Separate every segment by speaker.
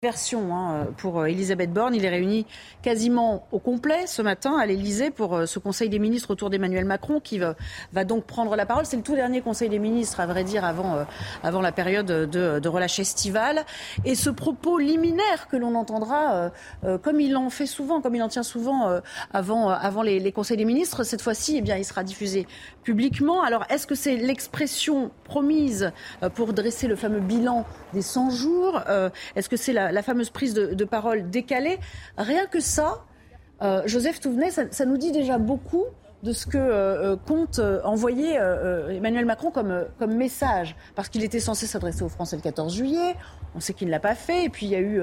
Speaker 1: version hein, pour euh, Elisabeth Borne. Il est réuni quasiment au complet ce matin à l'Elysée pour euh, ce Conseil des ministres autour d'Emmanuel Macron qui va, donc prendre la parole. C'est le tout dernier Conseil des ministres, à vrai dire, avant, euh, avant la période de, relâche estivale. Et ce propos liminaire que l'on entendra, comme il en fait souvent, comme il en tient souvent avant, avant les, les, Conseils des ministres, cette fois-ci, eh bien, il sera diffusé publiquement. Alors, est-ce que c'est l'expression promise pour dresser le fameux bilan des 100 jours Est-ce que c'est la la, fameuse prise de, parole décalée. Rien que ça, euh, Joseph Touvenet, ça, nous dit déjà beaucoup de ce que euh, euh, compte envoyer Emmanuel Macron comme, comme message. Parce qu'il était censé s'adresser aux Français le 14 juillet, on sait qu'il ne l'a pas fait, et puis il y a eu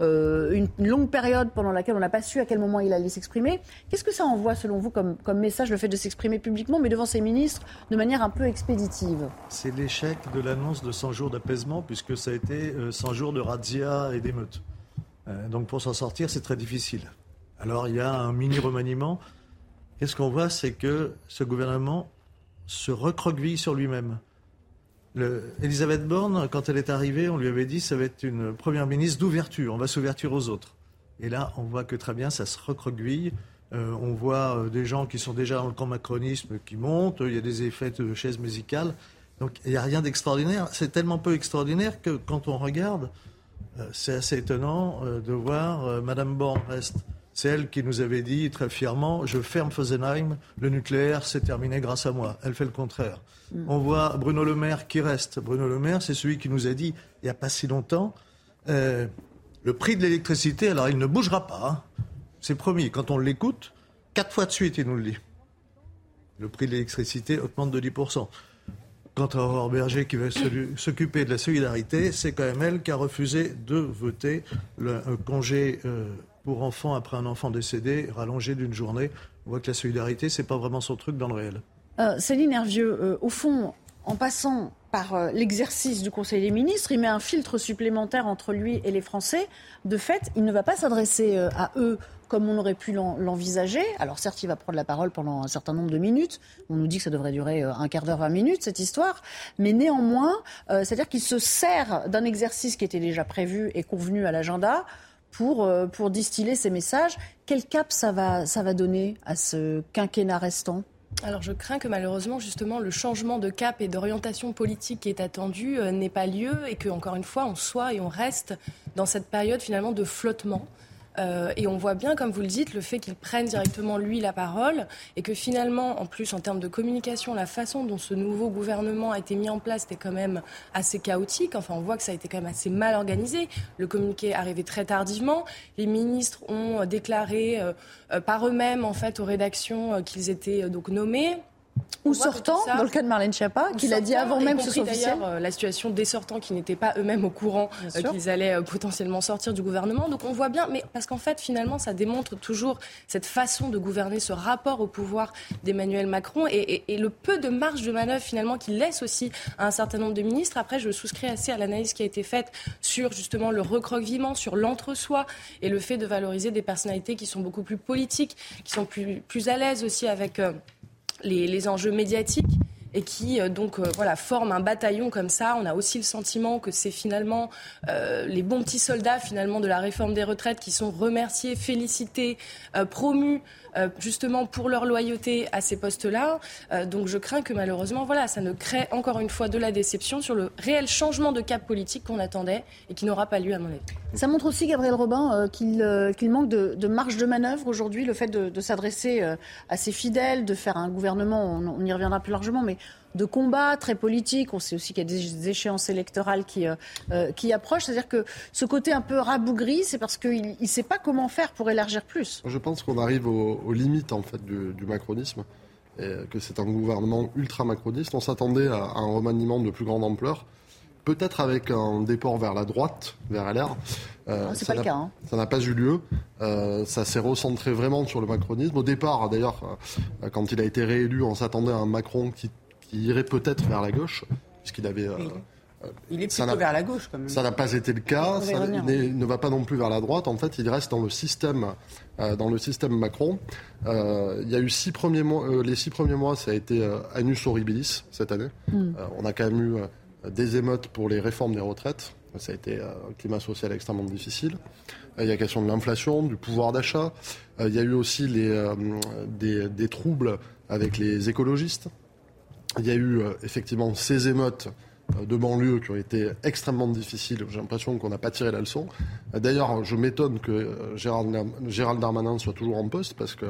Speaker 1: une, longue période pendant laquelle on n'a pas su à quel moment il allait s'exprimer. Qu'est-ce que ça envoie, selon vous, comme, comme message, le fait de s'exprimer publiquement, mais devant ses ministres, de manière un peu expéditive?
Speaker 2: C'est l'échec de l'annonce de 100 jours d'apaisement, puisque ça a été 100 jours de razzia et d'émeutes. donc pour s'en sortir, c'est très difficile. Alors il y a un mini remaniement Qu'est-ce qu'on voit C'est que ce gouvernement se recroqueville sur lui-même. Elisabeth Borne, quand elle est arrivée, on lui avait dit ça va être une première ministre d'ouverture, on va s'ouverture aux autres. Et là, on voit que très bien, ça se recroqueville. Euh, on voit euh, des gens qui sont déjà dans le camp macronisme qui montent, il y a des effets de chaises musicales. Donc il n'y a rien d'extraordinaire. C'est tellement peu extraordinaire que quand on regarde, euh, c'est assez étonnant de voir Madame Borne reste c'est elle qui nous avait dit très fièrement Je ferme Fessenheim, le nucléaire, c'est terminé grâce à moi. Elle fait le contraire. Mm. On voit Bruno Le Maire qui reste. Bruno Le Maire, c'est celui qui nous a dit, il n'y a pas si longtemps, euh, le prix de l'électricité, alors il ne bougera pas. Hein. C'est promis. Quand on l'écoute, quatre fois de suite, il nous le dit. Le prix de l'électricité augmente de 10%. Quant à Aurore Berger qui va s'occuper de la solidarité, c'est quand même elle qui a refusé de voter le congé euh, pour enfants après un enfant décédé, rallongé d'une journée. On voit que la solidarité, c'est pas vraiment son truc dans le réel.
Speaker 1: Euh, Céline Hervieux, euh, au fond, en passant par euh, l'exercice du Conseil des ministres, il met un filtre supplémentaire entre lui et les Français. De fait, il ne va pas s'adresser à eux comme on aurait pu l'envisager. Alors certes, il va prendre la parole pendant un certain nombre de minutes. On nous dit que ça devrait durer un quart d'heure, vingt minutes, cette histoire. Mais néanmoins, c'est-à-dire qu'il se sert d'un exercice qui était déjà prévu et convenu à l'agenda pour, euh, pour distiller ces messages. Quel cap ça va, ça va donner à ce quinquennat restant?
Speaker 3: Alors je crains que malheureusement justement le changement de cap et d'orientation politique qui est attendu euh, n'ait pas lieu et que encore une fois on soit et on reste dans cette période finalement de flottement euh, et on voit bien, comme vous le dites, le fait qu'il prenne directement lui la parole et que finalement, en plus, en termes de communication, la façon dont ce nouveau gouvernement a été mis en place était quand même assez chaotique. Enfin, on voit que ça a été quand même assez mal organisé. Le communiqué est arrivé très tardivement. Les ministres ont déclaré euh, euh, par eux-mêmes, en fait, aux rédactions qu'ils étaient donc nommés.
Speaker 1: Ou sortant, dans le cas de Marlène Schiappa, qui l'a dit avant même ce officiel.
Speaker 3: Euh, la situation des sortants qui n'étaient pas eux-mêmes au courant euh, qu'ils allaient euh, potentiellement sortir du gouvernement. Donc on voit bien, mais parce qu'en fait, finalement, ça démontre toujours cette façon de gouverner, ce rapport au pouvoir d'Emmanuel Macron et, le peu de marge de manœuvre finalement qu'il laisse aussi à un certain nombre de ministres. Après, je souscris assez à l'analyse qui a été faite sur justement le recroquevillement, sur l'entre-soi et le fait de valoriser des personnalités qui sont beaucoup plus politiques, qui sont plus, plus à l'aise aussi avec les, enjeux médiatiques et qui euh, donc euh, voilà forment un bataillon comme ça. On a aussi le sentiment que c'est finalement euh, les bons petits soldats finalement de la réforme des retraites qui sont remerciés, félicités, promus euh, justement pour leur loyauté à ces postes-là. Euh, donc je crains que malheureusement, voilà, ça ne crée encore une fois de la déception sur le réel changement de cap politique qu'on attendait et qui n'aura pas lieu à mon avis.
Speaker 1: Ça montre aussi, Gabriel Robin, euh, qu'il manque de, marge de manœuvre aujourd'hui, le fait de, s'adresser à ses fidèles, de faire un gouvernement, on, on y reviendra plus largement, mais de combat très politique. On sait aussi qu'il y a des échéances électorales qui, euh, euh, qui approchent. C'est-à-dire que ce côté un peu rabougri, c'est parce qu'il ne sait pas comment faire pour élargir plus.
Speaker 4: Je pense qu'on arrive aux, limites en fait du, macronisme. Et que c'est un gouvernement ultra-macroniste. On s'attendait à, un remaniement de plus grande ampleur peut-être avec un déport vers la droite, vers LR.
Speaker 1: Euh, c'est pas le cas. Hein.
Speaker 4: Ça n'a pas eu lieu. ça s'est recentré vraiment sur le macronisme. Au départ, d'ailleurs, quand il a été réélu, on s'attendait à un Macron qui qui irait peut-être vers la gauche, puisqu'il avait. Euh,
Speaker 1: il est plutôt vers la gauche, quand même.
Speaker 4: Ça n'a pas été le cas. Ça, il, ne va pas non plus vers la droite. En fait, il reste dans le système, euh, dans le système Macron. Euh, il y a eu six premiers mois. les six premiers mois, ça a été anus horribilis cette année. Hmm. on a quand même eu des émeutes pour les réformes des retraites. Ça a été un climat social extrêmement difficile. Il y a la question de l'inflation, du pouvoir d'achat. Il y a eu aussi les, des, troubles avec les écologistes. Il y a eu effectivement ces émeutes de banlieue qui ont été extrêmement difficiles. J'ai l'impression qu'on n'a pas tiré la leçon. D'ailleurs, je m'étonne que Gérald Darmanin soit toujours en poste parce que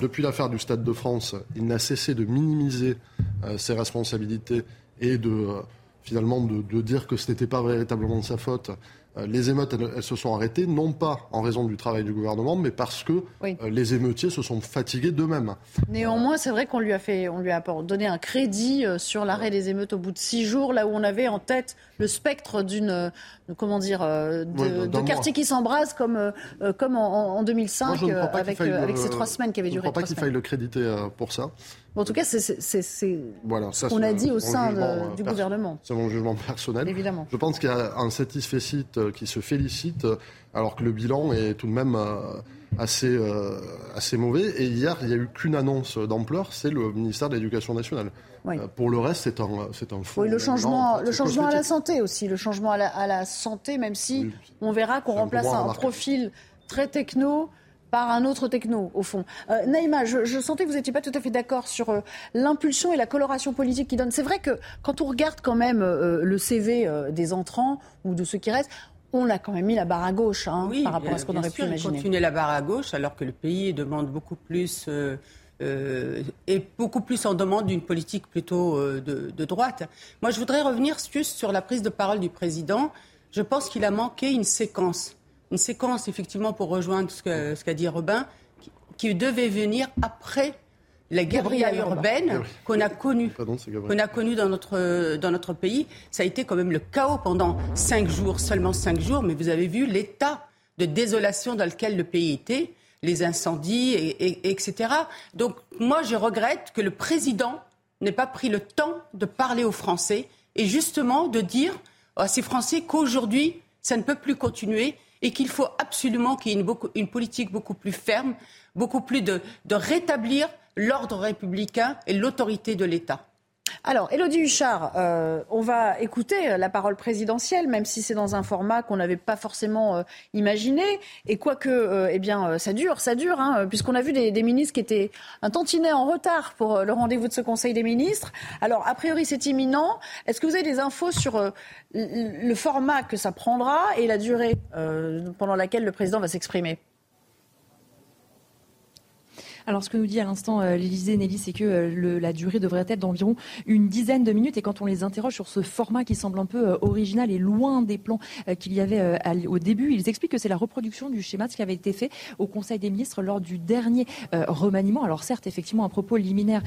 Speaker 4: depuis l'affaire du Stade de France, il n'a cessé de minimiser euh, ses responsabilités et de euh, finalement de, dire que ce n'était pas véritablement de sa faute. Euh, les émeutes, elles, se sont arrêtées, non pas en raison du travail du gouvernement, mais parce que les émeutiers se sont fatigués d'eux-mêmes.
Speaker 1: Néanmoins, c'est vrai qu'on lui a fait, on lui a donné un crédit sur l'arrêt des émeutes au bout de six jours, là où on avait en tête le spectre d'une, comment dire, de, quartier qui s'embrase comme, comme en, 2005 avec, avec ces trois semaines qui avaient duré.
Speaker 4: Je ne crois pas qu'il faille le créditer pour ça
Speaker 1: en tout cas, c'est ce qu'on a dit au sein du gouvernement.
Speaker 4: C'est mon jugement personnel.
Speaker 1: Évidemment.
Speaker 4: Je pense qu'il y a un satisfait euh, qui se félicite, euh, alors que le bilan est tout de même euh, assez, assez mauvais. Et hier, il n'y a eu qu'une annonce d'ampleur, c'est le ministère de l'Éducation nationale. pour le reste, c'est un, c'est un faux.
Speaker 1: Oui, le changement, le changement à la santé aussi, le changement à la, santé, même si on verra qu'on remplace un profil très techno par un autre techno, au fond. Euh, Naïma, je, sentais que vous n'étiez pas tout à fait d'accord sur euh, l'impulsion et la coloration politique qui donne. C'est vrai que quand on regarde quand même euh, le CV des entrants ou de ceux qui restent, on a quand même mis la barre à gauche hein, par rapport à ce qu'on aurait pu imaginer.
Speaker 5: Continuer la barre à gauche alors que le pays demande beaucoup plus et beaucoup plus en demande d'une politique plutôt de, de, droite. Moi, je voudrais revenir juste sur la prise de parole du président. Je pense qu'il a manqué une séquence une séquence, effectivement, pour rejoindre ce qu'a dit Robin, qui, devait venir après la guérilla urbaine qu'on a connue qu'on a connu dans notre, dans notre pays. Ça a été quand même le chaos pendant cinq jours, seulement cinq jours, mais vous avez vu l'état de désolation dans lequel le pays était, les incendies, et, etc. Donc moi, je regrette que le président n'ait pas pris le temps de parler aux Français et justement de dire à ces Français qu'aujourd'hui, ça ne peut plus continuer et qu'il faut absolument qu'il y ait une, politique beaucoup plus ferme, beaucoup plus de, rétablir l'ordre républicain et l'autorité de l'État.
Speaker 1: Alors, Elodie Huchard, euh, on va écouter la parole présidentielle, même si c'est dans un format qu'on n'avait pas forcément euh, imaginé. Et quoique, euh, eh bien, ça dure, ça dure, hein, puisqu'on a vu des, des, ministres qui étaient un tantinet en retard pour le rendez-vous de ce Conseil des ministres. Alors, a priori, c'est imminent. Est-ce que vous avez des infos sur le format que ça prendra et la durée pendant laquelle le président va s'exprimer?
Speaker 6: Alors, ce que nous dit à l'instant euh, l'Élysée, Nelly, c'est que euh, la durée devrait être d'environ une dizaine de minutes. Et quand on les interroge sur ce format qui semble un peu euh, original et loin des plans qu'il y avait au début, ils expliquent que c'est la reproduction du schéma de ce qui avait été fait au Conseil des ministres lors du dernier remaniement. Alors, certes, effectivement, un propos liminaire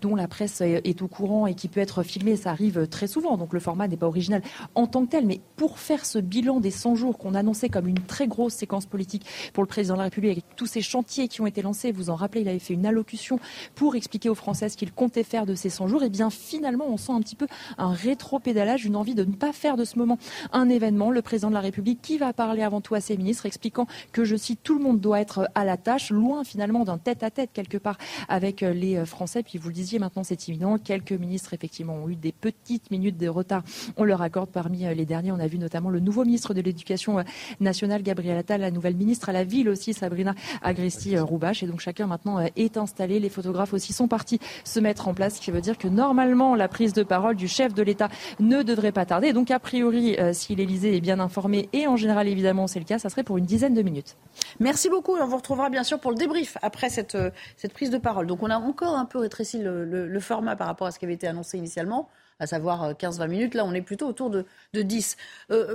Speaker 6: dont la presse est au courant et qui peut être filmé, ça arrive très souvent. Donc, le format n'est pas original en tant que tel. Mais pour faire ce bilan des 100 jours qu'on annonçait comme une très grosse séquence politique pour le président de la République, avec tous ces chantiers qui ont été lancés, vous en rappelez, il avait fait une allocution pour expliquer aux Français ce qu'il comptait faire de ces 100 jours. Et eh bien finalement, on sent un petit peu un rétro-pédalage, une envie de ne pas faire de ce moment un événement. Le président de la République qui va parler avant tout à ses ministres, expliquant que, je cite, tout le monde doit être à la tâche, loin finalement d'un tête-à-tête quelque part avec euh, les euh, Français. Puis vous le disiez, maintenant c'est imminent. Quelques ministres, effectivement, ont eu des petites minutes de retard. On leur accorde parmi euh, les derniers. On a vu notamment le nouveau ministre de l'Éducation nationale, Gabriel Attal, la nouvelle ministre à la ville aussi, Sabrina Agresti-Roubache. Et donc chacun maintenant euh, est installé. Les photographes aussi sont partis se mettre en place, ce qui veut dire que normalement la prise de parole du chef de l'État ne devrait pas tarder. Donc a priori, euh, si l'Élysée est bien informé, et en général évidemment c'est le cas, ça serait pour une dizaine de minutes.
Speaker 1: Merci beaucoup et on vous retrouvera bien sûr pour le débrief après cette, euh, cette prise de parole. Donc on a encore un peu rétréci le, format par rapport à ce qui avait été annoncé initialement à savoir 15-20 minutes. Là, on est plutôt autour de, de 10.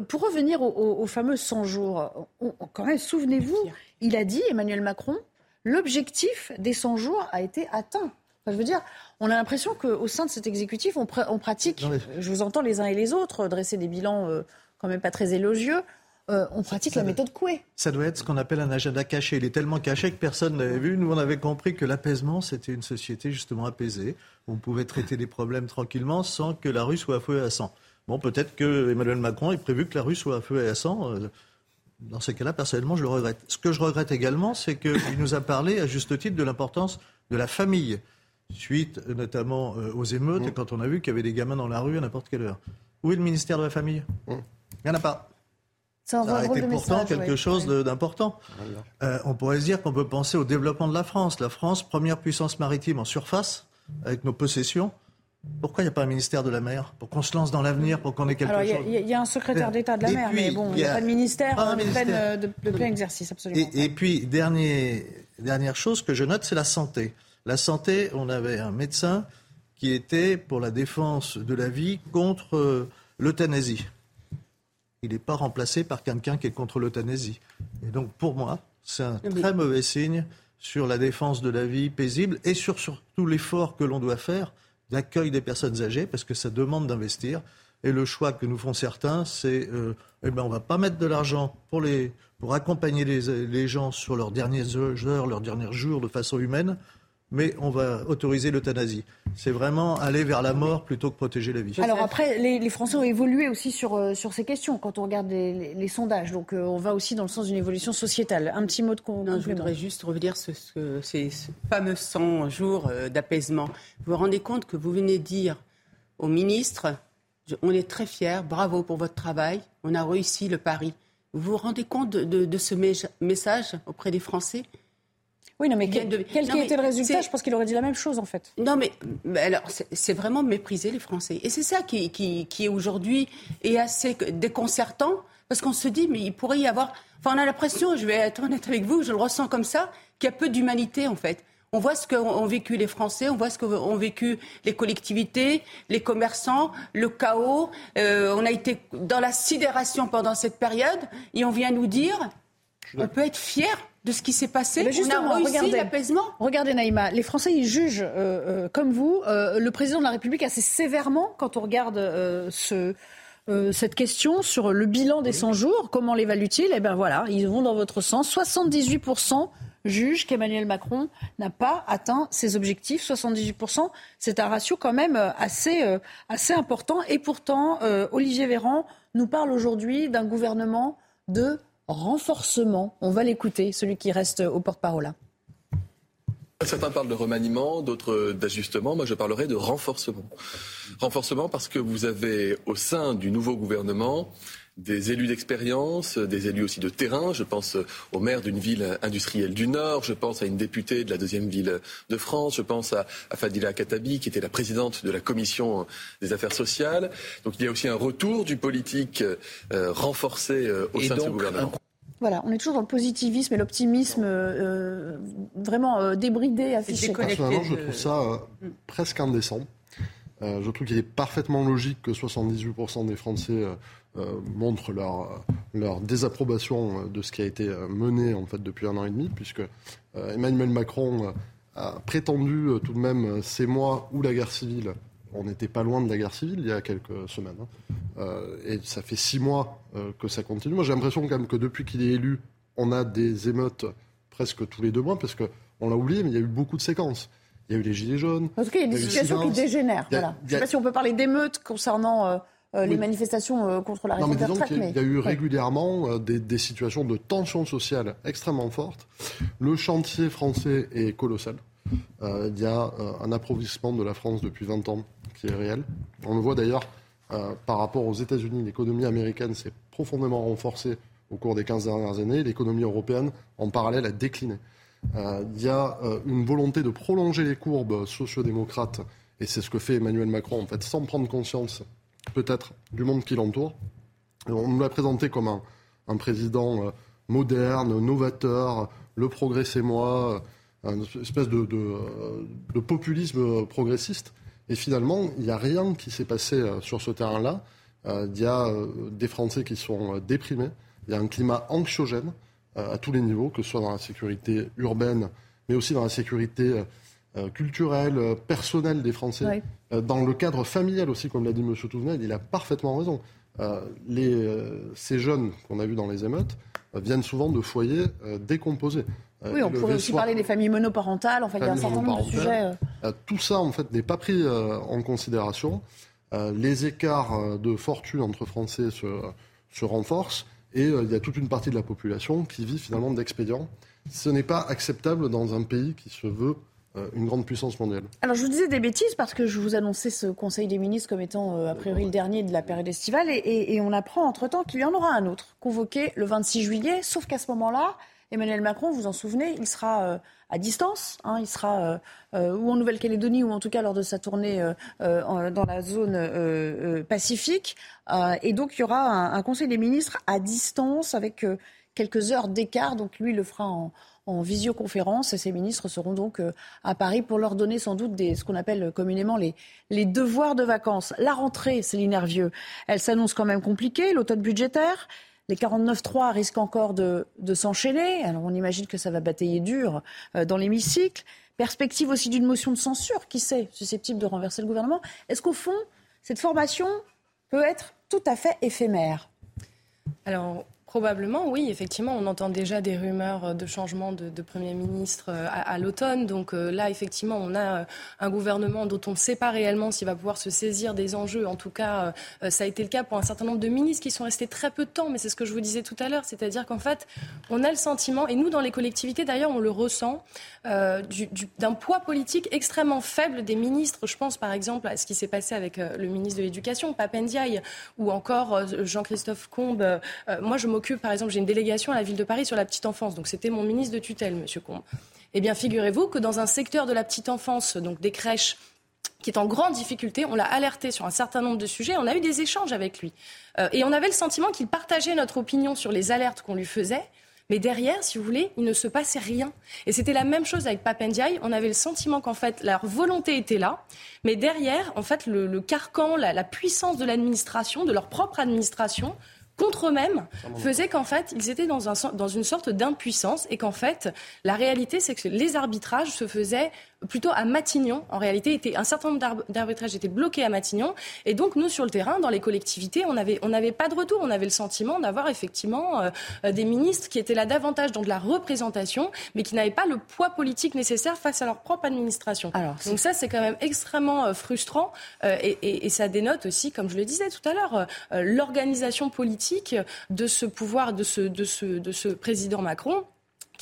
Speaker 1: pour revenir aux fameux 100 jours, quand même, souvenez-vous, il a dit, Emmanuel Macron, l'objectif des 100 jours a été atteint. je veux dire, on a l'impression qu'au sein de cet exécutif, on, pratique, je vous entends les uns et les autres, dresser des bilans euh, quand même pas très élogieux. Euh, on pratique la méthode Coué.
Speaker 2: Ça doit être ce qu'on appelle un agenda caché. Il est tellement caché que personne n'avait vu. Nous, on avait compris que l'apaisement, c'était une société justement apaisée. On pouvait traiter des problèmes tranquillement sans que la rue soit à feu et à sang. Bon, peut-être que Emmanuel Macron ait prévu que la rue soit à feu et à sang. Euh, dans ces cas-là, personnellement, je le regrette. Ce que je regrette également, c'est qu'il nous a parlé, à juste titre, de l'importance de la famille, suite notamment euh, aux émeutes, et quand on a vu qu'il y avait des gamins dans la rue à n'importe quelle heure. Où est le ministère de la Famille? Il n'y en a pas.
Speaker 1: Ça,
Speaker 2: a été pourtant quelque chose d'important. Euh, on pourrait se dire qu'on peut penser au développement de la France. La France, première puissance maritime en surface, avec nos possessions. Pourquoi il n'y a pas un ministère de la mer Pour qu'on se lance dans l'avenir, pour qu'on ait quelque
Speaker 1: Alors,
Speaker 2: chose.
Speaker 1: Il y, a un secrétaire d'État de la mer, mais bon, il n'y a, pas de ministère, euh, de, plein exercice, absolument.
Speaker 2: Et, puis, dernier, dernière chose que je note, c'est la santé. La santé, on avait un médecin qui était pour la défense de la vie contre euh, l'euthanasie. Il n'est pas remplacé par quelqu'un qui est contre l'euthanasie. Et donc, pour moi, c'est un très mauvais signe sur la défense de la vie paisible et sur surtout l'effort que l'on doit faire d'accueil des personnes âgées, parce que ça demande d'investir. Et le choix que nous font certains, c'est euh, eh ben, on va pas mettre de l'argent pour accompagner les, les gens sur leurs dernières heures, leurs derniers jours de façon humaine mais on va autoriser l'euthanasie. C'est vraiment aller vers la mort plutôt que protéger la vie.
Speaker 1: Alors après, les, Français ont évolué aussi sur, euh, sur ces questions quand on regarde les, sondages. Donc euh, on va aussi dans le sens d'une évolution sociétale. Un petit mot de
Speaker 5: non, Je voudrais juste revenir sur ces fameux 100 jours euh, d'apaisement. Vous vous rendez compte que vous venez dire au ministre, on est très fiers, bravo pour votre travail, on a réussi le pari. Vous vous rendez compte de ce message auprès des Français?
Speaker 1: Oui, non, mais quel, quel qui était le résultat Je pense qu'il aurait dit la même chose, en fait.
Speaker 5: Non, mais, alors, c'est vraiment mépriser les Français. Et c'est ça qui, qui, qui aujourd'hui est assez déconcertant, parce qu'on se dit, mais il pourrait y avoir... Enfin, on a l'impression, je vais être honnête avec vous, je le ressens comme ça, qu'il y a peu d'humanité, en fait. On voit ce qu'ont vécu les Français, on voit ce qu'ont vécu les collectivités, les commerçants, le chaos. Euh, on a été dans la sidération pendant cette période et on vient nous dire, on peut être fier de ce qui s'est passé.
Speaker 1: On a réussi l'apaisement. Regardez Naïma, les Français ils jugent euh, euh, comme vous euh, le président de la République assez sévèrement quand on regarde ce, cette question sur le bilan des 100 jours. Comment l'évalue-t-il Eh bien voilà, ils vont dans votre sens. 78 jugent qu'Emmanuel Macron n'a pas atteint ses objectifs. 78%, c'est un ratio quand même assez, assez important. Et pourtant, Olivier Véran nous parle aujourd'hui d'un gouvernement de renforcement. On va l'écouter, celui qui reste au porte-parole.
Speaker 7: Certains parlent de remaniement, d'autres d'ajustement. Moi, je parlerai de renforcement. Renforcement parce que vous avez au sein du nouveau gouvernement des élus d'expérience, des élus aussi de terrain. Je pense au maire d'une ville industrielle du Nord, je pense à une députée de la deuxième ville de France, je pense à, Fadila Katabi, qui était la présidente de la commission des affaires sociales. Donc il y a aussi un retour du politique euh, renforcé euh, au sein de ce gouvernement.
Speaker 1: Voilà, on est toujours dans le positivisme et l'optimisme euh, vraiment débridé, affiché.
Speaker 4: Personnellement, je trouve ça presque indécent. je trouve qu'il est parfaitement logique que 78% des Français euh, montrent leur, leur désapprobation de ce qui a été mené en fait depuis un an et demi, puisque euh, Emmanuel Macron a prétendu euh, tout de même ces mois où la guerre civile on n'était pas loin de la guerre civile il y a quelques semaines. Hein. et ça fait six mois que ça continue. Moi, j'ai l'impression quand même que depuis qu'il est élu, on a des émeutes presque tous les deux mois, parce qu'on l'a oublié, mais il y a eu beaucoup de séquences. Il y a eu les gilets jaunes.
Speaker 1: En tout cas, il y a des situations qui dégénèrent. Voilà. Je ne sais pas si on peut parler d'émeutes concernant euh, les manifestations euh, contre la réforme des retraites.
Speaker 4: Il y, a, eu régulièrement euh, des, situations de tension sociale extrêmement fortes. Le chantier français est colossal. il y a un appauvrissement de la France depuis 20 ans qui est réel. On le voit d'ailleurs par rapport aux États-Unis. L'économie américaine s'est profondément renforcée au cours des 15 dernières années. L'économie européenne, en parallèle, a décliné. il y a une volonté de prolonger les courbes sociodémocrates, et c'est ce que fait Emmanuel Macron, en fait, sans prendre conscience peut-être du monde qui l'entoure. On nous l'a présenté comme un, président euh, moderne, novateur, le progrès c'est moi, euh, une espèce de, de, populisme progressiste. Et finalement, il n'y a rien qui s'est passé euh, sur ce terrain-là. Il y a des Français qui sont déprimés, il y a un climat anxiogène à tous les niveaux, que ce soit dans la sécurité urbaine, mais aussi dans la sécurité euh, culturel, euh, personnel des Français, euh, dans le cadre familial aussi, comme l'a dit M. Touvenel, il a parfaitement raison. les, ces jeunes qu'on a vus dans les émeutes viennent souvent de foyers décomposés.
Speaker 1: Oui, on pourrait aussi parler des familles monoparentales, enfin, il y a un certain nombre de sujets.
Speaker 4: Tout ça, en fait, n'est pas pris en considération. les écarts de fortune entre Français se, se renforcent et il y a toute une partie de la population qui vit finalement d'expédients. Ce n'est pas acceptable dans un pays qui se veut une grande puissance mondiale.
Speaker 1: Alors je vous disais des bêtises parce que je vous annonçais ce Conseil des ministres comme étant a priori le dernier de la période estivale et, on apprend entre-temps qu'il y en aura un autre convoqué le 26 juillet, sauf qu'à ce moment-là, Emmanuel Macron, vous en souvenez, il sera à distance. Hein, il sera euh, euh, ou en Nouvelle-Calédonie ou en tout cas lors de sa tournée euh, dans la zone pacifique. et donc il y aura un, Conseil des ministres à distance avec quelques heures d'écart. Donc lui le fera en, visioconférence et ses ministres seront donc à Paris pour leur donner sans doute ce qu'on appelle communément les, devoirs de vacances. La rentrée, Céline Hervieux, elle s'annonce quand même compliquée, l'automne budgétaire. Les 49-3 risquent encore de, s'enchaîner. Alors on imagine que ça va batailler dur euh, dans l'hémicycle. Perspective aussi d'une motion de censure, qui sait, susceptible de renverser le gouvernement. Est-ce qu'au fond, cette formation peut être tout à fait éphémère?
Speaker 3: Alors, Probablement, oui. Effectivement, on entend déjà des rumeurs euh, de changement de, Premier ministre euh, à, l'automne. Donc euh, là, effectivement, on a un gouvernement dont on ne sait pas réellement s'il va pouvoir se saisir des enjeux. En tout cas, ça a été le cas pour un certain nombre de ministres qui sont restés très peu de temps. Mais c'est ce que je vous disais tout à l'heure. C'est-à-dire qu'en fait, on a le sentiment, et nous, dans les collectivités, d'ailleurs, on le ressent, d'un poids politique extrêmement faible des ministres. Je pense, par exemple, à ce qui s'est passé avec le ministre de l'Éducation, Papendiaï, ou encore Jean-Christophe Combes. moi, je par exemple, j'ai une délégation à la ville de Paris sur la petite enfance. Donc, c'était mon ministre de tutelle, Monsieur Combe. Eh bien, figurez-vous que dans un secteur de la petite enfance, donc des crèches, qui est en grande difficulté. On l'a alerté sur un certain nombre de sujets. On a eu des échanges avec lui. Euh, et on avait le sentiment qu'il partageait notre opinion sur les alertes qu'on lui faisait. Mais derrière, si vous voulez, il ne se passait rien. Et c'était la même chose avec Papendiaï. On avait le sentiment qu'en fait, leur volonté était là. Mais derrière, en fait, le, carcan, la puissance de l'administration, de leur propre administration, contre eux-mêmes faisait qu'en fait, ils étaient dans, un, dans une sorte d'impuissance et qu'en fait, la réalité, c'est que les arbitrages se faisaient plutôt à Matignon. En réalité, était, un certain nombre d'arbitrages étaient bloqués à Matignon. Et donc, nous, sur le terrain, dans les collectivités, on n'avait on pas de retour. On avait le sentiment d'avoir effectivement euh, des ministres qui étaient là davantage dans de la représentation, mais qui n'avaient pas le poids politique nécessaire face à leur propre administration. Alors, donc ça, c'est quand même extrêmement euh, frustrant. Euh, et, et, ça dénote aussi, comme je le disais tout à l'heure, l'organisation politique de ce pouvoir, de ce, de ce, de ce président Macron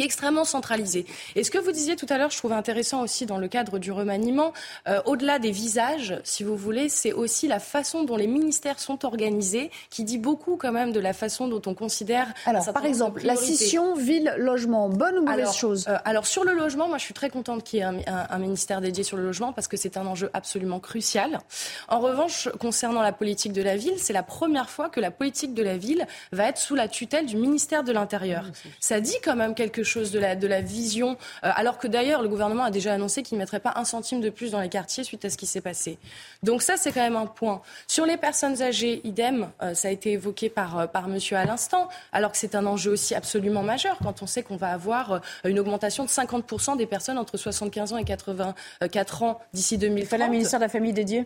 Speaker 3: qui est extrêmement centralisé. Et ce que vous disiez tout à l'heure, je trouve intéressant aussi dans le cadre du remaniement, euh, au-delà des visages, si vous voulez, c'est aussi la façon dont les ministères sont organisés, qui dit beaucoup quand même de la façon dont on considère.
Speaker 1: Alors, par exemple, la scission ville-logement, bonne ou mauvaise chose?
Speaker 3: euh, Alors, sur le logement, moi, je suis très contente qu'il y ait un, un, ministère dédié sur le logement parce que c'est un enjeu absolument crucial. En revanche, concernant la politique de la ville, c'est la première fois que la politique de la ville va être sous la tutelle du ministère de l'Intérieur. Ça dit quand même quelque chose de la, de la vision, euh, alors que d'ailleurs le gouvernement a déjà annoncé qu'il ne mettrait pas un centime de plus dans les quartiers suite à ce qui s'est passé. Donc ça, c'est quand même un point. Sur les personnes âgées, idem, euh, ça a été évoqué par, euh, par monsieur à l'instant, alors que c'est un enjeu aussi absolument majeur quand on sait qu'on va avoir une augmentation de 50% des personnes entre 75 ans et 84 ans d'ici 2030. Il
Speaker 1: fallait un ministère de la Famille dédié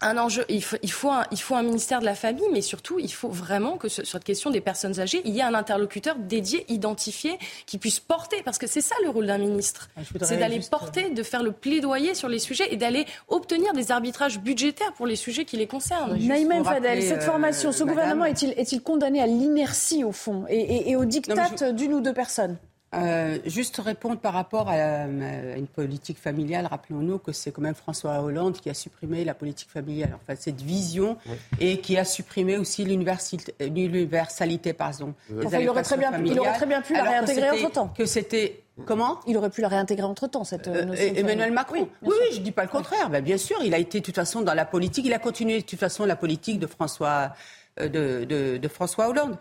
Speaker 3: un enjeu. Il faut, il, faut un, il faut un ministère de la famille, mais surtout, il faut vraiment que sur cette question des personnes âgées, il y ait un interlocuteur dédié, identifié, qui puisse porter, parce que c'est ça le rôle d'un ministre. Ah, c'est d'aller porter, de faire le plaidoyer sur les sujets et d'aller obtenir des arbitrages budgétaires pour les sujets qui les concernent.
Speaker 1: Naïma Fadel, cette formation, ce euh, gouvernement est-il est condamné à l'inertie au fond et, et, au diktat d'une ou deux personnes?
Speaker 5: Euh, juste répondre par rapport à, une politique familiale. Rappelons-nous que c'est quand même François Hollande qui a supprimé la politique familiale, enfin cette vision, et qui a supprimé aussi l'universalité, pardon.
Speaker 1: il, aurait très bien, il aurait très bien pu la réintégrer entre temps.
Speaker 5: Que c'était Comment
Speaker 1: Il aurait pu la réintégrer entre temps, cette euh, notion
Speaker 5: Emmanuel Macron. Oui, oui, je ne dis pas le contraire. Ben, bien sûr, il a été de toute façon dans la politique. Il a continué de toute façon la politique de François, euh, de, de, François Hollande.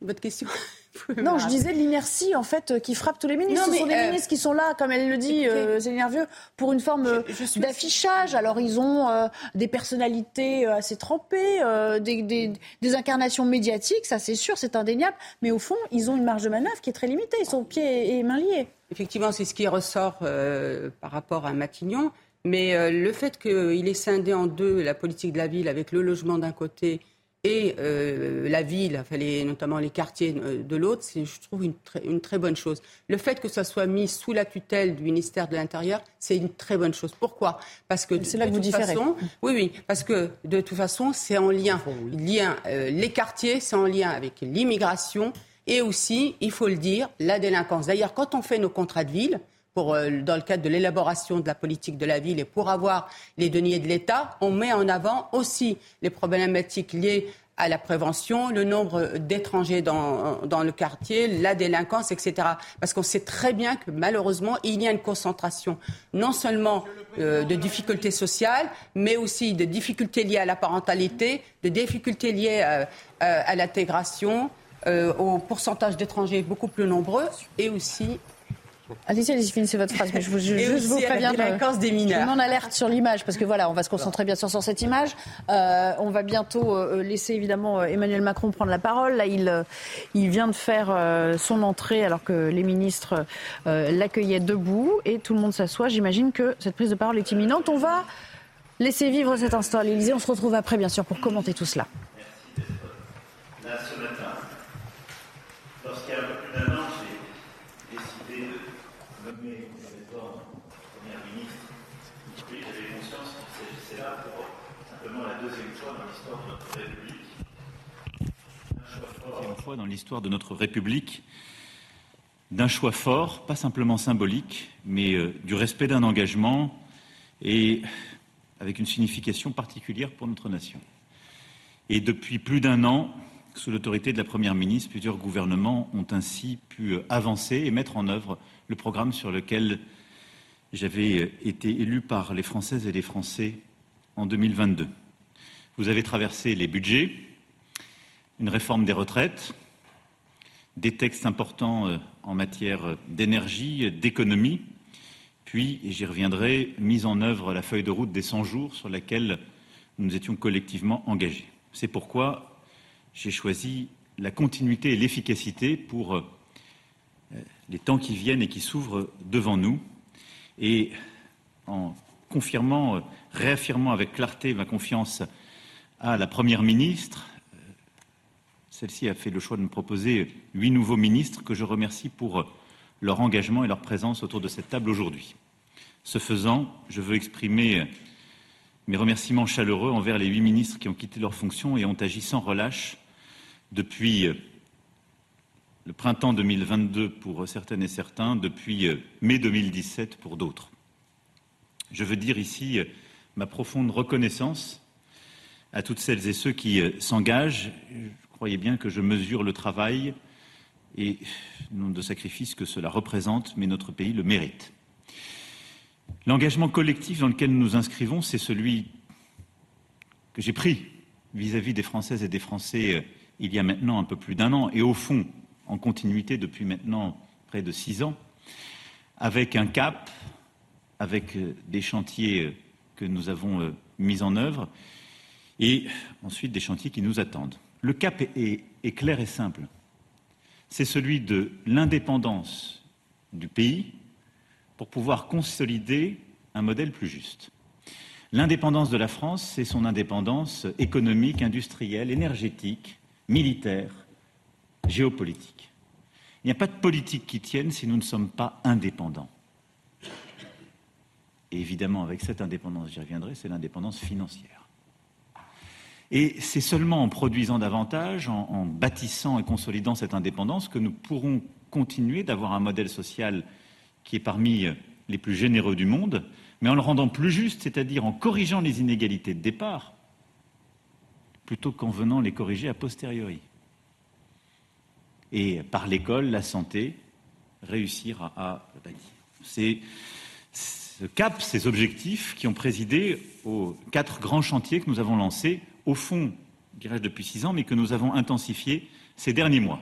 Speaker 5: votre question?
Speaker 1: Non, je disais l'inertie en fait euh, qui frappe tous les ministres. Ce sont des euh, ministres qui sont là, comme elle le dit, euh, c'est nerveux, pour une forme d'affichage. Alors ils ont des personnalités assez trempées, des, incarnations médiatiques, ça c'est sûr, c'est indéniable. Mais au fond, ils ont une marge de manœuvre qui est très limitée. Ils sont pieds et mains liés.
Speaker 5: Effectivement, c'est ce qui ressort par rapport à Matignon. Mais le fait qu'il ait scindé en deux la politique de la ville avec le logement d'un côté et euh, la ville, enfin notamment les quartiers euh, de l'autre, c'est, je trouve, une, une, très bonne chose. Le fait que ça soit mis sous la tutelle du ministère de l'Intérieur, c'est une très bonne chose. Pourquoi? Parce que
Speaker 1: c'est là que vous différez.
Speaker 5: oui, oui, parce que de toute façon, c'est en lien. lien euh, les quartiers, c'est en lien avec l'immigration et aussi, il faut le dire, la délinquance. D'ailleurs, quand on fait nos contrats de ville, pour, euh, dans le cadre de l'élaboration de la politique de la ville et pour avoir les deniers de l'État, on met en avant aussi les problématiques liées à la prévention, le nombre d'étrangers dans, dans, le quartier, la délinquance, etc. Parce qu'on sait très bien que malheureusement, il y a une concentration non seulement euh, de difficultés sociales, mais aussi de difficultés liées à la parentalité, de difficultés liées à, à l'intégration, euh, au pourcentage d'étrangers beaucoup plus nombreux et aussi
Speaker 1: Allez-y, allez-y, finissez votre phrase. Mais je, je, je vous préviens.
Speaker 5: La des mineurs.
Speaker 1: Je alerte sur l'image parce que voilà, on va se concentrer bien sûr sur cette image. Euh, on va bientôt euh, laisser évidemment euh, Emmanuel Macron prendre la parole. Là, il, euh, il vient de faire son entrée alors que les ministres l'accueillaient debout et tout le monde s'assoit. J'imagine que cette prise de parole est imminente. On va laisser vivre cet instant à l'Élysée. On se retrouve après, bien sûr, pour commenter tout cela.
Speaker 8: Dans l'histoire de notre République d'un choix fort, pas simplement symbolique, mais euh, du respect d'un engagement et avec une signification particulière pour notre nation. Et depuis plus d'un an, sous l'autorité de la Première ministre, plusieurs gouvernements ont ainsi pu euh, avancer et mettre en œuvre le programme sur lequel j'avais euh, été élu par les Françaises et les Français en 2022. Vous avez traversé les budgets, une réforme des retraites, des textes importants euh, en matière d'énergie, d'économie, puis, et j'y reviendrai, mise en œuvre la feuille de route des 100 jours sur laquelle nous étions collectivement engagés. C'est pourquoi j'ai choisi la continuité et l'efficacité pour euh, les temps qui viennent et qui s'ouvrent devant nous. Et en confirmant, euh, réaffirmant avec clarté ma confiance à la Première ministre, celle-ci a fait le choix de me proposer huit nouveaux ministres que je remercie pour leur engagement et leur présence autour de cette table aujourd'hui. Ce faisant, je veux exprimer mes remerciements chaleureux envers les huit ministres qui ont quitté leurs fonctions et ont agi sans relâche depuis le printemps 2022 pour certaines et certains, depuis mai 2017 pour d'autres. Je veux dire ici ma profonde reconnaissance à toutes celles et ceux qui s'engagent croyez bien que je mesure le travail et le nombre de sacrifices que cela représente, mais notre pays le mérite. L'engagement collectif dans lequel nous nous inscrivons, c'est celui que j'ai pris vis-à-vis des Françaises et des Français euh, il y a maintenant un peu plus d'un an, et au fond, en continuité depuis maintenant près de six ans, avec un cap, avec euh, des chantiers euh, que nous avons mis en œuvre, et ensuite des chantiers qui nous attendent. Le cap est, clair et simple. C'est celui de l'indépendance du pays pour pouvoir consolider un modèle plus juste. L'indépendance de la France, c'est son indépendance économique, industrielle, énergétique, militaire, géopolitique. Il n'y a pas de politique qui tienne si nous ne sommes pas indépendants. Et évidemment, avec cette indépendance, j'y reviendrai, c'est l'indépendance financière. Et c'est seulement en produisant davantage, en, bâtissant et consolidant cette indépendance, que nous pourrons continuer d'avoir un modèle social qui est parmi les plus généreux du monde, mais en le rendant plus juste, c'est-à-dire en corrigeant les inégalités de départ, plutôt qu'en venant les corriger a posteriori. Et par l'école, la santé, réussir à, à C'est ce cap, ces objectifs qui ont présidé aux quatre grands chantiers que nous avons lancés au fond, dirais-je depuis six ans, mais que nous avons intensifié ces derniers mois,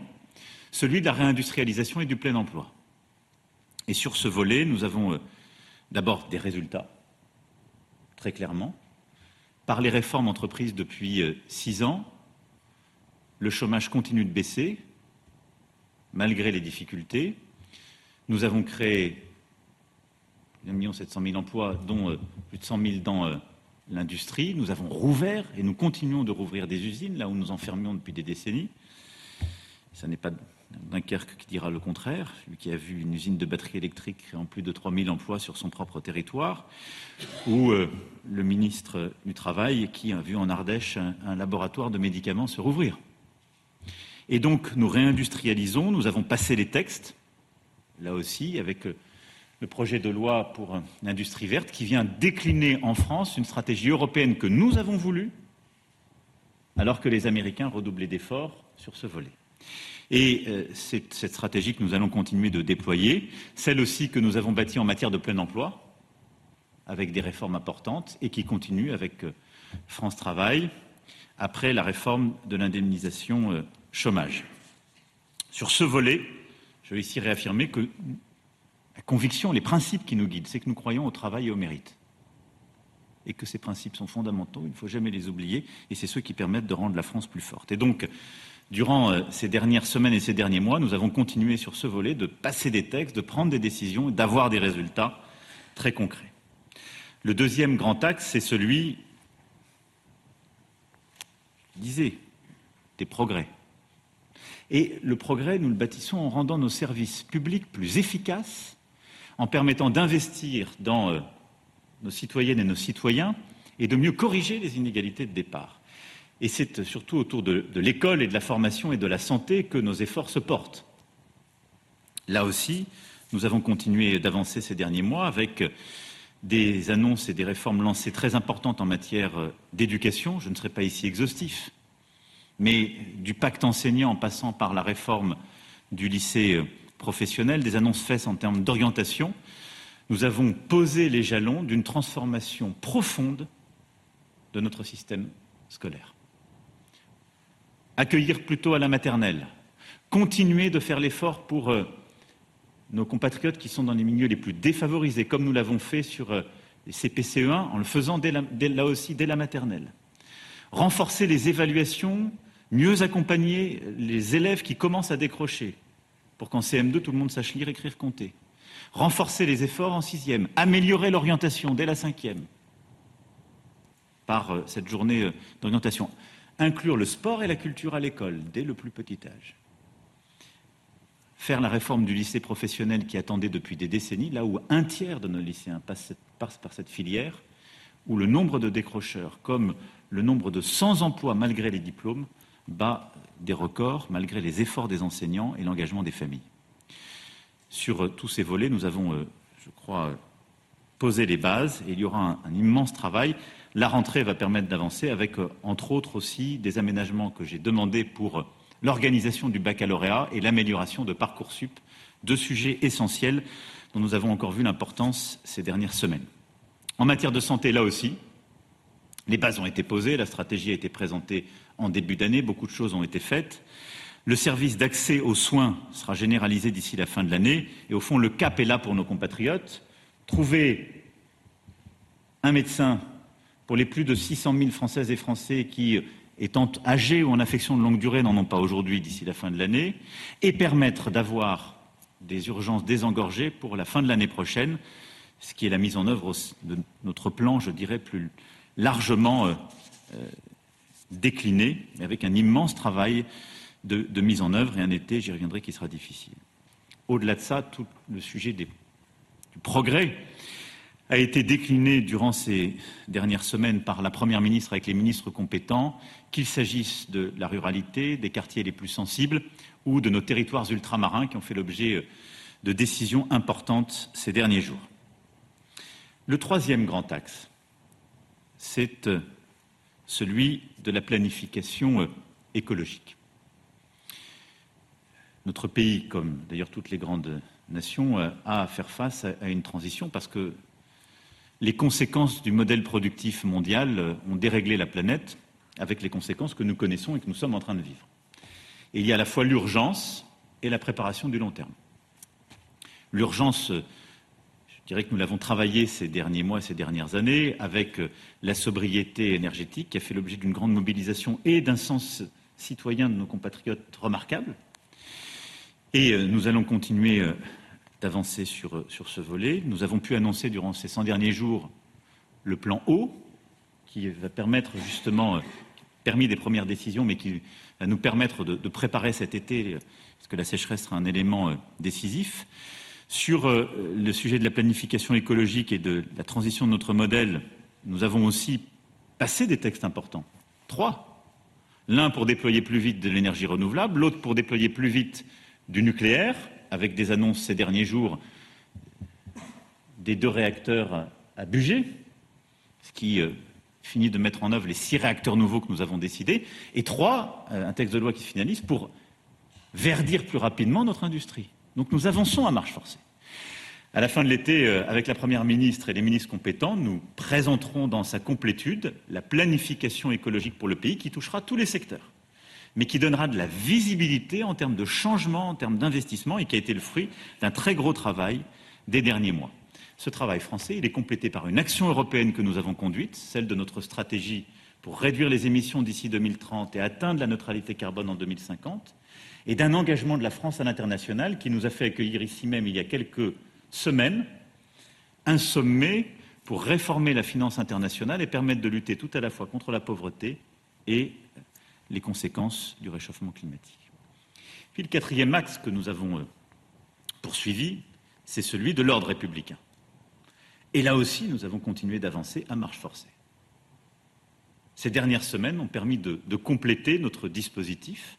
Speaker 8: celui de la réindustrialisation et du plein emploi. Et sur ce volet, nous avons euh, d'abord des résultats, très clairement. Par les réformes entreprises depuis euh, six ans, le chômage continue de baisser, malgré les difficultés. Nous avons créé 1 700 000 emplois, dont euh, plus de 100 000 dans l'industrie. Nous avons rouvert et nous continuons de rouvrir des usines là où nous enfermions depuis des décennies. Ce n'est pas Dunkerque qui dira le contraire, lui qui a vu une usine de batterie électrique en plus de 3000 emplois sur son propre territoire, ou euh, le ministre du Travail qui a vu en Ardèche un, laboratoire de médicaments se rouvrir. Et donc nous réindustrialisons, nous avons passé les textes, là aussi, avec euh, le projet de loi pour l'industrie verte qui vient décliner en France une stratégie européenne que nous avons voulu, alors que les Américains redoublaient d'efforts sur ce volet. Et euh, c'est cette stratégie que nous allons continuer de déployer, celle aussi que nous avons bâtie en matière de plein emploi, avec des réformes importantes, et qui continue avec euh, France Travail, après la réforme de l'indemnisation euh, chômage. Sur ce volet, je veux ici réaffirmer que la conviction, les principes qui nous guident, c'est que nous croyons au travail et au mérite. Et que ces principes sont fondamentaux, il ne faut jamais les oublier, et c'est ceux qui permettent de rendre la France plus forte. Et donc, durant euh, ces dernières semaines et ces derniers mois, nous avons continué sur ce volet de passer des textes, de prendre des décisions et d'avoir des résultats très concrets. Le deuxième grand axe, c'est celui, disais, des progrès. Et le progrès, nous le bâtissons en rendant nos services publics plus efficaces, en permettant d'investir dans euh, nos citoyennes et nos citoyens et de mieux corriger les inégalités de départ. Et c'est surtout autour de, l'école et de la formation et de la santé que nos efforts se portent. Là aussi, nous avons continué d'avancer ces derniers mois avec des annonces et des réformes lancées très importantes en matière euh, d'éducation. Je ne serai pas ici exhaustif, mais du pacte enseignant en passant par la réforme du lycée euh, professionnel, des annonces faites en termes d'orientation, nous avons posé les jalons d'une transformation profonde de notre système scolaire. Accueillir plutôt à la maternelle, continuer de faire l'effort pour euh, nos compatriotes qui sont dans les milieux les plus défavorisés, comme nous l'avons fait sur euh, les CPCE1 en le faisant là aussi dès la maternelle. Renforcer les évaluations, mieux accompagner les élèves qui commencent à décrocher, pour qu'en CM2, tout le monde sache lire, écrire, compter. Renforcer les efforts en sixième, améliorer l'orientation dès la cinquième, par euh, cette journée euh, d'orientation. Inclure le sport et la culture à l'école dès le plus petit âge faire la réforme du lycée professionnel qui attendait depuis des décennies, là où un tiers de nos lycéens passent, par cette filière, où le nombre de décrocheurs, comme le nombre de sans emploi malgré les diplômes, bat des records malgré les efforts des enseignants et l'engagement des familles. Sur euh, tous ces volets, nous avons, euh, je crois, posé les bases et il y aura un, immense travail. La rentrée va permettre d'avancer avec, euh, entre autres aussi, des aménagements que j'ai demandés pour l'organisation du baccalauréat et l'amélioration de Parcoursup, deux sujets essentiels dont nous avons encore vu l'importance ces dernières semaines. En matière de santé, là aussi, les bases ont été posées, la stratégie a été présentée en début d'année, beaucoup de choses ont été faites. Le service d'accès aux soins sera généralisé d'ici la fin de l'année et au fond, le cap est là pour nos compatriotes. Trouver un médecin pour les plus de 600 000 Françaises et Français qui étant âgés ou en affection de longue durée n'en ont pas aujourd'hui d'ici la fin de l'année, et permettre d'avoir des urgences désengorgées pour la fin de l'année prochaine, ce qui est la mise en œuvre de notre plan, je dirais, plus largement euh, euh, décliné, avec un immense travail de, mise en œuvre et un été, j'y reviendrai, qui sera difficile. Au-delà de ça, tout le sujet du progrès a été décliné durant ces dernières semaines par la Première ministre avec les ministres compétents, qu'il s'agisse de la ruralité, des quartiers les plus sensibles ou de nos territoires ultramarins qui ont fait l'objet de décisions importantes ces derniers jours. Le troisième grand axe, c'est celui de la planification écologique. Notre pays, comme d'ailleurs toutes les grandes nations, a à faire face à une transition parce que les conséquences du modèle productif mondial euh, ont déréglé la planète avec les conséquences que nous connaissons et que nous sommes en train de vivre. Et il y a à la fois l'urgence et la préparation du long terme. L'urgence, euh, je dirais que nous l'avons travaillé ces derniers mois, ces dernières années, avec euh, la sobriété énergétique qui a fait l'objet d'une grande mobilisation et d'un sens citoyen de nos compatriotes remarquable. Et nous allons continuer d'avancer sur, ce volet. Nous avons pu annoncer durant ces 100 derniers jours le plan eau, qui va permettre justement, euh, permis des premières décisions, mais qui va nous permettre de, préparer cet été, parce que la sécheresse sera un élément euh, décisif. Sur euh, le sujet de la planification écologique et de la transition de notre modèle, nous avons aussi passé des textes importants. Trois. L'un pour déployer plus vite de l'énergie renouvelable, l'autre pour déployer plus vite du nucléaire, avec des annonces ces derniers jours des deux réacteurs à Bugey, ce qui finit de mettre en œuvre les six réacteurs nouveaux que nous avons décidés, et trois, un texte de loi qui se finalise pour verdir plus rapidement notre industrie. Donc nous avançons à marche forcée. À la fin de l'été, euh, avec la Première ministre et les ministres compétents, nous présenterons dans sa complétude la planification écologique pour le pays qui touchera tous les secteurs, mais qui donnera de la visibilité en termes de changement, en termes d'investissement, et qui a été le fruit d'un très gros travail des derniers mois. Ce travail français, est complété par une action européenne que nous avons conduite, celle de notre stratégie pour réduire les émissions d'ici 2030 et atteindre la neutralité carbone en 2050, et d'un engagement de la France à l'international qui nous a fait accueillir ici même il y a quelques semaine un sommet pour réformer la finance internationale et permettre de lutter tout à la fois contre la pauvreté et les conséquences du réchauffement climatique. Puis le quatrième axe que nous avons euh, poursuivi, c'est celui de l'ordre républicain. Et là aussi, nous avons continué d'avancer à marche forcée. Ces dernières semaines ont permis de, de, compléter notre dispositif.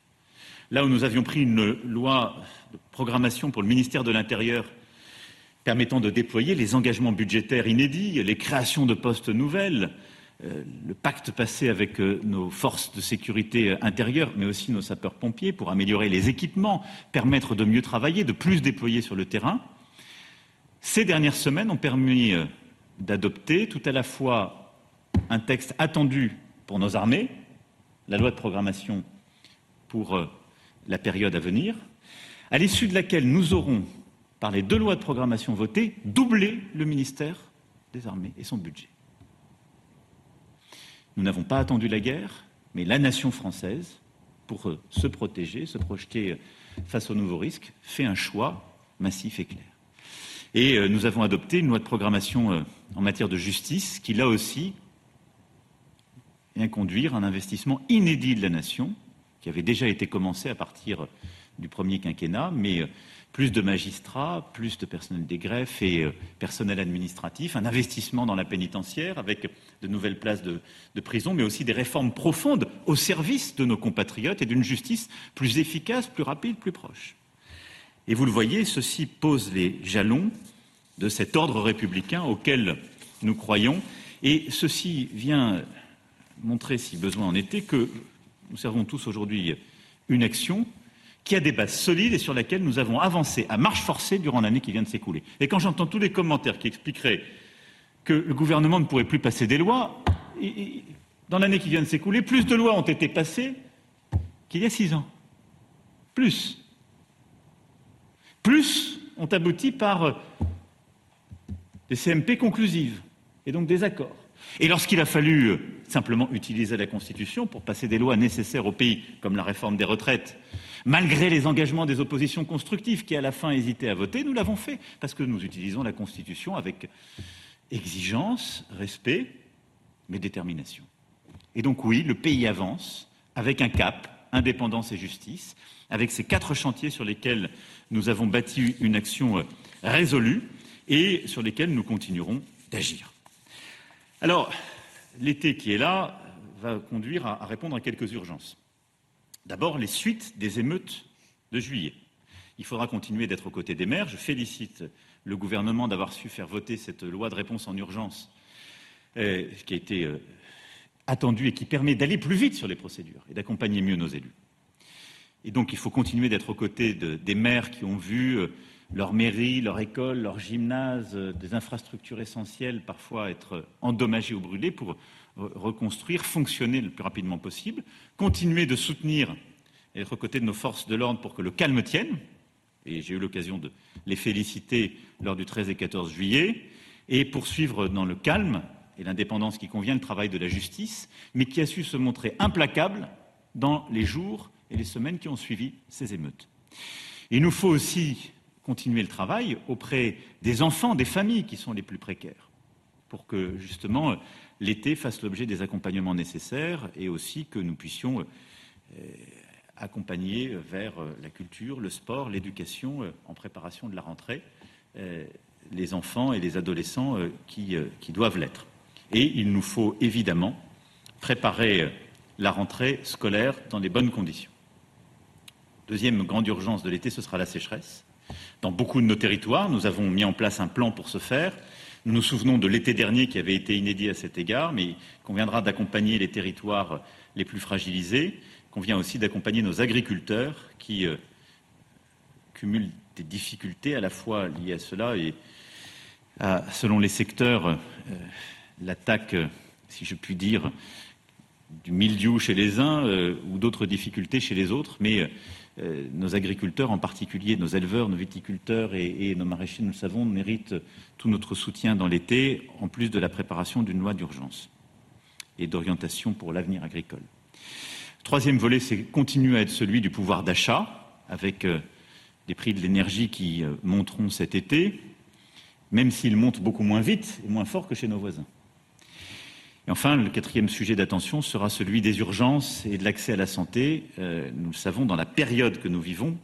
Speaker 8: Là où nous avions pris une loi de programmation pour le ministère de l'Intérieur permettant de déployer les engagements budgétaires inédits, les créations de postes nouvelles, euh, le pacte passé avec euh, nos forces de sécurité intérieure, mais aussi nos sapeurs-pompiers, pour améliorer les équipements, permettre de mieux travailler, de plus déployer sur le terrain. Ces dernières semaines ont permis euh, d'adopter tout à la fois un texte attendu pour nos armées, la loi de programmation pour la période à venir, à l'issue de laquelle nous aurons par les deux lois de programmation votées, doubler le ministère des Armées et son budget. Nous n'avons pas attendu la guerre, mais la nation française, pour euh, se protéger, se projeter euh, face aux nouveaux risques, fait un choix massif et clair. Et euh, nous avons adopté une loi de programmation en matière de justice qui, là aussi, vient conduire un investissement inédit de la nation, qui avait déjà été commencé à partir du premier quinquennat, mais plus de magistrats, plus de personnel des greffes et euh, personnel administratif, un investissement dans la pénitentiaire avec de nouvelles places de, prison, mais aussi des réformes profondes au service de nos compatriotes et d'une justice plus efficace, plus rapide, plus proche. Et vous le voyez, ceci pose les jalons de cet ordre républicain auquel nous croyons, et ceci vient montrer, si besoin en était, que nous servons tous aujourd'hui une action qui a des bases solides et sur laquelle nous avons avancé à marche forcée durant l'année qui vient de s'écouler. Et quand j'entends tous les commentaires qui expliqueraient que le gouvernement ne pourrait plus passer des lois, dans l'année qui vient de s'écouler, plus de lois ont été passées qu'il y a six ans. Plus. Plus ont abouti par des CMP conclusives et donc des accords. Et lorsqu'il a fallu euh, simplement utiliser la Constitution pour passer des lois nécessaires au pays, comme la réforme des retraites, malgré les engagements des oppositions constructives qui, à la fin, hésitaient à voter, nous l'avons fait, parce que nous utilisons la Constitution avec exigence, respect, mais détermination. Et donc oui, le pays avance avec un cap, indépendance et justice, avec ces quatre chantiers sur lesquels nous avons bâti une action euh, résolue et sur lesquels nous continuerons d'agir. Alors, l'été qui est là va conduire à répondre à quelques urgences. D'abord, les suites des émeutes de juillet. Il faudra continuer d'être aux côtés des maires. Je félicite le gouvernement d'avoir su faire voter cette loi de réponse en urgence euh, qui a été euh, attendue et qui permet d'aller plus vite sur les procédures et d'accompagner mieux nos élus. Et donc, il faut continuer d'être aux côtés de, des maires qui ont vu euh, leur mairie, leur école, leur gymnase, des infrastructures essentielles parfois être endommagées ou brûlées pour reconstruire, fonctionner le plus rapidement possible, continuer de soutenir et être aux côtés de nos forces de l'ordre pour que le calme tienne, et j'ai eu l'occasion de les féliciter lors du 13 et 14 juillet, et poursuivre dans le calme et l'indépendance qui convient le travail de la justice, mais qui a su se montrer implacable dans les jours et les semaines qui ont suivi ces émeutes. Il nous faut aussi continuer le travail auprès des enfants, des familles qui sont les plus précaires, pour que justement l'été fasse l'objet des accompagnements nécessaires et aussi que nous puissions euh, accompagner vers euh, la culture, le sport, l'éducation euh, en préparation de la rentrée les enfants et les adolescents qui, qui doivent l'être. Et il nous faut évidemment préparer la rentrée scolaire dans les bonnes conditions. Deuxième grande urgence de l'été, ce sera la sécheresse. Dans beaucoup de nos territoires, nous avons mis en place un plan pour ce faire. Nous nous souvenons de l'été dernier qui avait été inédit à cet égard, mais il conviendra d'accompagner les territoires les plus fragilisés, convient aussi d'accompagner nos agriculteurs qui euh, cumulent des difficultés à la fois liées à cela et selon les secteurs, euh, l'attaque, si je puis dire, du mildiou chez les uns euh, ou d'autres difficultés chez les autres, mais euh, nos agriculteurs en particulier, nos éleveurs, nos viticulteurs et, nos maraîchers, nous le savons, méritent tout notre soutien dans l'été, en plus de la préparation d'une loi d'urgence et d'orientation pour l'avenir agricole. troisième volet, c'est continue à être celui du pouvoir d'achat, avec euh, des prix de l'énergie qui monteront cet été, même s'ils montent beaucoup moins vite et moins fort que chez nos voisins. Et enfin, le quatrième sujet d'attention sera celui des urgences et de l'accès à la santé. Euh, nous le savons, dans la période que nous vivons,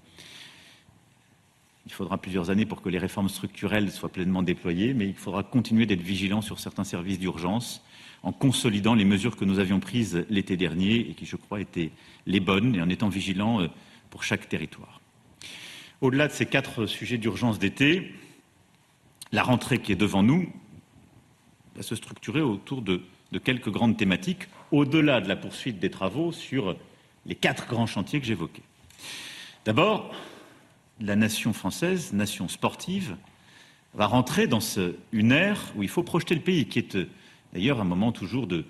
Speaker 8: il faudra plusieurs années pour que les réformes structurelles soient pleinement déployées, mais il faudra continuer d'être vigilant sur certains services d'urgence en consolidant les mesures que nous avions prises l'été dernier et qui, je crois, étaient les bonnes et en étant vigilants euh, pour chaque territoire. Au-delà de ces quatre sujets d'urgence d'été, la rentrée qui est devant nous va se structurer autour de de quelques grandes thématiques, au-delà de la poursuite des travaux sur les quatre grands chantiers que j'évoquais. D'abord, la nation française, nation sportive, va rentrer dans une ère où il faut projeter le pays, qui est d'ailleurs un moment toujours de,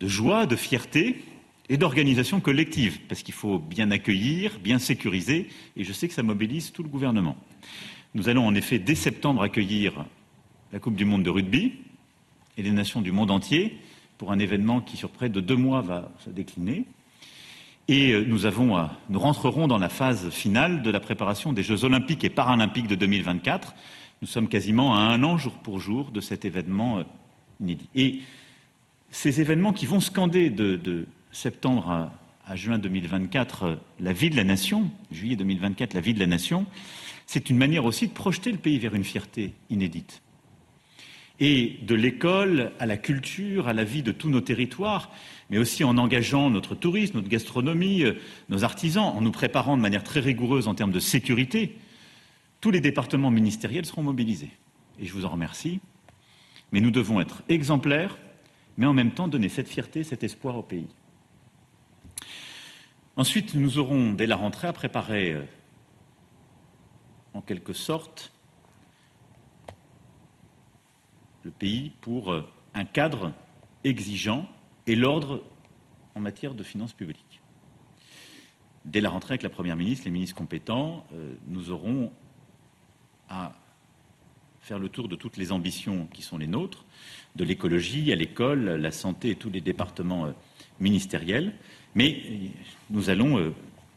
Speaker 8: de joie, de fierté et d'organisation collective, parce qu'il faut bien accueillir, bien sécuriser, et je sais que ça mobilise tout le gouvernement. Nous allons en effet, dès septembre, accueillir la Coupe du Monde de rugby et les nations du monde entier, pour un événement qui, sur près de deux mois, va se décliner. Et euh, nous, avons, euh, nous rentrerons dans la phase finale de la préparation des Jeux olympiques et paralympiques de 2024. Nous sommes quasiment à un an, jour pour jour, de cet événement euh, inédit. Et ces événements qui vont scander de, septembre à, à, juin 2024 la vie de la nation, juillet 2024 la vie de la nation, c'est une manière aussi de projeter le pays vers une fierté inédite et de l'école à la culture, à la vie de tous nos territoires, mais aussi en engageant notre tourisme, notre gastronomie, euh, nos artisans, en nous préparant de manière très rigoureuse en termes de sécurité, tous les départements ministériels seront mobilisés. Et je vous en remercie. Mais nous devons être exemplaires, mais en même temps donner cette fierté, cet espoir au pays. Ensuite, nous aurons, dès la rentrée, à préparer, euh, en quelque sorte, le pays pour euh, un cadre exigeant et l'ordre en matière de finances publiques. Dès la rentrée avec la Première ministre, les ministres compétents, euh, nous aurons à faire le tour de toutes les ambitions qui sont les nôtres, de l'écologie à l'école, la santé et tous les départements euh, ministériels, mais nous allons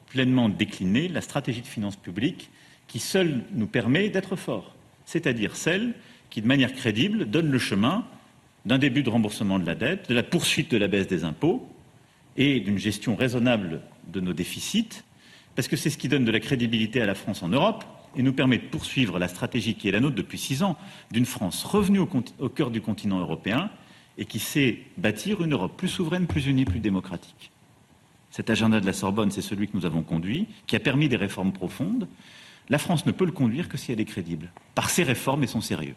Speaker 8: pleinement décliner la stratégie de finances publiques qui seule nous permet d'être forts, c'est-à-dire celle qui, de manière crédible, donne le chemin d'un début de remboursement de la dette, de la poursuite de la baisse des impôts et d'une gestion raisonnable de nos déficits, parce que c'est ce qui donne de la crédibilité à la France en Europe et nous permet de poursuivre la stratégie qui est la nôtre depuis six ans d'une France revenue au, cœur du continent européen et qui sait bâtir une Europe plus souveraine, plus unie, plus démocratique. Cet agenda de la Sorbonne, c'est celui que nous avons conduit, qui a permis des réformes profondes. La France ne peut le conduire que si elle est crédible, par ses réformes et son sérieux.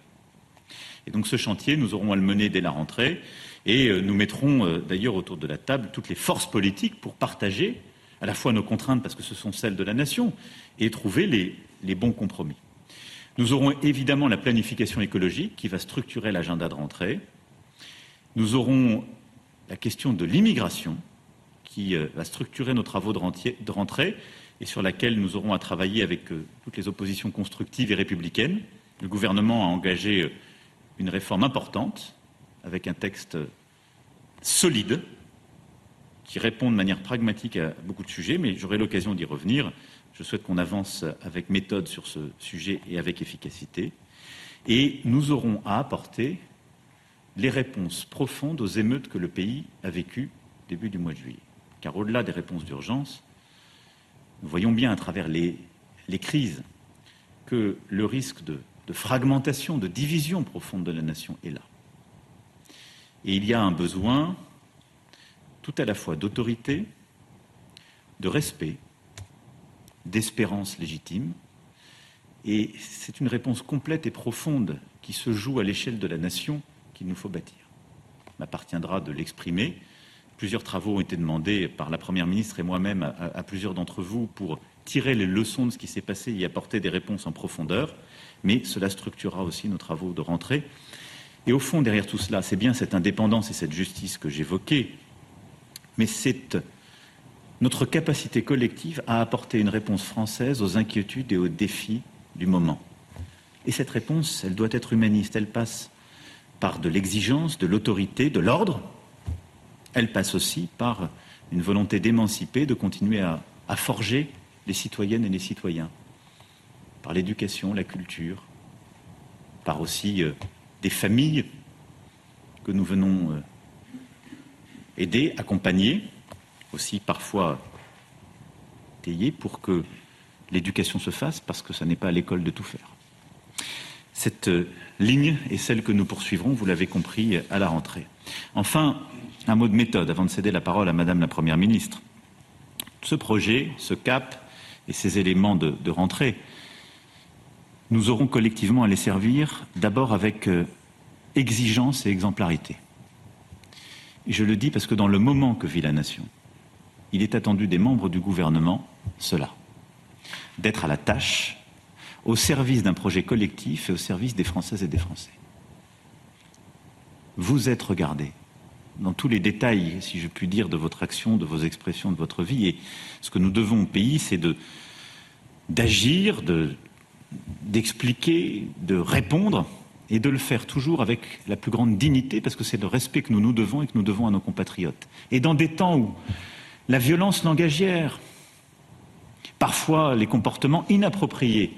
Speaker 8: Donc ce chantier, nous aurons à le mener dès la rentrée et euh, nous mettrons euh, d'ailleurs autour de la table toutes les forces politiques pour partager à la fois nos contraintes, parce que ce sont celles de la nation, et trouver les, les bons compromis. Nous aurons évidemment la planification écologique qui va structurer l'agenda de rentrée. Nous aurons la question de l'immigration qui euh, va structurer nos travaux de rentrée et sur laquelle nous aurons à travailler avec toutes les oppositions constructives et républicaines. Le gouvernement a engagé une réforme importante, avec un texte solide, qui répond de manière pragmatique à beaucoup de sujets, mais j'aurai l'occasion d'y revenir. Je souhaite qu'on avance avec méthode sur ce sujet et avec efficacité. Et nous aurons à apporter les réponses profondes aux émeutes que le pays a vécues début du mois de juillet. Car au-delà des réponses d'urgence, nous voyons bien à travers les, les crises que le risque de de fragmentation, de division profonde de la nation est là. Et il y a un besoin tout à la fois d'autorité, de respect, d'espérance légitime, Et c'est une réponse complète et profonde qui se joue à l'échelle de la nation qu'il nous faut bâtir. Il m'appartiendra de l'exprimer. Plusieurs travaux ont été demandés par la Première ministre et moi-même à, plusieurs d'entre vous pour tirer les leçons de ce qui s'est passé et y apporter des réponses en profondeur. Mais cela structurera aussi nos travaux de rentrée. Et au fond, derrière tout cela, c'est bien cette indépendance et cette justice que j'évoquais, mais c'est notre capacité collective à apporter une réponse française aux inquiétudes et aux défis du moment. Et cette réponse, elle doit être humaniste. Elle passe par de l'exigence, de l'autorité, de l'ordre. Elle passe aussi par une volonté d'émanciper, de continuer à, forger les citoyennes et les citoyens. Par l'éducation, la culture, par aussi euh, des familles que nous venons euh, aider, accompagner, aussi parfois tailler pour que l'éducation se fasse, parce que ce n'est pas à l'école de tout faire. Cette euh, ligne est celle que nous poursuivrons, vous l'avez compris, à la rentrée. Enfin, un mot de méthode avant de céder la parole à Madame la Première ministre. Ce projet, ce cap et ces éléments de, rentrée, nous aurons collectivement à les servir d'abord avec euh, exigence et exemplarité. Je le dis parce que dans le moment que vit la nation, il est attendu des membres du gouvernement cela, d'être à la tâche, au service d'un projet collectif et au service des Françaises et des Français. Vous êtes regardés dans tous les détails, si je puis dire, de votre action, de vos expressions, de votre vie. Et ce que nous devons au pays, c'est d'agir, d'expliquer, de répondre et de le faire toujours avec la plus grande dignité, parce que c'est le respect que nous nous devons et que nous devons à nos compatriotes. Et dans des temps où la violence langagière, parfois les comportements inappropriés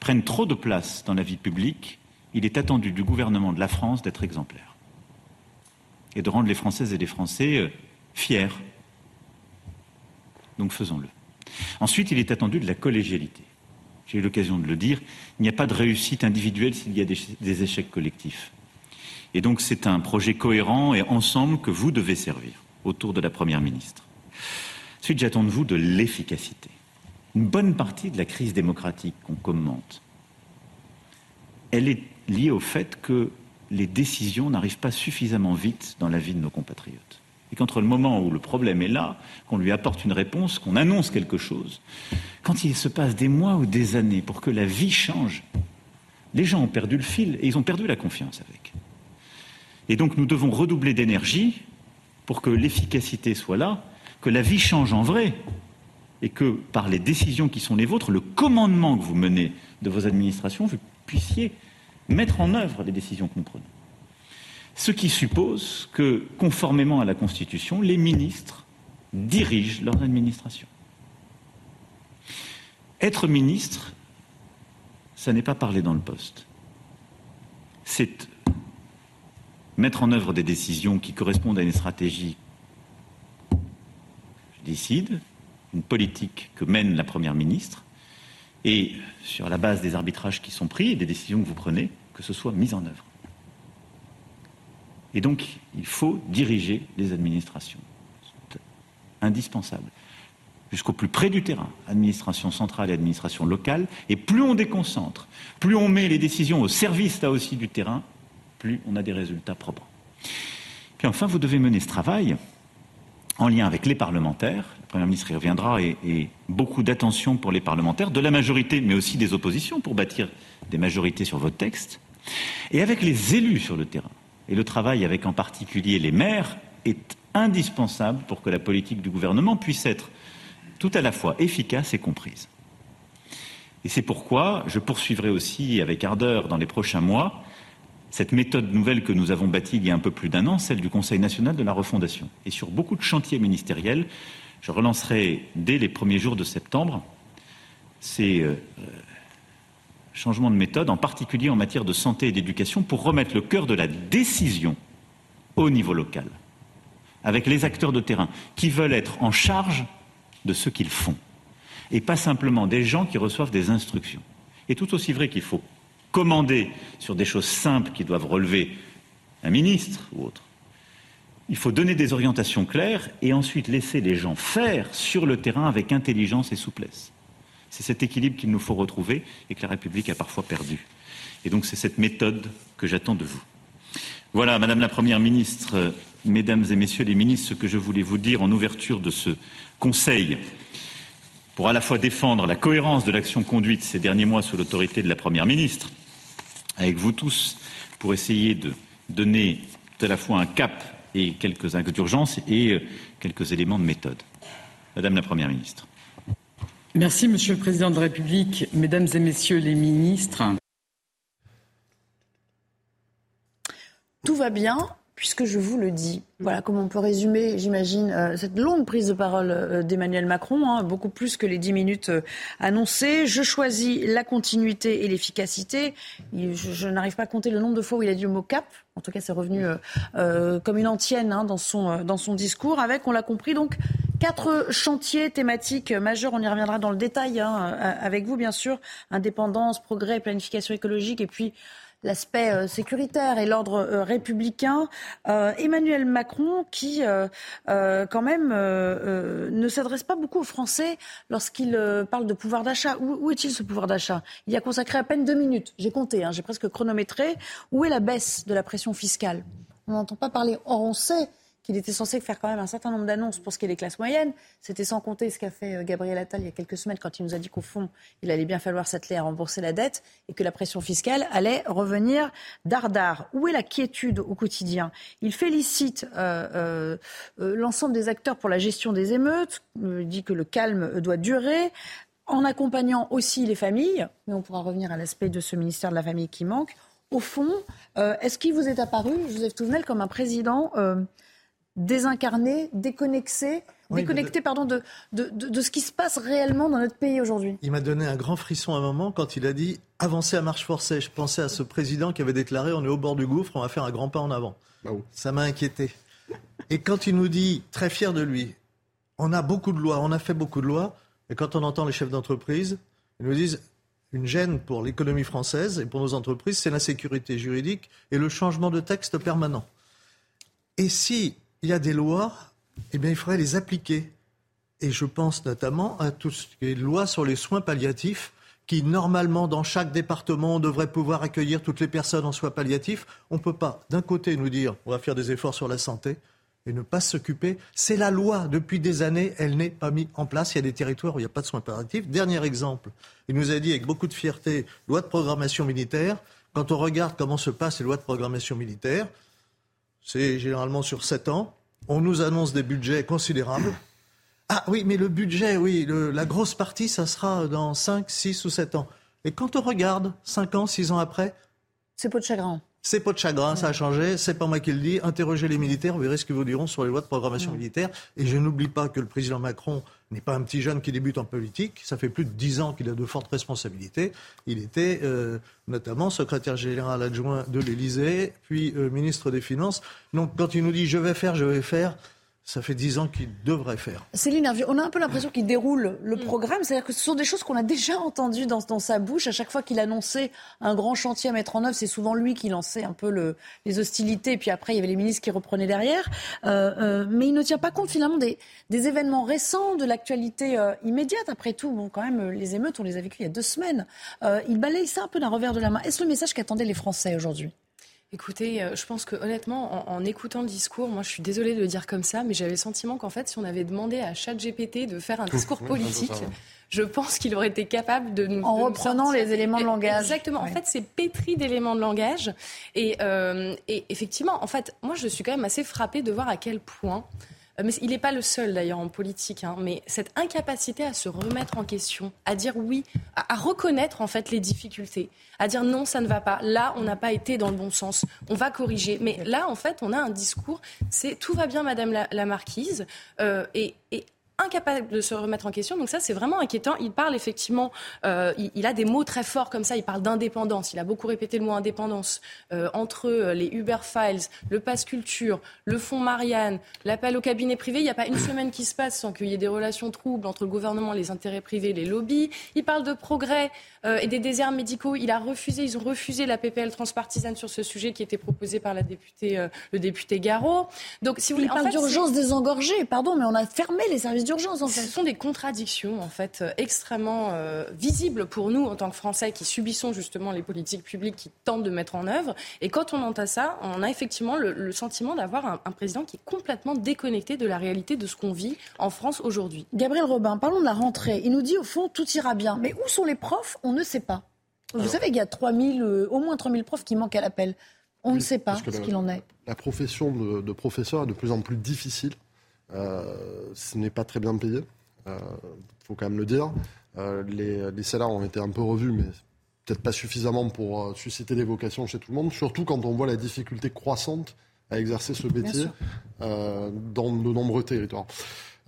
Speaker 8: prennent trop de place dans la vie publique, il est attendu du gouvernement de la France d'être exemplaire et de rendre les Françaises et les Français euh, fiers. Donc faisons-le. Ensuite, il est attendu de la collégialité j'ai eu l'occasion de le dire, il n'y a pas de réussite individuelle s'il y a des, échecs collectifs. Et donc c'est un projet cohérent et ensemble que vous devez servir autour de la Première ministre. Ensuite, j'attends de vous de l'efficacité. Une bonne partie de la crise démocratique qu'on commente, elle est liée au fait que les décisions n'arrivent pas suffisamment vite dans la vie de nos compatriotes et qu'entre le moment où le problème est là, qu'on lui apporte une réponse, qu'on annonce quelque chose, quand il se passe des mois ou des années pour que la vie change, les gens ont perdu le fil et ils ont perdu la confiance avec. Et donc nous devons redoubler d'énergie pour que l'efficacité soit là, que la vie change en vrai, et que par les décisions qui sont les vôtres, le commandement que vous menez de vos administrations, vous puissiez mettre en œuvre les décisions que nous ce qui suppose que, conformément à la Constitution, les ministres dirigent leur administration. Être ministre, ça n'est pas parler dans le poste. C'est mettre en œuvre des décisions qui correspondent à une stratégie. Je décide, une politique que mène la Première ministre, et sur la base des arbitrages qui sont pris et des décisions que vous prenez, que ce soit mis en œuvre. Et donc, il faut diriger les administrations. C'est indispensable. Jusqu'au plus près du terrain, administration centrale et administration locale. Et plus on déconcentre, plus on met les décisions au service là aussi du terrain, plus on a des résultats probants. Puis enfin, vous devez mener ce travail en lien avec les parlementaires. Le Premier ministre y reviendra et, et beaucoup d'attention pour les parlementaires, de la majorité, mais aussi des oppositions, pour bâtir des majorités sur votre texte, et avec les élus sur le terrain et le travail avec en particulier les maires est indispensable pour que la politique du gouvernement puisse être tout à la fois efficace et comprise. Et c'est pourquoi je poursuivrai aussi avec ardeur dans les prochains mois cette méthode nouvelle que nous avons bâtie il y a un peu plus d'un an, celle du Conseil national de la refondation. Et sur beaucoup de chantiers ministériels, je relancerai dès les premiers jours de septembre ces euh, changement de méthode, en particulier en matière de santé et d'éducation, pour remettre le cœur de la décision au niveau local, avec les acteurs de terrain qui veulent être en charge de ce qu'ils font, et pas simplement des gens qui reçoivent des instructions. Et tout aussi vrai qu'il faut commander sur des choses simples qui doivent relever un ministre ou autre. Il faut donner des orientations claires et ensuite laisser les gens faire sur le terrain avec intelligence et souplesse. C'est cet équilibre qu'il nous faut retrouver et que la République a parfois perdu. Et donc c'est cette méthode que j'attends de vous. Voilà, Madame la Première ministre, Mesdames et Messieurs les ministres, ce que je voulais vous dire en ouverture de ce Conseil pour à la fois défendre la cohérence de l'action conduite ces derniers mois sous l'autorité de la Première ministre, avec vous tous, pour essayer de donner à la fois un cap et quelques actes d'urgence et euh, quelques éléments de méthode. Madame la Première ministre.
Speaker 9: Merci, Monsieur le Président de la République, Mesdames et Messieurs les ministres.
Speaker 1: Tout va bien puisque je vous le dis. Voilà comment on peut résumer, j'imagine, euh, cette longue prise de parole euh, d'Emmanuel Macron, hein, beaucoup plus que les dix minutes euh, annoncées. Je choisis la continuité et l'efficacité. Je, n'arrive pas à compter le nombre de fois où il a dit le mot cap. En tout cas, c'est revenu comme une antienne hein, dans, son, dans son discours, avec, on l'a compris, donc quatre chantiers thématiques majeurs. On y reviendra dans le détail hein, avec vous, bien sûr. Indépendance, progrès, planification écologique et puis l'aspect euh, sécuritaire et l'ordre euh, républicain. Euh, Emmanuel Macron, qui quand même ne s'adresse pas beaucoup aux Français lorsqu'il parle de pouvoir d'achat. Où, est-il ce pouvoir d'achat? Il y a consacré à peine deux minutes. J'ai compté, hein, j'ai presque chronométré. Où est la baisse de la pression fiscale? On n'entend pas parler. Or, on sait qu'il était censé faire quand même un certain nombre d'annonces pour ce qui est des classes moyennes. C'était sans compter ce qu'a fait euh, Gabriel Attal il y a quelques semaines quand il nous a dit qu'au fond, il allait bien falloir s'atteler à rembourser la dette et que la pression fiscale allait revenir dardard. Où est la quiétude au quotidien? Il félicite euh, euh, l'ensemble des acteurs pour la gestion des émeutes, dit que le calme doit durer en accompagnant aussi les familles, mais on pourra revenir à l'aspect de ce ministère de la Famille qui manque. Au fond, est-ce qu'il vous est apparu, Joseph Touvenel, comme un président désincarné, déconnecté, déconnecté pardon, de, de, ce qui se passe réellement dans notre pays aujourd'hui.
Speaker 2: Il m'a donné un grand frisson à un moment quand il a dit avancer à marche forcée. Je pensais à ce président qui avait déclaré on est au bord du gouffre, on va faire un grand pas en avant. Bah Ça m'a inquiété. Et quand il nous dit, très fier de lui, on a beaucoup de lois, on a fait beaucoup de lois, et quand on entend les chefs d'entreprise, ils nous disent une gêne pour l'économie française et pour nos entreprises, c'est l'insécurité juridique et le changement de texte permanent. Et si il y a des lois, eh bien, il faudrait les appliquer. Et je pense notamment à toutes les lois sur les soins palliatifs qui, normalement, dans chaque département, on devrait pouvoir accueillir toutes les personnes en soins palliatifs. On ne peut pas, d'un côté, nous dire on va faire des efforts sur la santé et ne pas s'occuper. C'est la loi. Depuis des années, elle n'est pas mise en place. Il y a des territoires où il n'y a pas de soins palliatifs. Dernier exemple, il nous a dit avec beaucoup de fierté, loi de programmation militaire. Quand on regarde comment se passent les lois de programmation militaire, c'est généralement sur 7 ans. On nous annonce des budgets considérables. Ah oui, mais le budget, oui, la grosse partie, ça sera dans 5, 6 ou 7 ans. Et quand on regarde 5 ans, 6 ans après...
Speaker 1: C'est pas de chagrin.
Speaker 2: C'est pas de chagrin, ça a changé. C'est pas moi qui le dis. Interrogez les militaires, vous verrez ce qu'ils vous diront sur les lois de programmation militaire. Et je n'oublie pas que le président Macron n'est pas un petit jeune qui débute en politique. Ça fait plus de dix ans qu'il a de fortes responsabilités. Il était euh, notamment secrétaire général adjoint de l'Élysée, puis euh, ministre des Finances. Donc quand il nous dit je vais faire, je vais faire, ça fait dix ans qu'il devrait faire.
Speaker 1: Céline on a un peu l'impression qu'il déroule le mm. programme. C'est-à-dire que ce sont des choses qu'on a déjà entendues dans, sa bouche. À chaque fois qu'il annonçait un grand chantier à mettre en œuvre, c'est souvent lui qui lançait un peu les hostilités. Et puis après, il y avait les ministres qui reprenaient derrière. Euh, euh, mais il ne tient pas compte finalement des, événements récents, de l'actualité euh, immédiate. Après tout, bon, quand même, les émeutes, on les a vécues il y a deux semaines. il balaye ça un peu d'un revers de la main. Est-ce le message qu'attendaient les Français aujourd'hui?
Speaker 3: Écoutez, euh, je pense que honnêtement, en, écoutant le discours, moi je suis désolée de le dire comme ça, mais j'avais le sentiment qu'en fait, si on avait demandé à ChatGPT de faire un discours politique, je pense qu'il aurait été capable de nous.
Speaker 1: En reprenant les éléments de langage.
Speaker 3: Exactement. En fait, c'est pétri d'éléments de langage. Et, euh, et effectivement, en fait, moi je suis quand même assez frappée de voir à quel point mais il n'est pas le seul d'ailleurs en politique, hein, mais cette incapacité à se remettre en question, à dire oui, à, reconnaître en fait les difficultés, à dire non, ça ne va pas, là on n'a pas été dans le bon sens, on va corriger. Mais là en fait on a un discours, c'est tout va bien Madame la, Marquise, euh, et, et incapable de se remettre en question. Donc ça, c'est vraiment inquiétant. Il parle effectivement, euh, il, a des mots très forts comme ça. Il parle d'indépendance. Il a beaucoup répété le mot indépendance euh, entre euh, les Uber Files, le Pass Culture, le Fonds Marianne, l'appel au cabinet privé. Il n'y a pas une semaine qui se passe sans qu'il y ait des relations troubles entre le gouvernement, les intérêts privés, les lobbies. Il parle de progrès et des déserts médicaux. Il a refusé, ils ont refusé la PPL transpartisane sur ce sujet qui était proposée par la députée, le député Garot.
Speaker 1: Donc, si vous voulez, il parle d'urgence désengorgée. Pardon, mais on a fermé les services d'urgence, en fait.
Speaker 3: Ce sont des contradictions, en fait, extrêmement visibles pour nous, en tant que Français, qui subissons justement les politiques publiques qui tentent de mettre en œuvre. Et quand on entend ça, on a effectivement le, sentiment d'avoir un, un président qui est complètement déconnecté de la réalité de ce qu'on vit en France aujourd'hui.
Speaker 1: Gabriel Robin, parlons de la rentrée. Il nous dit, au fond, tout ira bien. Mais où sont les profs? On ne sait pas. Vous savez qu'il y a 3000, euh, au moins 3000 profs qui manquent à l'appel. On ne sait pas ce qu'il en est.
Speaker 4: La profession de, professeur est de plus en plus difficile. Euh, ce n'est pas très bien payé. Il euh, faut quand même le dire. les, salaires ont été un peu revus, mais peut-être pas suffisamment pour susciter des vocations chez tout le monde. Surtout quand on voit la difficulté croissante à exercer ce métier dans de nombreux territoires.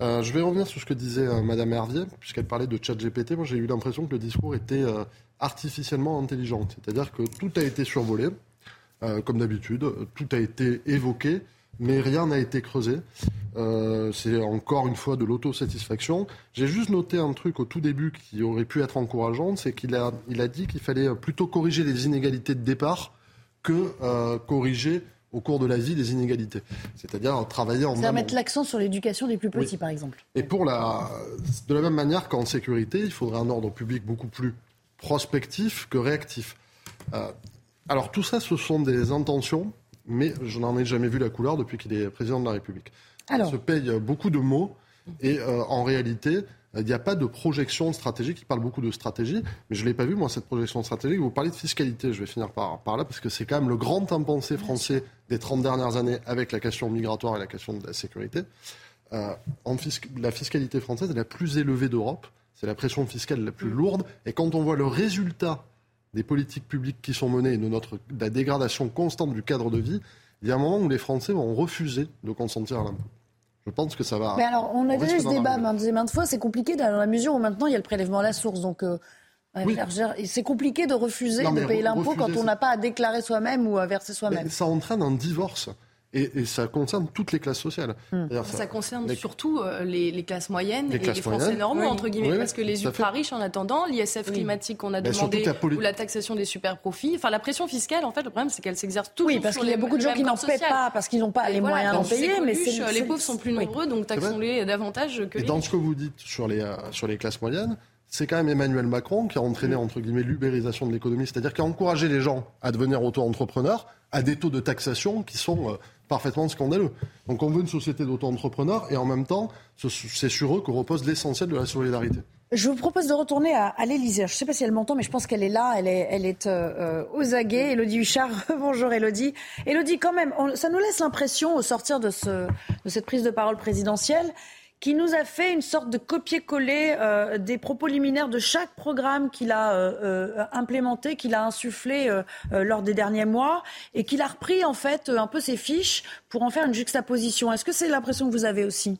Speaker 4: je vais revenir sur ce que disait Madame Hervier, puisqu'elle parlait de chat GPT. Moi, j'ai eu l'impression que le discours était artificiellement intelligente. C'est-à-dire que tout a été survolé, euh, comme d'habitude, tout a été évoqué, mais rien n'a été creusé. Euh, c'est encore une fois de l'autosatisfaction. J'ai juste noté un truc au tout début qui aurait pu être encourageant, c'est qu'il a, il a dit qu'il fallait plutôt corriger les inégalités de départ que euh, corriger au cours de la vie les inégalités. C'est-à-dire travailler en...
Speaker 1: Ça mettre l'accent sur l'éducation des plus petits, par exemple.
Speaker 4: Et pour la... de la même manière qu'en sécurité, il faudrait un ordre public beaucoup plus prospectif que réactif. Euh, alors tout ça, ce sont des intentions, mais je n'en ai jamais vu la couleur depuis qu'il est président de la République. Il se paye beaucoup de mots et euh, en réalité, il n'y a pas de projection stratégique. Il parle beaucoup de stratégie, mais je ne l'ai pas vu, moi, cette projection stratégique. Vous parlez de fiscalité, je vais finir par, par là, parce que c'est quand même le grand impensé français des 30 dernières années avec la question migratoire et la question de la sécurité. Euh, en la fiscalité française est la plus élevée d'Europe. C'est la pression fiscale la plus lourde. Et quand on voit le résultat des politiques publiques qui sont menées et de, notre, la dégradation constante du cadre de vie, il y a un moment où les Français vont refuser de consentir à l'impôt. Je pense que ça va.
Speaker 1: Mais alors, on a déjà eu ce débat maintes, fois. C'est compliqué dans la mesure où maintenant il y a le prélèvement à la source. Donc, euh, c'est compliqué de refuser de payer l'impôt quand on n'a pas à déclarer soi-même ou à verser soi-même.
Speaker 4: Ça entraîne un divorce. Et, ça concerne toutes les classes sociales.
Speaker 3: Hmm. Ça, concerne surtout euh, les, classes moyennes et les Français normaux, entre guillemets, parce que les ultra-riches, en attendant, l'ISF climatique qu'on a demandé, ou la taxation des super-profits, enfin la pression fiscale, en fait, le problème, c'est qu'elle s'exerce toujours
Speaker 1: Oui, parce qu'il y a beaucoup de gens qui n'en paient pas, parce qu'ils n'ont pas les moyens d'en payer. Mais
Speaker 3: les pauvres sont plus nombreux, donc taxons-les davantage que
Speaker 4: Et dans ce que vous dites sur les, euh, sur les classes moyennes, c'est quand même Emmanuel Macron qui a entraîné, entre guillemets, l'ubérisation de l'économie, c'est-à-dire qui a encouragé les gens à devenir auto-entrepreneurs à des taux de taxation qui sont euh, parfaitement scandaleux. Donc on veut une société d'auto-entrepreneurs et en même temps, c'est sur eux que repose l'essentiel de la solidarité.
Speaker 1: Je vous propose de retourner à, à l'Élysée. Je ne sais pas si elle m'entend, mais je pense qu'elle est là. Elle est, elle est euh, euh, aux aguets. Elodie Huchard, bonjour Elodie. Elodie, quand même, ça nous laisse l'impression, au sortir de, ce, de cette prise de parole présidentielle, qui nous a fait une sorte de copier-coller euh, des propos liminaires de chaque programme qu'il a euh, euh, implémenté, qu'il a insufflé lors des derniers mois, et qu'il a repris en fait un peu ses fiches pour en faire une juxtaposition. Est-ce que c'est l'impression que vous avez aussi?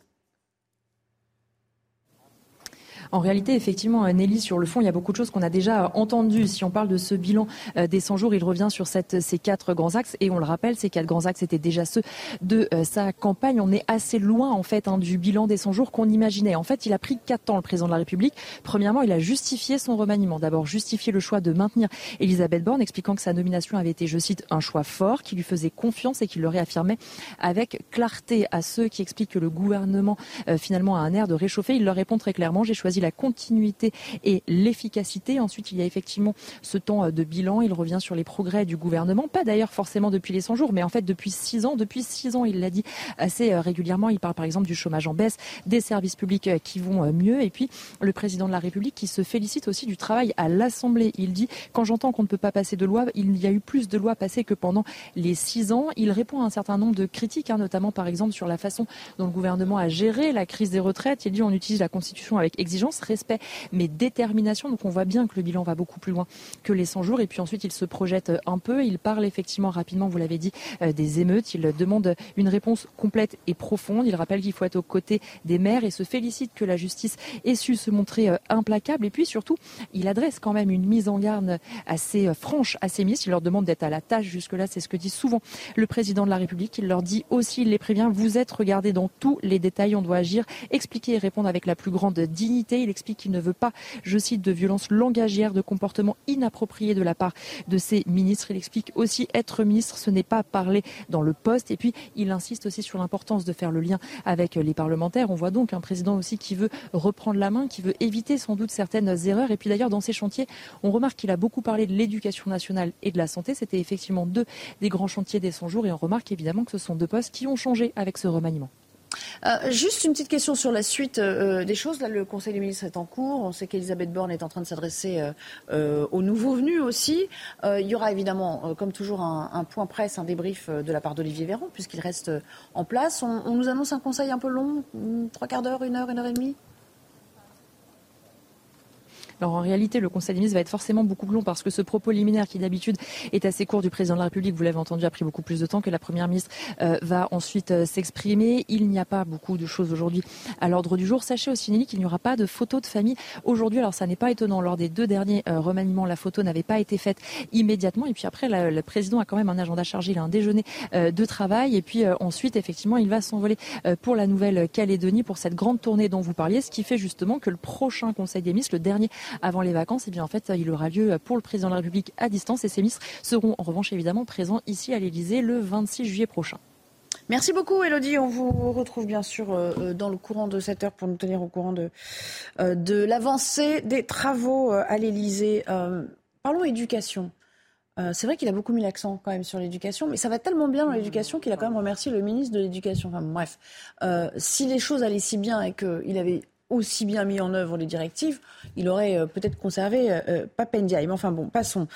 Speaker 6: En réalité, effectivement, Nelly, sur le fond, il y a beaucoup de choses qu'on a déjà entendues. Si on parle de ce bilan euh, des 100 jours, il revient sur ces quatre grands axes. Et on le rappelle, ces quatre grands axes étaient déjà ceux de euh, sa campagne. On est assez loin, en fait, hein, du bilan des 100 jours qu'on imaginait. En fait, il a pris quatre ans, le président de la République. Premièrement, il a justifié son remaniement. D'abord, justifié le choix de maintenir Elisabeth Borne, expliquant que sa nomination avait été, je cite, un choix fort, qui lui faisait confiance et qui le réaffirmait avec clarté à ceux qui expliquent que le gouvernement, euh, finalement, a un air de réchauffer. Il leur répond très clairement, j'ai choisi la continuité et l'efficacité. Ensuite, il y a effectivement ce temps euh, de bilan. Il revient sur les progrès du gouvernement. Pas d'ailleurs forcément depuis les 100 jours, mais en fait depuis 6 ans. Depuis 6 ans, il l'a dit assez euh, régulièrement. Il parle par exemple du chômage en baisse, des services publics euh, qui vont mieux. Et puis, le président de la République qui se félicite aussi du travail à l'Assemblée. Il dit, quand j'entends qu'on ne peut pas passer de loi, il y a eu plus de lois passées que pendant les 6 ans. Il répond à un certain nombre de critiques, hein, notamment par exemple sur la façon dont le gouvernement a géré la crise des retraites. Il dit, on utilise la Constitution avec exigence, respect, mais détermination. Donc on voit bien que le bilan va beaucoup plus loin que les 100 jours. Et puis ensuite, il se projette un peu. Il parle effectivement rapidement, vous l'avez dit, euh, des émeutes. Il demande une réponse complète et profonde. Il rappelle qu'il faut être aux côtés des maires et se félicite que la justice ait su se montrer euh, implacable. Et puis surtout, il adresse quand même une mise en garde assez euh, franche à ses ministres. Il leur demande d'être à la tâche. Jusque-là, c'est ce que dit souvent le président de la République. Il leur dit aussi, il les prévient, vous êtes regardés dans tous les détails. On doit agir, expliquer et répondre avec la plus grande dignité Il explique qu'il ne veut pas, je cite, de violences langagières, de comportements inappropriés de la part de ses ministres. Il explique aussi être ministre, ce n'est pas parler dans le poste. Et puis, il insiste aussi sur l'importance de faire le lien avec les parlementaires. On voit donc un président aussi qui veut reprendre la main, qui veut éviter sans doute certaines erreurs. Et puis d'ailleurs, dans ces chantiers, on remarque qu'il a beaucoup parlé de l'éducation nationale et de la santé. C'était effectivement deux des grands chantiers dès son jour. Et on remarque évidemment que ce sont deux postes qui ont changé avec ce remaniement.
Speaker 1: Euh, juste une petite question sur la suite euh, des choses. Là, le Conseil des ministres est en cours. On sait qu'Elisabeth Borne est en train de s'adresser euh, aux nouveaux venus aussi. il y aura évidemment, comme toujours, un, point presse, un débrief de la part d'Olivier Véran, puisqu'il reste en place. On, nous annonce un conseil un peu long, trois quarts d'heure, une heure, une heure et demie?
Speaker 6: Alors en réalité, le Conseil des ministres va être forcément beaucoup plus long parce que ce propos liminaire qui d'habitude est assez court du président de la République, vous l'avez entendu, a pris beaucoup plus de temps que la Première ministre euh, va ensuite euh, s'exprimer. Il n'y a pas beaucoup de choses aujourd'hui à l'ordre du jour. Sachez aussi, Nelly, qu'il n'y aura pas de photo de famille aujourd'hui. Alors ça n'est pas étonnant. Lors des deux derniers euh, remaniements, la photo n'avait pas été faite immédiatement. Et puis après, le président a quand même un agenda chargé. Il a un déjeuner de travail. Et puis ensuite, effectivement, il va s'envoler pour la Nouvelle-Calédonie pour cette grande tournée dont vous parliez. Ce qui fait justement que le prochain Conseil des ministres, le dernier avant les vacances, et bien en fait, il aura lieu pour le président de la République à distance et ses ministres seront en revanche évidemment présents ici à l'Elysée le 26 juillet prochain.
Speaker 1: Merci beaucoup, Elodie. On vous retrouve bien sûr euh, euh, dans le courant de cette heure pour nous tenir au courant de, euh, de l'avancée des travaux à l'Elysée. parlons éducation. c'est vrai qu'il a beaucoup mis l'accent quand même sur l'éducation, mais ça va tellement bien dans l'éducation qu'il a quand même remercié le ministre de l'Éducation. Bref, si les choses allaient si bien et qu'il avait aussi bien mis en œuvre les directives, il aurait euh, peut-être conservé euh, euh Papendia. Mais enfin bon, passons.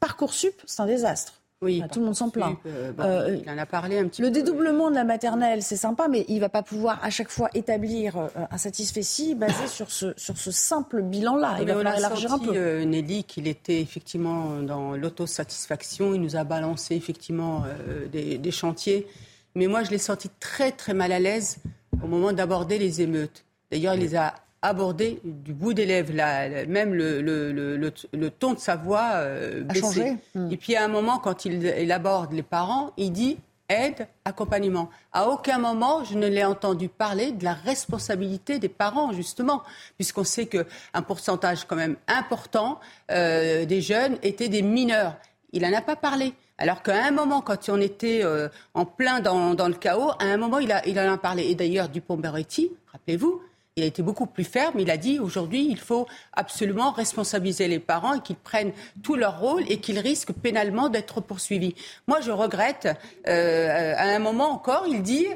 Speaker 1: Parcoursup, c'est un désastre. Oui, tout le monde s'en plaint.
Speaker 5: Euh, il en a parlé un petit
Speaker 1: le dédoublement de la maternelle, c'est sympa, mais il ne va pas pouvoir à chaque fois établir un satisfait basé sur ce, sur ce simple bilan-là.
Speaker 5: Il va falloir élargir un peu. Nelly, qu'il était effectivement dans l'autosatisfaction. Il nous a balancé effectivement des, des chantiers. Mais moi, je l'ai senti très, très mal à l'aise au moment d'aborder les émeutes. D'ailleurs, il les a abordées du bout des lèvres, même le, le, ton de sa voix euh, baissé. Hmm. Et puis à un moment, quand il, aborde les parents, il dit aide, accompagnement. À aucun moment, je ne l'ai entendu parler de la responsabilité des parents, justement, puisqu'on sait qu'un pourcentage quand même important euh, des jeunes étaient des mineurs. Il n'en a pas parlé. Alors qu'à un moment, quand on était euh, en plein dans, le chaos, à un moment, il, a, il en a parlé. Et d'ailleurs, Dupont-Moretti, rappelez-vous, il a été beaucoup plus ferme. Il a dit aujourd'hui, il faut absolument responsabiliser les parents et qu'ils prennent tout leur rôle et qu'ils risquent pénalement d'être poursuivis. Moi, je regrette. Euh, à un moment encore, il dit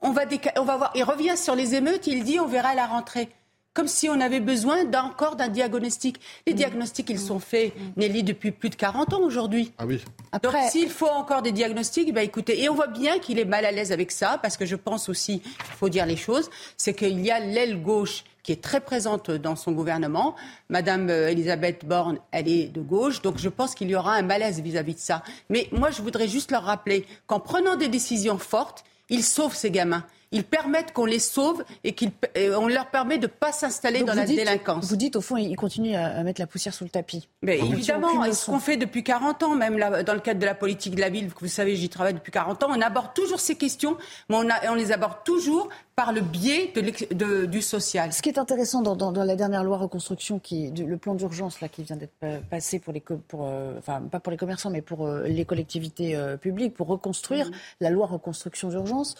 Speaker 5: on va, on va voir. Il revient sur les émeutes. Il dit on verra la rentrée comme si on avait besoin encore d'un diagnostic. Les mm. diagnostics, ils sont faits, mm. Nelly, depuis plus de 40 ans aujourd'hui.
Speaker 4: Ah oui.
Speaker 5: Donc s'il faut encore des diagnostics, bah écoutez, et on voit bien qu'il est mal à l'aise avec ça, parce que je pense aussi, il faut dire les choses, c'est qu'il y a l'aile gauche qui est très présente dans son gouvernement. Madame euh, Elisabeth Borne, elle est de gauche, donc je pense qu'il y aura un malaise vis-à-vis -vis de ça. Mais moi, je voudrais juste leur rappeler qu'en prenant des décisions fortes, ils sauvent ces gamins ils permettent qu'on les sauve et qu'on leur permet de ne pas s'installer dans la délinquance.
Speaker 1: Vous dites, au fond, ils continuent à, mettre la poussière sous le tapis.
Speaker 5: Mais évidemment, ce qu'on fait depuis 40 ans, même dans le cadre de la politique de la ville, vous savez, j'y travaille depuis 40 ans, on aborde toujours ces questions, mais on, on les aborde toujours par le biais de, du social.
Speaker 1: Ce qui est intéressant dans, la dernière loi reconstruction, qui, le plan d'urgence là qui vient d'être passé pour les, pour, euh, enfin pas pour les commerçants, mais pour euh, les collectivités euh, publiques, pour reconstruire mmh. la loi reconstruction d'urgence,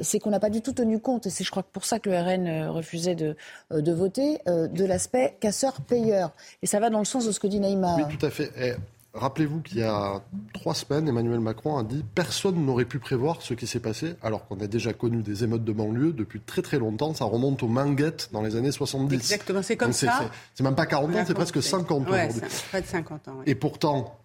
Speaker 1: c'est qu'on n'a pas du tout tenu compte, et c'est je crois pour ça que le RN refusait de, de voter, de l'aspect casseur-payeur. Et ça va dans le sens de ce que dit Naïma.
Speaker 4: Oui, tout à fait. Rappelez-vous qu'il y a trois semaines, Emmanuel Macron a dit personne n'aurait pu prévoir ce qui s'est passé, alors qu'on a déjà connu des émeutes de banlieue depuis très très longtemps. Ça remonte aux Manguettes dans les années 70.
Speaker 5: Exactement, c'est comme ça.
Speaker 4: C'est même pas 40 ans, c'est presque 50 ans aujourd'hui.
Speaker 5: Près de 50 ans.
Speaker 4: Et pourtant,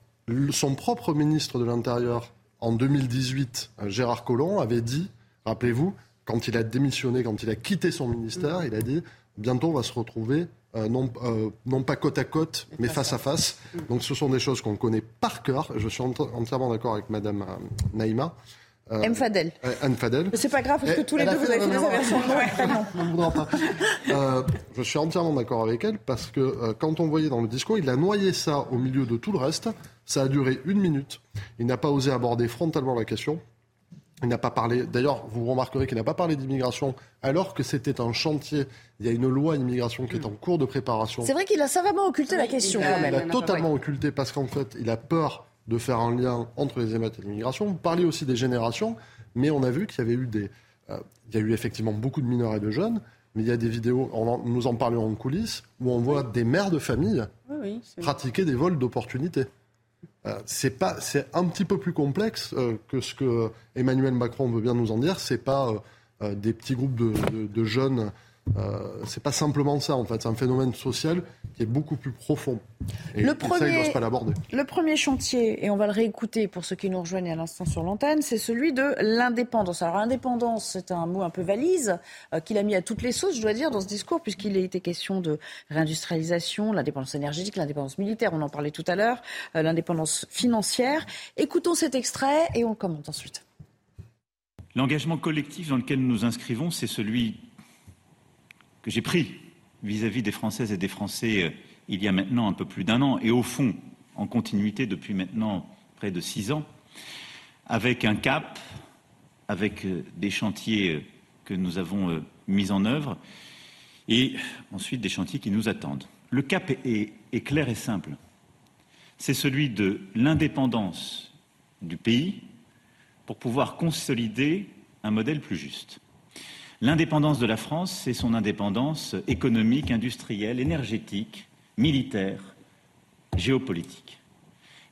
Speaker 4: son propre ministre de l'Intérieur, en 2018, Gérard Collomb, avait dit, rappelez-vous, quand il a démissionné, quand il a quitté son ministère, mm. il a dit bientôt on va se retrouver euh, non, euh, non, pas côte à côte, mais face à face. Donc ce sont des choses qu'on connaît par cœur. Je suis entièrement d'accord avec Madame euh, Naïma.
Speaker 1: Euh, M. Fadel.
Speaker 4: Anne Fadel.
Speaker 1: C'est pas grave parce que tous les deux vous avez fait des inversions
Speaker 4: de Je suis entièrement d'accord avec elle parce que quand on voyait dans le discours, il a noyé ça au milieu de tout le reste. Ça a duré une minute. Il n'a pas osé aborder frontalement la question. Il n'a pas parlé, d'ailleurs, vous remarquerez qu'il n'a pas parlé d'immigration alors que c'était un chantier. Il y a une loi immigration qui est en cours de préparation.
Speaker 1: C'est vrai qu'il a savamment occulté la question.
Speaker 4: Il, a, totalement occulté parce qu'en fait, il a peur de faire un lien entre les émeutes et l'immigration. Vous parlez aussi des générations, mais on a vu qu'il y avait eu des, euh, il y a eu effectivement beaucoup de mineurs et de jeunes, mais il y a des vidéos, nous en parlions en coulisses, où on voit des mères de famille pratiquer des vols d'opportunités. Euh, c'est pas, c'est un petit peu plus complexe euh, que ce que Emmanuel Macron veut bien nous en dire. C'est pas des petits groupes de jeunes euh, c'est pas simplement ça, en fait. C'est un phénomène social qui est beaucoup plus profond.
Speaker 1: Et, le premier, pas l'aborder. Le premier chantier, et on va le réécouter pour ceux qui nous rejoignent à l'instant sur l'antenne, c'est celui de l'indépendance. Alors l'indépendance, c'est un mot un peu valise euh, qu'il a mis à toutes les sauces, je dois dire, dans ce discours, puisqu'il a été question de réindustrialisation, l'indépendance énergétique, l'indépendance militaire, on en parlait tout à l'heure, euh, l'indépendance financière. Écoutons cet extrait et on commente ensuite.
Speaker 8: L'engagement collectif dans lequel nous nous inscrivons, c'est celui que j'ai pris vis-à-vis des Françaises et des Français euh, il y a maintenant un peu plus d'un an, et au fond en continuité depuis maintenant près de six ans, avec un cap, avec euh, des chantiers euh, que nous avons mis en œuvre, et ensuite des chantiers qui nous attendent. Le cap est, est clair et simple. C'est celui de l'indépendance du pays pour pouvoir consolider un modèle plus juste. L'indépendance de la France, c'est son indépendance économique, industrielle, énergétique, militaire, géopolitique.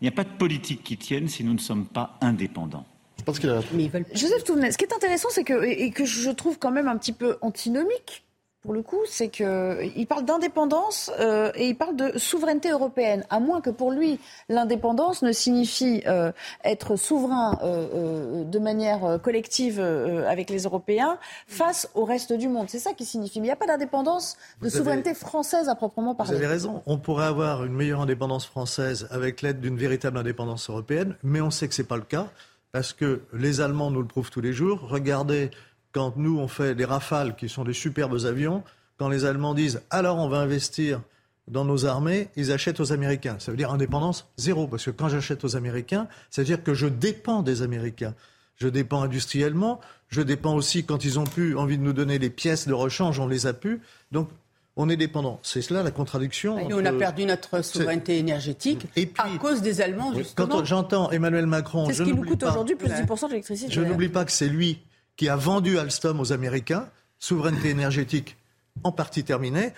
Speaker 8: Il n'y a pas de politique qui tienne si nous ne sommes pas indépendants.
Speaker 1: Je pense Joseph Touvenet, ce qui est intéressant, c'est que, et que je trouve quand même un petit peu antinomique, pour le coup, c'est qu'il parle d'indépendance euh, et il parle de souveraineté européenne. À moins que pour lui, l'indépendance ne signifie euh, être souverain euh, de manière collective avec les Européens face au reste du monde. C'est ça qui signifie. Mais il n'y a pas d'indépendance de souveraineté française à proprement parler.
Speaker 2: Vous avez raison. On pourrait avoir une meilleure indépendance française avec l'aide d'une véritable indépendance européenne, mais on sait que ce n'est pas le cas parce que les Allemands nous le prouvent tous les jours. Regardez quand nous, on fait des rafales qui sont des superbes avions, quand les Allemands disent alors on va investir dans nos armées, ils achètent aux Américains. Ça veut dire indépendance zéro, parce que quand j'achète aux Américains, ça veut dire que je dépends des Américains. Je dépends industriellement, je dépends aussi quand ils ont pu envie de nous donner les pièces de rechange, on les a pu. Donc on est dépendant. C'est cela la contradiction.
Speaker 5: Et on a perdu notre souveraineté énergétique à cause des Allemands, justement.
Speaker 2: Quand j'entends Emmanuel Macron...
Speaker 1: C'est ce qui nous coûte aujourd'hui plus de 10% d'électricité.
Speaker 2: Je n'oublie pas que c'est lui qui a vendu Alstom aux Américains, souveraineté énergétique en partie terminée,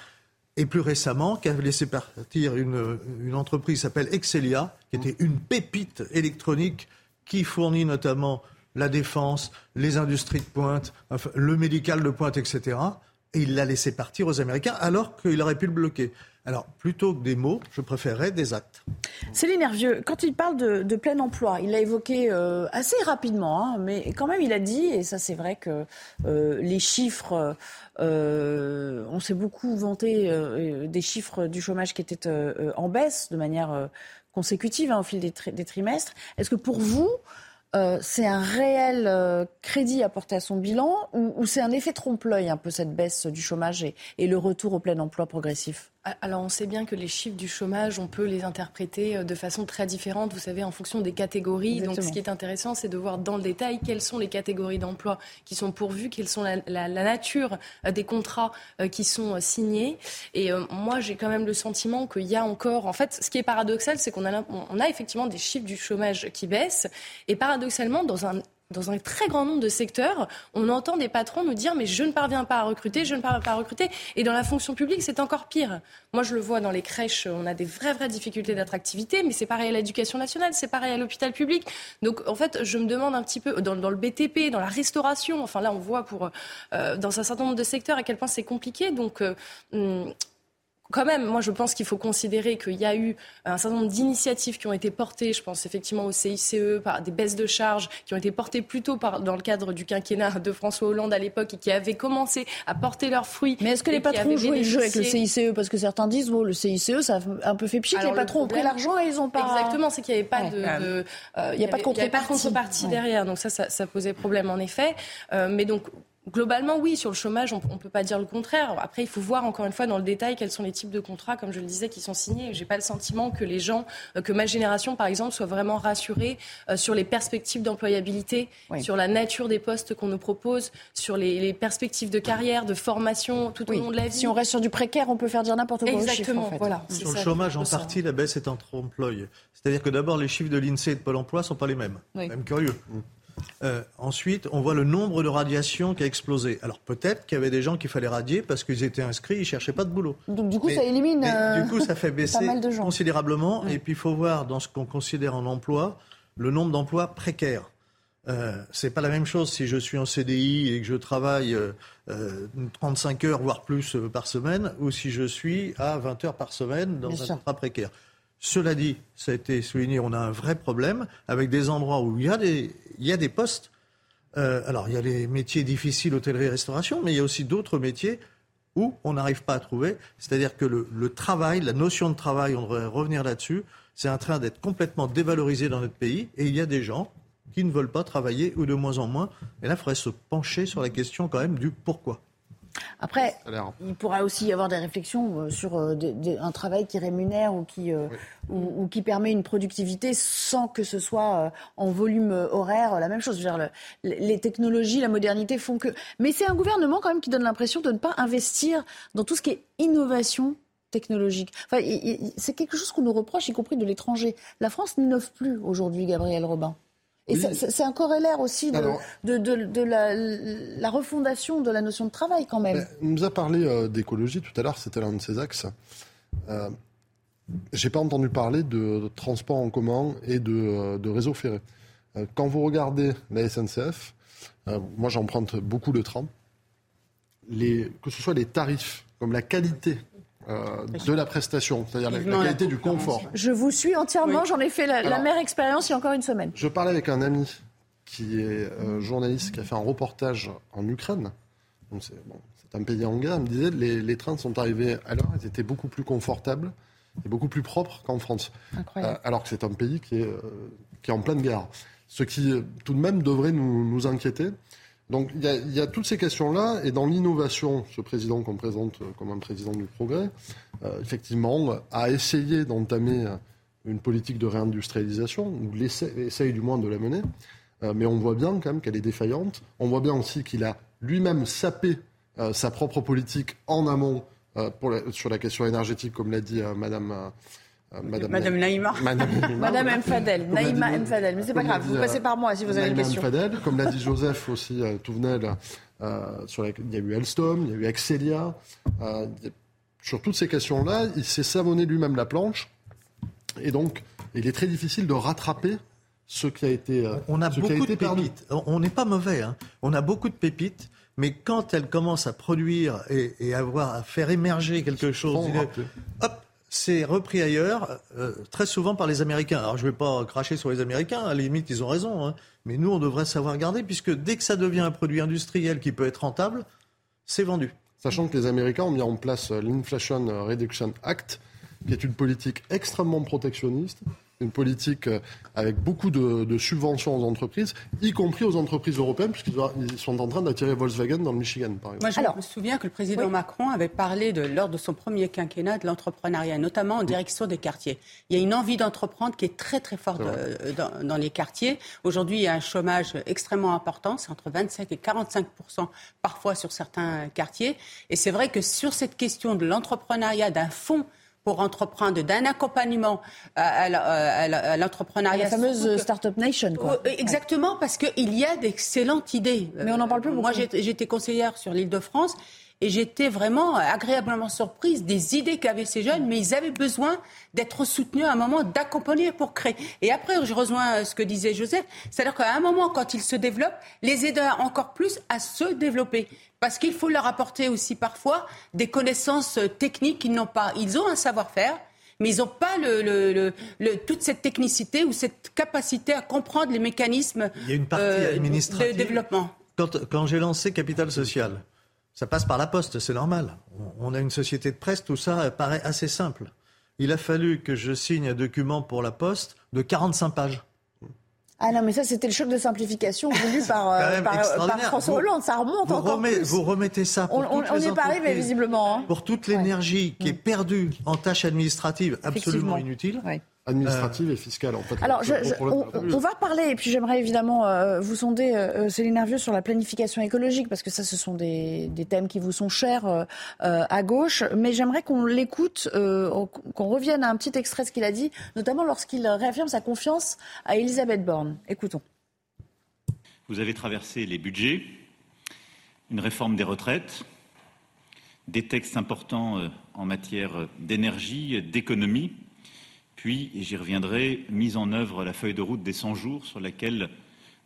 Speaker 2: et plus récemment, qui a laissé partir une, entreprise qui s'appelle Excelia, qui était une pépite électronique qui fournit notamment la défense, les industries de pointe, le médical de pointe, etc. Et il l'a laissé partir aux Américains alors qu'il aurait pu le bloquer. Alors, plutôt que des mots, je préférerais des actes.
Speaker 1: Céline Hervieux, quand il parle de, plein emploi, il l'a évoqué euh, assez rapidement, hein, mais quand même, il a dit, et ça c'est vrai que euh, les chiffres, euh, on s'est beaucoup vanté des chiffres du chômage qui étaient en baisse de manière consécutive hein, au fil des, trimestres. Est-ce que pour vous, c'est un réel crédit apporté à son bilan ou, c'est un effet trompe-l'œil un peu cette baisse du chômage et le retour au plein emploi progressif?
Speaker 3: Alors on sait bien que les chiffres du chômage, on peut les interpréter euh, de façon très différente, vous savez, en fonction des catégories. Donc ce qui est intéressant, c'est de voir dans le détail quelles sont les catégories d'emploi qui sont pourvues, quelles sont la, nature euh, des contrats euh, qui sont signés. Et moi, j'ai quand même le sentiment qu'il y a encore... En fait, ce qui est paradoxal, c'est qu'on a, on a effectivement des chiffres du chômage qui baissent. Et paradoxalement, dans un dans un très grand nombre de secteurs, on entend des patrons nous dire mais je ne parviens pas à recruter, je ne parviens pas à recruter. Et dans la fonction publique, c'est encore pire. Moi, je le vois dans les crèches, on a des vraies, vraies difficultés d'attractivité, mais c'est pareil à l'éducation nationale, c'est pareil à l'hôpital public. Donc, en fait, je me demande un petit peu, dans, le BTP, dans la restauration, enfin là, on voit pour, euh, dans un certain nombre de secteurs à quel point c'est compliqué. Donc, euh, hum, quand même, moi, je pense qu'il faut considérer qu'il y a eu un certain nombre d'initiatives qui ont été portées, je pense effectivement au CICE, par des baisses de charges qui ont été portées plutôt par, dans le cadre du quinquennat de François Hollande à l'époque et qui avaient commencé à porter leurs fruits.
Speaker 1: Mais est-ce que les patrons jouent le jeu avec le CICE Parce que certains disent, bon, le CICE, ça a un peu fait pchit, les patrons ont pris l'argent et ils ont pas...
Speaker 3: Exactement, c'est qu'il n'y avait pas de...
Speaker 1: Euh, il n'y a, pas de contrepartie,
Speaker 3: derrière, donc ça, ça, posait problème en effet. Euh, mais donc, Globalement, oui, sur le chômage, on ne peut pas dire le contraire. Après, il faut voir encore une fois dans le détail quels sont les types de contrats, comme je le disais, qui sont signés. Je n'ai pas le sentiment que les gens, euh, que ma génération, par exemple, soit vraiment rassurée euh, sur les perspectives d'employabilité, sur la nature des postes qu'on nous propose, sur les, perspectives de carrière, de formation tout au long de la vie.
Speaker 1: Si on reste sur du précaire, on peut faire dire n'importe quoi.
Speaker 3: Exactement,
Speaker 1: voilà.
Speaker 2: Sur le chômage, en partie, la baisse est entre employés. C'est-à-dire que d'abord, les chiffres de l'INSEE et de Pôle emploi ne sont pas les mêmes. Même curieux. Euh, ensuite, on voit le nombre de radiations qui a explosé. Alors peut-être qu'il y avait des gens qu'il fallait radier parce qu'ils étaient inscrits, ils cherchaient pas de boulot.
Speaker 1: Donc du coup, ça élimine.
Speaker 2: du coup, ça fait baisser considérablement. Et puis il faut voir dans ce qu'on considère en emploi le nombre d'emplois précaires. Euh, c'est pas la même chose si je suis en CDI et que je travaille 35 euh, heures voire plus par semaine ou si je suis à 20 heures par semaine dans un contrat précaire. Cela dit, ça a été souligné, on a un vrai problème avec des endroits où il y a des, postes. Euh, alors, il y a les métiers difficiles, hôtellerie-restauration, mais il y a aussi d'autres métiers où on n'arrive pas à trouver. C'est-à-dire que le, le, travail, la notion de travail, on devrait revenir là-dessus, c'est en train d'être complètement dévalorisé dans notre pays. Et il y a des gens qui ne veulent pas travailler ou de moins en moins. Et là, il faudrait se pencher sur la question quand même du pourquoi.
Speaker 1: Après, il pourra aussi y avoir des réflexions euh, sur euh, un travail qui rémunère ou qui, euh, ou, qui permet une productivité sans que ce soit en volume horaire la même chose. Dire, les technologies, la modernité font que. Mais c'est un gouvernement quand même qui donne l'impression de ne pas investir dans tout ce qui est innovation technologique. Enfin, c'est quelque chose qu'on nous reproche, y compris de l'étranger. La France n'innove plus aujourd'hui, Gabriel Robin. Et c'est un corollaire aussi de, de, la, refondation de la notion de travail quand même.
Speaker 4: on nous a parlé euh, d'écologie tout à l'heure, c'était l'un de ces axes. Euh, J'ai pas entendu parler de, transport en commun et de, euh, réseau ferré. Euh, quand vous regardez la SNCF, moi j'emprunte beaucoup de trains, que ce soit les tarifs comme la qualité euh, de la prestation, c'est-à-dire la, qualité du confort.
Speaker 1: Je vous suis entièrement, j'en ai fait la, la, même expérience il y a encore une semaine.
Speaker 4: Je parlais avec un ami qui est euh, journaliste, qui a fait un reportage en Ukraine. c'est un pays en guerre. Il me disait les, les trains sont arrivés à l'heure, ils étaient beaucoup plus confortables et beaucoup plus propres qu'en France. Euh, alors que c'est un pays qui est, qui est en pleine guerre. Ce qui, tout de même, devrait nous, nous inquiéter. Donc il y, a, toutes ces questions-là, et dans l'innovation, ce président qu'on présente comme un président du progrès, euh, effectivement, a essayé d'entamer une politique de réindustrialisation, ou essaye du moins de la mener, euh, mais on voit bien quand même qu'elle est défaillante. On voit bien aussi qu'il a lui-même sapé euh, sa propre politique en amont sur la question énergétique, comme l'a dit Madame
Speaker 1: euh, Madame, Madame Naïma. Madame, M. Fadel. Naïma M. Fadel. Mais c'est pas grave, vous passez par moi si vous avez une question.
Speaker 4: M. Fadel, comme l'a dit Joseph aussi, euh, Touvenel, euh, sur il y a eu Alstom, il y a eu Axelia. Euh, sur toutes ces questions-là, il s'est savonné lui-même la planche. Et donc, il est très difficile de rattraper ce qui a été,
Speaker 2: on a beaucoup de pépites. On n'est pas mauvais. Hein. On a beaucoup de pépites. Mais quand elles commencent à produire et, et avoir, à faire émerger quelque chose, hop, c'est repris ailleurs, euh, très souvent par les Américains. Alors je ne vais pas cracher sur les Américains, à la limite ils ont raison, hein. mais nous on devrait savoir garder, puisque dès que ça devient un produit industriel qui peut être rentable, c'est vendu.
Speaker 4: Sachant que les Américains ont mis en place l'Inflation Reduction Act, qui est une politique extrêmement protectionniste, une politique euh, avec beaucoup de, subventions aux entreprises, y compris aux entreprises européennes, puisqu'ils sont en train d'attirer Volkswagen dans le Michigan, par exemple.
Speaker 5: Moi, je me souviens que le président Macron avait parlé, de, lors de son premier quinquennat, de l'entrepreneuriat, notamment en direction des quartiers. Il y a une envie d'entreprendre qui est très, très forte euh, dans, les quartiers. Aujourd'hui, il y a un chômage extrêmement important, c'est entre 25 et 45% parfois sur certains quartiers. Et c'est vrai que sur cette question de l'entrepreneuriat, d'un fonds pour entreprendre, d'un accompagnement à, l'entrepreneuriat.
Speaker 1: La fameuse Startup Nation. Quoi.
Speaker 5: Exactement, parce qu'il y a d'excellentes idées.
Speaker 1: Mais on n'en parle plus beaucoup.
Speaker 5: Moi, j'étais conseillère sur l'île de France. Et j'étais vraiment agréablement surprise des idées qu'avaient ces jeunes, mais ils avaient besoin d'être soutenus à un moment, d'accompagner pour créer. Et après, je rejoins ce que disait Joseph, c'est-à-dire qu'à un moment, quand ils se développent, les aider encore plus à se développer. Parce qu'il faut leur apporter aussi parfois des connaissances techniques qu'ils n'ont pas. Ils ont un savoir-faire, mais ils n'ont pas le, toute cette technicité ou cette capacité à comprendre les mécanismes
Speaker 2: Il y a une partie euh, de
Speaker 5: développement.
Speaker 2: Quand, quand j'ai lancé Capital Social, ça passe par la poste, c'est normal. On a une société de presse, tout ça paraît assez simple. Il a fallu que je signe un document pour la poste de 45 pages.
Speaker 1: Ah non, mais ça, c'était le choc de simplification voulu par, euh, par, François Hollande. Ça remonte
Speaker 2: vous
Speaker 1: encore
Speaker 2: Vous remettez ça pour
Speaker 1: On
Speaker 2: n'y
Speaker 1: est pas arrivé, visiblement. Hein.
Speaker 2: Pour toute l'énergie qui est perdue en tâches administratives absolument inutiles
Speaker 4: administrative et fiscale. En fait,
Speaker 1: Alors, on, va reparler, et puis j'aimerais évidemment euh, vous sonder, euh, Céline Nervieux, sur la planification écologique, parce que ça, ce sont des, thèmes qui vous sont chers euh, à gauche. Mais j'aimerais qu'on l'écoute, qu'on revienne à un petit extrait de ce qu'il a dit, notamment lorsqu'il réaffirme sa confiance à Elisabeth Borne. Écoutons.
Speaker 8: Vous avez traversé les budgets, une réforme des retraites, des textes importants en matière d'énergie, d'économie puis, et j'y reviendrai, mise en œuvre la feuille de route des 100 jours sur laquelle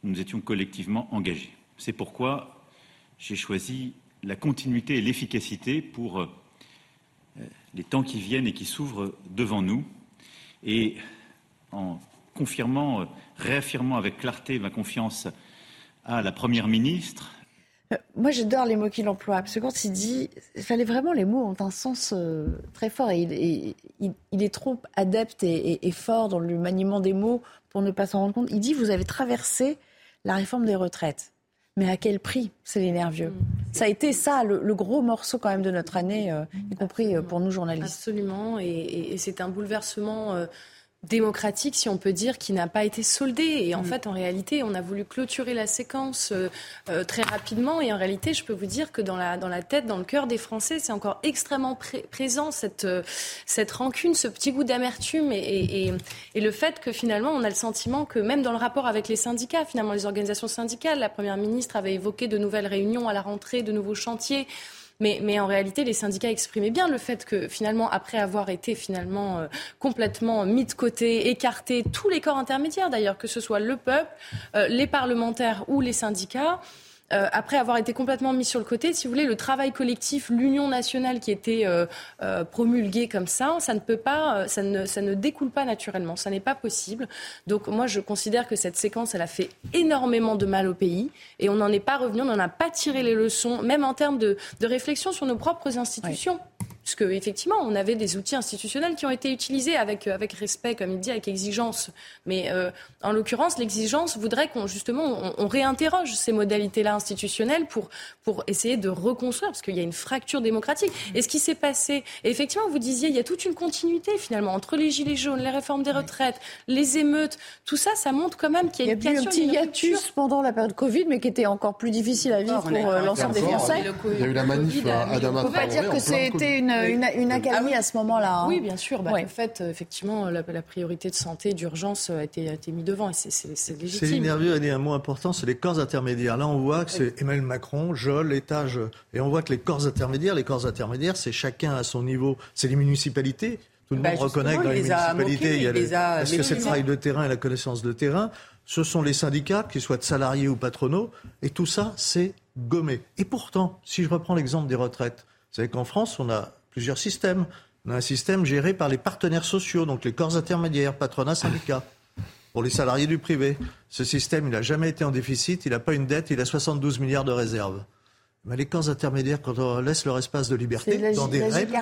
Speaker 8: nous nous étions collectivement engagés. C'est pourquoi j'ai choisi la continuité et l'efficacité pour euh, les temps qui viennent et qui s'ouvrent devant nous. Et en confirmant, euh, réaffirmant avec clarté ma confiance à la Première ministre,
Speaker 1: moi, j'adore les mots qu'il emploie, parce que quand il dit, il fallait vraiment, les mots ont un sens euh, très fort, et il, est trop adepte et, fort dans le maniement des mots pour ne pas s'en rendre compte. Il dit, vous avez traversé la réforme des retraites. Mais à quel prix, c'est les nervieux mmh. Ça a été ça, le, gros morceau quand même de notre année, euh, y compris pour nous journalistes.
Speaker 3: Absolument, et, et c'est un bouleversement démocratique, si on peut dire, qui n'a pas été soldé. Et en mm. fait, en réalité, on a voulu clôturer la séquence euh, euh, très rapidement. Et en réalité, je peux vous dire que dans la, dans la tête, dans le cœur des Français, c'est encore extrêmement présent cette, euh, cette rancune, ce petit goût d'amertume et, et, et, le fait que finalement, on a le sentiment que même dans le rapport avec les syndicats, finalement, les organisations syndicales, la Première ministre avait évoqué de nouvelles réunions à la rentrée, de nouveaux chantiers. Mais, en réalité, les syndicats exprimaient bien le fait que finalement, après avoir été finalement euh, complètement mis de côté, écarté, tous les corps intermédiaires d'ailleurs, que ce soit le peuple, euh, les parlementaires ou les syndicats, euh, après avoir été complètement mis sur le côté, si vous voulez, le travail collectif, l'union nationale qui était euh, euh, promulguée comme ça, ça ne peut pas, ça ne, ça ne découle pas naturellement, ça n'est pas possible. Donc moi, je considère que cette séquence, elle a fait énormément de mal au pays et on n'en est pas revenu, on n'en a pas tiré les leçons, même en termes de, de réflexion sur nos propres institutions puisque effectivement, on avait des outils institutionnels qui ont été utilisés avec, euh, avec respect, comme il dit, avec exigence. Mais euh, en l'occurrence, l'exigence voudrait qu'on justement on, réinterroge ces modalités-là institutionnelles pour, pour essayer de reconstruire, parce qu'il y a une fracture démocratique. Et ce qui s'est passé, effectivement, vous disiez, il y a toute une continuité finalement entre les gilets jaunes, les réformes des retraites, les émeutes, tout ça, ça montre quand même qu'il y a,
Speaker 1: une, il y a eu un petit hiatus pendant la période Covid, mais qui était encore plus difficile à vivre pour euh, l'ensemble des Français.
Speaker 4: Il y a eu la manif à Adama.
Speaker 1: On ne peut pas dire que c'était une une, une accalmie ah à ce moment-là. Hein.
Speaker 3: Oui, bien sûr. Bah, En fait, effectivement, la, priorité de santé, d'urgence a été, a été mise devant et c'est légitime.
Speaker 2: C'est nerveux, a dit un mot important, c'est les corps intermédiaires. Là, on voit que c'est Emmanuel Macron, Jolle, l'étage. Et on voit que les corps intermédiaires, les corps intermédiaires, c'est chacun à son niveau. C'est les municipalités. Tout le bah, monde reconnaît que dans les, municipalités, il y a, les, parce que c'est le travail de terrain et la connaissance de terrain? Ce sont les syndicats, qu'ils soient salariés ou patronaux, et tout ça, c'est gommé. Et pourtant, si je reprends l'exemple des retraites, savez qu'en France, on a plusieurs systèmes. On a un système géré par les partenaires sociaux, donc les corps intermédiaires, patronat, syndicats, pour les salariés du privé. Ce système, il n'a jamais été en déficit, il n'a pas une dette, il a 72 milliards de réserves. Mais les corps intermédiaires, quand on laisse leur espace de liberté, dans des règles,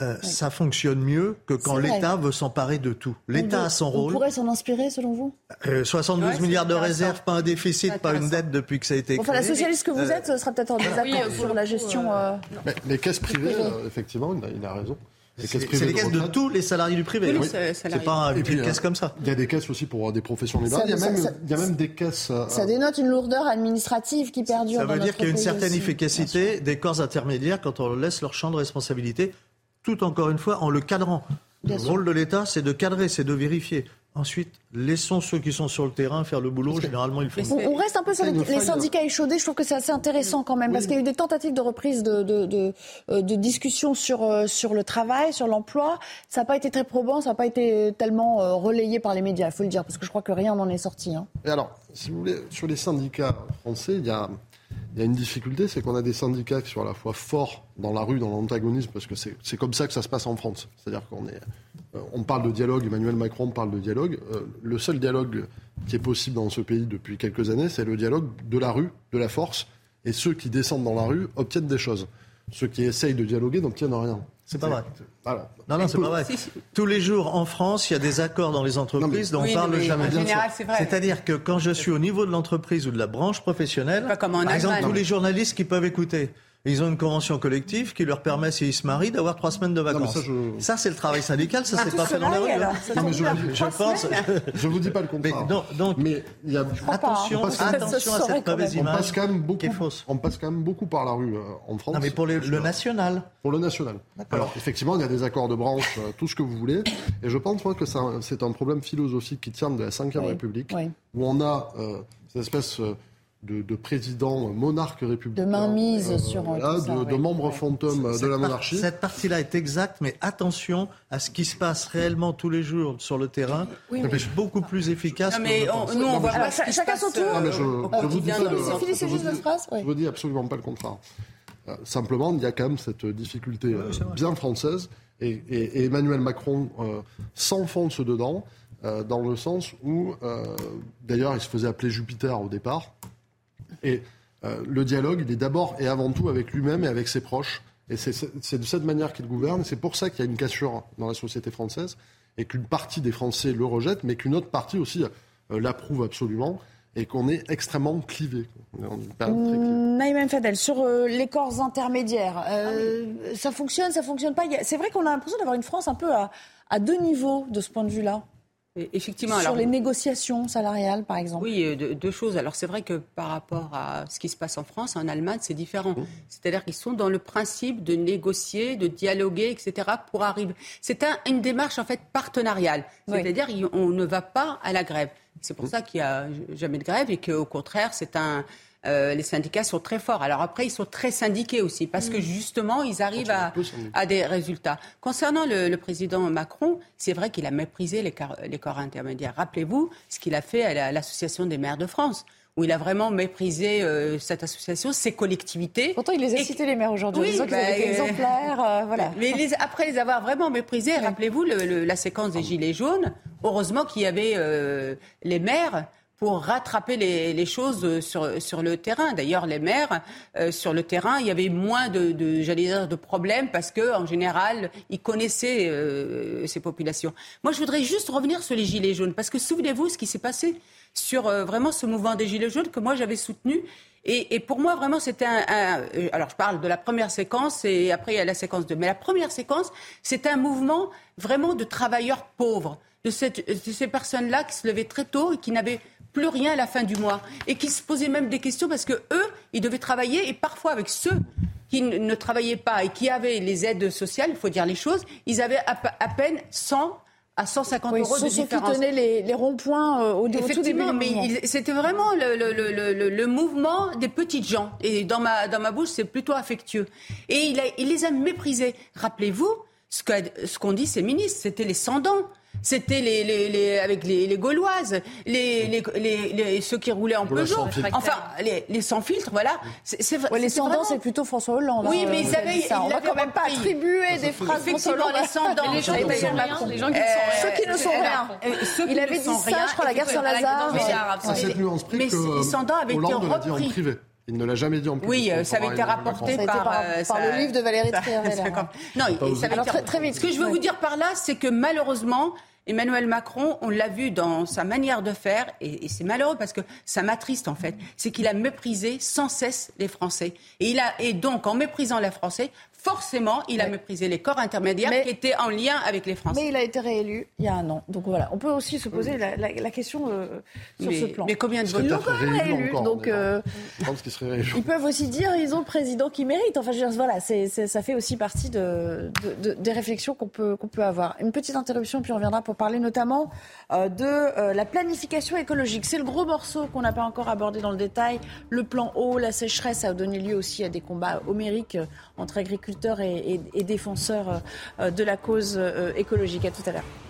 Speaker 2: euh, ça fonctionne mieux que quand l'État veut s'emparer de tout. L'État a son rôle.
Speaker 1: On pourrait s'en inspirer, selon vous?
Speaker 2: 72 euh, milliards de réserves, pas un déficit, pas une dette depuis que ça a été créé.
Speaker 1: Enfin, la socialiste que vous euh, êtes ce sera peut-être en désaccord sur la gestion.
Speaker 4: les caisses privées, effectivement, il a, raison.
Speaker 2: C'est les caisses de, tous les salariés du privé. Oui, c'est pas une caisse comme ça.
Speaker 4: Il y a des caisses aussi pour des professions libérales. Il, y a même, des caisses.
Speaker 1: Ça dénote une lourdeur administrative qui perdure.
Speaker 2: Ça veut dire qu'il y a une certaine efficacité des corps intermédiaires quand on laisse leur champ de responsabilité tout encore une fois en le cadrant. le rôle de l'État, c'est de cadrer, c'est de vérifier. Ensuite, laissons ceux qui sont sur le terrain faire le boulot. Généralement, ils font.
Speaker 1: On, reste un peu sur les, syndicats échaudés. Je trouve que c'est assez intéressant quand même, parce qu'il y a eu des tentatives de reprise de, de, de, euh, discussion sur, euh, sur le travail, sur l'emploi. Ça n'a pas été très probant, ça n'a pas été tellement euh, relayé par les médias, il faut le dire, parce que je crois que rien n'en est sorti. Hein.
Speaker 4: Et alors, si vous voulez, sur les syndicats français, il y a il y a une difficulté, c'est qu'on a des syndicats qui sont à la fois forts dans la rue, dans l'antagonisme, parce que c'est comme ça que ça se passe en France. C'est-à-dire qu'on est, euh, on parle de dialogue, Emmanuel Macron parle de dialogue. Euh, le seul dialogue qui est possible dans ce pays depuis quelques années, c'est le dialogue de la rue, de la force, et ceux qui descendent dans la rue obtiennent des choses. Ceux qui essayent de dialoguer n'obtiennent rien.
Speaker 2: C'est pas vrai. Non, non, c'est pas vrai. Tous les jours en France, il y a des accords dans les entreprises dont on parle jamais. C'est-à-dire que quand je suis au niveau de l'entreprise ou de la branche professionnelle, par exemple, tous les journalistes qui peuvent écouter, ils ont une convention collective qui leur permet, s'ils se marient, d'avoir trois semaines de vacances. ça, c'est le travail syndical, ça, c'est pas fait dans la rue. Hein.
Speaker 4: je, pense, je vous dis pas le contraire. Mais, donc, mais il y a
Speaker 2: attention, attention à cette mauvaise image.
Speaker 4: On passe quand même beaucoup, on passe quand même beaucoup par la rue euh, en France.
Speaker 2: Non, mais pour le national.
Speaker 4: Pour le national. Alors, effectivement, il y a des accords de branche, euh, tout ce que vous voulez. Et je pense, moi, que c'est un problème philosophique qui tient de la Ve République, où on a euh, cette espèce de, de présidents monarques républicains.
Speaker 1: De mainmise euh, sur
Speaker 4: de, membres fantômes de la monarchie.
Speaker 2: cette partie-là est exacte, mais attention à ce qui se passe réellement tous les jours sur le terrain. Oui, C'est beaucoup plus efficace. Non,
Speaker 1: mais nous, on voit pas chacun son tour.
Speaker 4: je, je, vous dis, je vous dis absolument pas le contraire. Euh, simplement, il y a quand même cette difficulté euh, bien française. Et, et, Emmanuel Macron s'enfonce dedans, dans le sens où, d'ailleurs, il se faisait appeler Jupiter au départ. Et euh, le dialogue, il est d'abord et avant tout avec lui-même et avec ses proches. Et c'est de cette manière qu'il gouverne. C'est pour ça qu'il y a une cassure dans la société française et qu'une partie des Français le rejette, mais qu'une autre partie aussi euh, l'approuve absolument et qu'on est extrêmement clivé.
Speaker 1: Naïm Fadel, sur euh, les corps intermédiaires, ça fonctionne, ça fonctionne pas? C'est vrai qu'on a l'impression d'avoir une France un peu à deux niveaux de ce point de vue-là.
Speaker 5: Effectivement.
Speaker 1: Sur les négociations salariales, par exemple.
Speaker 5: Oui, euh, deux, choses. Alors c'est vrai que par rapport à ce qui se passe en France, en Allemagne, c'est différent. Mmh. C'est-à-dire qu'ils sont dans le principe de négocier, de dialoguer, etc. pour arriver. C'est une démarche en fait partenariale. C'est-à-dire qu'on ne va pas à la grève. C'est pour mmh. ça qu'il n'y a jamais de grève et qu'au contraire, c'est un, euh, les syndicats sont très forts. Alors après, ils sont très syndiqués aussi, parce que mm. justement, ils arrivent à, des résultats. Concernant le, président Macron, c'est vrai qu'il a méprisé les, corps, intermédiaires. Rappelez-vous ce qu'il a fait à l'Association des maires de France où il a vraiment méprisé euh, cette association, ses collectivités.
Speaker 1: Pourtant, il les a cités les maires aujourd'hui, oui, qu'ils bah, été exemplaires. Euh, voilà.
Speaker 5: Mais après les avoir vraiment méprisés, rappelez-vous la séquence des Gilets jaunes, heureusement qu'il y avait les maires pour rattraper les, choses sur, sur le terrain. D'ailleurs, les maires, euh, sur le terrain, il y avait moins de, de j'allais dire, de problèmes parce que, en général, ils connaissaient euh, ces populations. Moi, je voudrais juste revenir sur les Gilets jaunes parce que souvenez-vous ce qui s'est passé sur euh, vraiment ce mouvement des Gilets jaunes que moi j'avais soutenu. Et, et, pour moi, vraiment, c'était un, un, Alors, je parle de la première séquence et après, il y a la séquence 2. Mais la première séquence, c'était un mouvement vraiment de travailleurs pauvres, de, cette, de ces personnes-là qui se levaient très tôt et qui n'avaient plus rien à la fin du mois et qui se posaient même des questions parce que eux, ils devaient travailler et parfois avec ceux qui ne travaillaient pas et qui avaient les aides sociales, il faut dire les choses, ils avaient à, peine 100 à 150 euros de différence.
Speaker 1: qui tenaient les, les ronds-points euh, au, au tout début
Speaker 5: mais c'était vraiment le, le, le, le, mouvement des petites gens. Et dans ma, dans ma bouche, c'est plutôt affectueux. Et il, a, il les a méprisés. Rappelez-vous, ce qu'ont ce dit ces ministres, c'était les sans c'était les, les, les, avec les, les Gauloises, les, les, ceux qui roulaient en Peugeot. Enfin, les, sans filtre, voilà.
Speaker 1: C'est, les sans dents, c'est plutôt François Hollande.
Speaker 5: Oui, hein, mais ils avaient.
Speaker 1: Ça. On va quand même pas attribuer des phrases François Hollande.
Speaker 5: Les sans dents. Les gens qui ne sont rien.
Speaker 1: Ceux qui ne sont rien. Il avait dit ça, je crois, la gare sur Lazare.
Speaker 5: Mais les sans dents avaient été repris.
Speaker 4: Il ne l'a jamais dit en public.
Speaker 5: Oui, ça avait été rapporté par,
Speaker 1: euh, par, le livre de Valérie Trier.
Speaker 5: Non, ça avait été... très, vite. Ce que je veux vous dire par là, c'est que malheureusement, Emmanuel Macron, on l'a vu dans sa manière de faire, et, c'est malheureux parce que ça m'attriste en fait, c'est qu'il a méprisé sans cesse les Français. Et, donc, en méprisant les Français, forcément, il a méprisé les corps intermédiaires qui étaient en lien avec les Français.
Speaker 1: Mais il a été réélu il y a un an. Donc voilà, on peut aussi se poser la, question euh, sur ce plan.
Speaker 5: Mais combien de votes
Speaker 1: quand même réélu. donc, euh, ils peuvent aussi dire ils ont le président qui mérite. Enfin, je veux dire, voilà, ça fait aussi partie de, des réflexions qu'on peut, qu'on peut avoir. Une petite interruption, puis on reviendra pour parler notamment euh, de la planification écologique. C'est le gros morceau qu'on n'a pas encore abordé dans le détail. Le plan eau, la sécheresse a donné lieu aussi à des combats homériques entre agriculteurs et, défenseurs euh, de la cause euh, écologique. À tout à l'heure.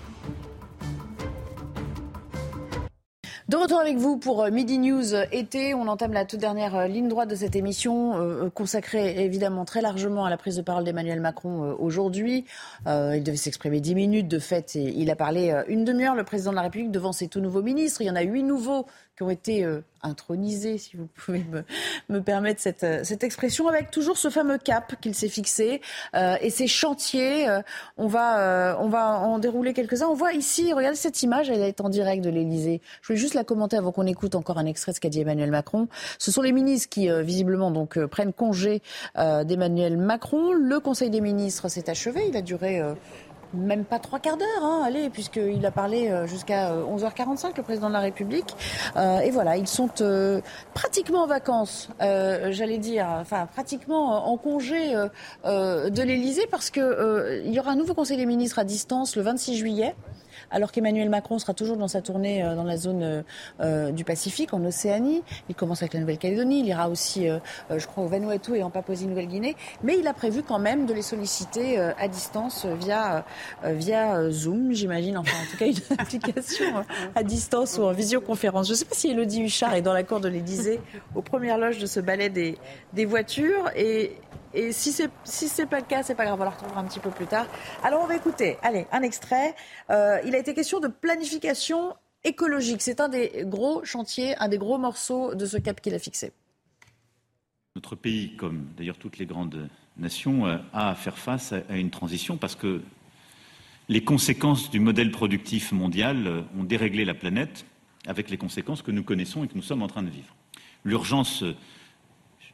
Speaker 1: De retour avec vous pour euh, Midi News été. On entame la toute dernière euh, ligne droite de cette émission, euh, consacrée évidemment très largement à la prise de parole d'Emmanuel Macron aujourd'hui. il devait s'exprimer dix minutes. De fait, il a parlé une demi-heure, le président de la République, devant ses tout nouveaux ministres. Il y en a huit nouveaux qui ont été euh, intronisés, si vous pouvez me, permettre cette, euh, cette, expression, avec toujours ce fameux cap qu'il s'est fixé euh, et ces chantiers. on, va, on va en dérouler quelques-uns. On voit ici, regardez cette image, elle est en direct de l'Elysée. Je voulais juste la commenter avant qu'on écoute encore un extrait de ce qu'a dit Emmanuel Macron. Ce sont les ministres qui, visiblement, donc, prennent congé d'Emmanuel Macron. Le Conseil des ministres s'est achevé. Il a duré même pas trois quarts d'heure, hein, allez, puisqu'il a parlé euh, jusqu'à 11h45, euh, le président de la République. Euh, et voilà, ils sont pratiquement en vacances, j'allais dire, enfin pratiquement en congé de l'Élysée, parce qu'il il y aura un nouveau Conseil des ministres à distance le 26 juillet alors qu'Emmanuel Macron sera toujours dans sa tournée euh, dans la zone euh, euh, du Pacifique, en Océanie. Il commence avec la Nouvelle-Calédonie, il ira aussi, je crois, au Vanuatu et en Papouasie-Nouvelle-Guinée. Mais il a prévu quand même de les solliciter à distance via, via Zoom, j'imagine, enfin en tout cas une application à distance ou en visioconférence. Je ne sais pas si Elodie Huchard est dans la cour de l'Élysée, aux premières loges de ce ballet des, des voitures. Et et si c'est si c'est pas le cas, c'est pas grave, on la retrouvera un petit peu plus tard. Alors on va écouter, allez, un extrait. Été question de planification écologique. C'est un des gros chantiers, un des gros morceaux de ce cap qu'il a fixé.
Speaker 8: Notre pays, comme d'ailleurs toutes les grandes nations, euh, a à faire face à une transition parce que les conséquences du modèle productif mondial euh, ont déréglé la planète avec les conséquences que nous connaissons et que nous sommes en train de vivre. L'urgence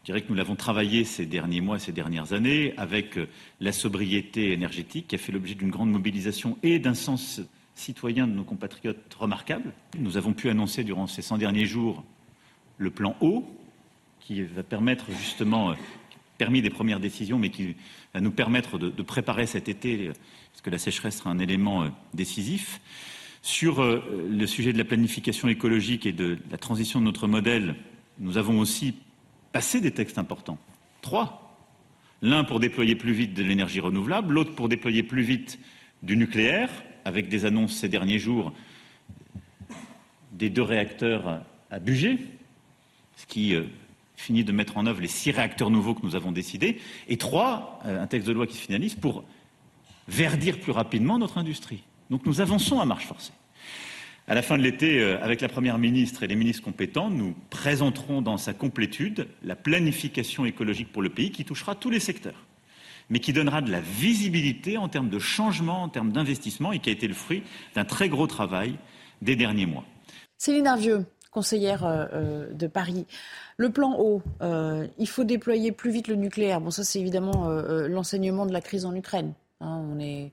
Speaker 8: je dirais que nous l'avons travaillé ces derniers mois, ces dernières années, avec euh, la sobriété énergétique qui a fait l'objet d'une grande mobilisation et d'un sens citoyen de nos compatriotes remarquable. Nous avons pu annoncer durant ces 100 derniers jours le plan eau, qui va permettre justement, euh, permis des premières décisions, mais qui va nous permettre de, préparer cet été, parce que la sécheresse sera un élément euh, décisif. Sur le sujet de la planification écologique et de la transition de notre modèle, nous avons aussi passer des textes importants. Trois. L'un pour déployer plus vite de l'énergie renouvelable, l'autre pour déployer plus vite du nucléaire, avec des annonces ces derniers jours des deux réacteurs à budget, ce qui euh, finit de mettre en œuvre les six réacteurs nouveaux que nous avons décidés, et trois, euh, un texte de loi qui se finalise pour verdir plus rapidement notre industrie. Donc nous avançons à marche forcée. À la fin de l'été, euh, avec la Première ministre et les ministres compétents, nous présenterons dans sa complétude la planification écologique pour le pays qui touchera tous les secteurs, mais qui donnera de la visibilité en termes de changement, en termes d'investissement et qui a été le fruit d'un très gros travail des derniers mois.
Speaker 1: Céline Arvieux, conseillère euh, euh, de Paris. Le plan eau, il faut déployer plus vite le nucléaire. Bon, ça, c'est évidemment l'enseignement de la crise en Ukraine. Hein. on, est,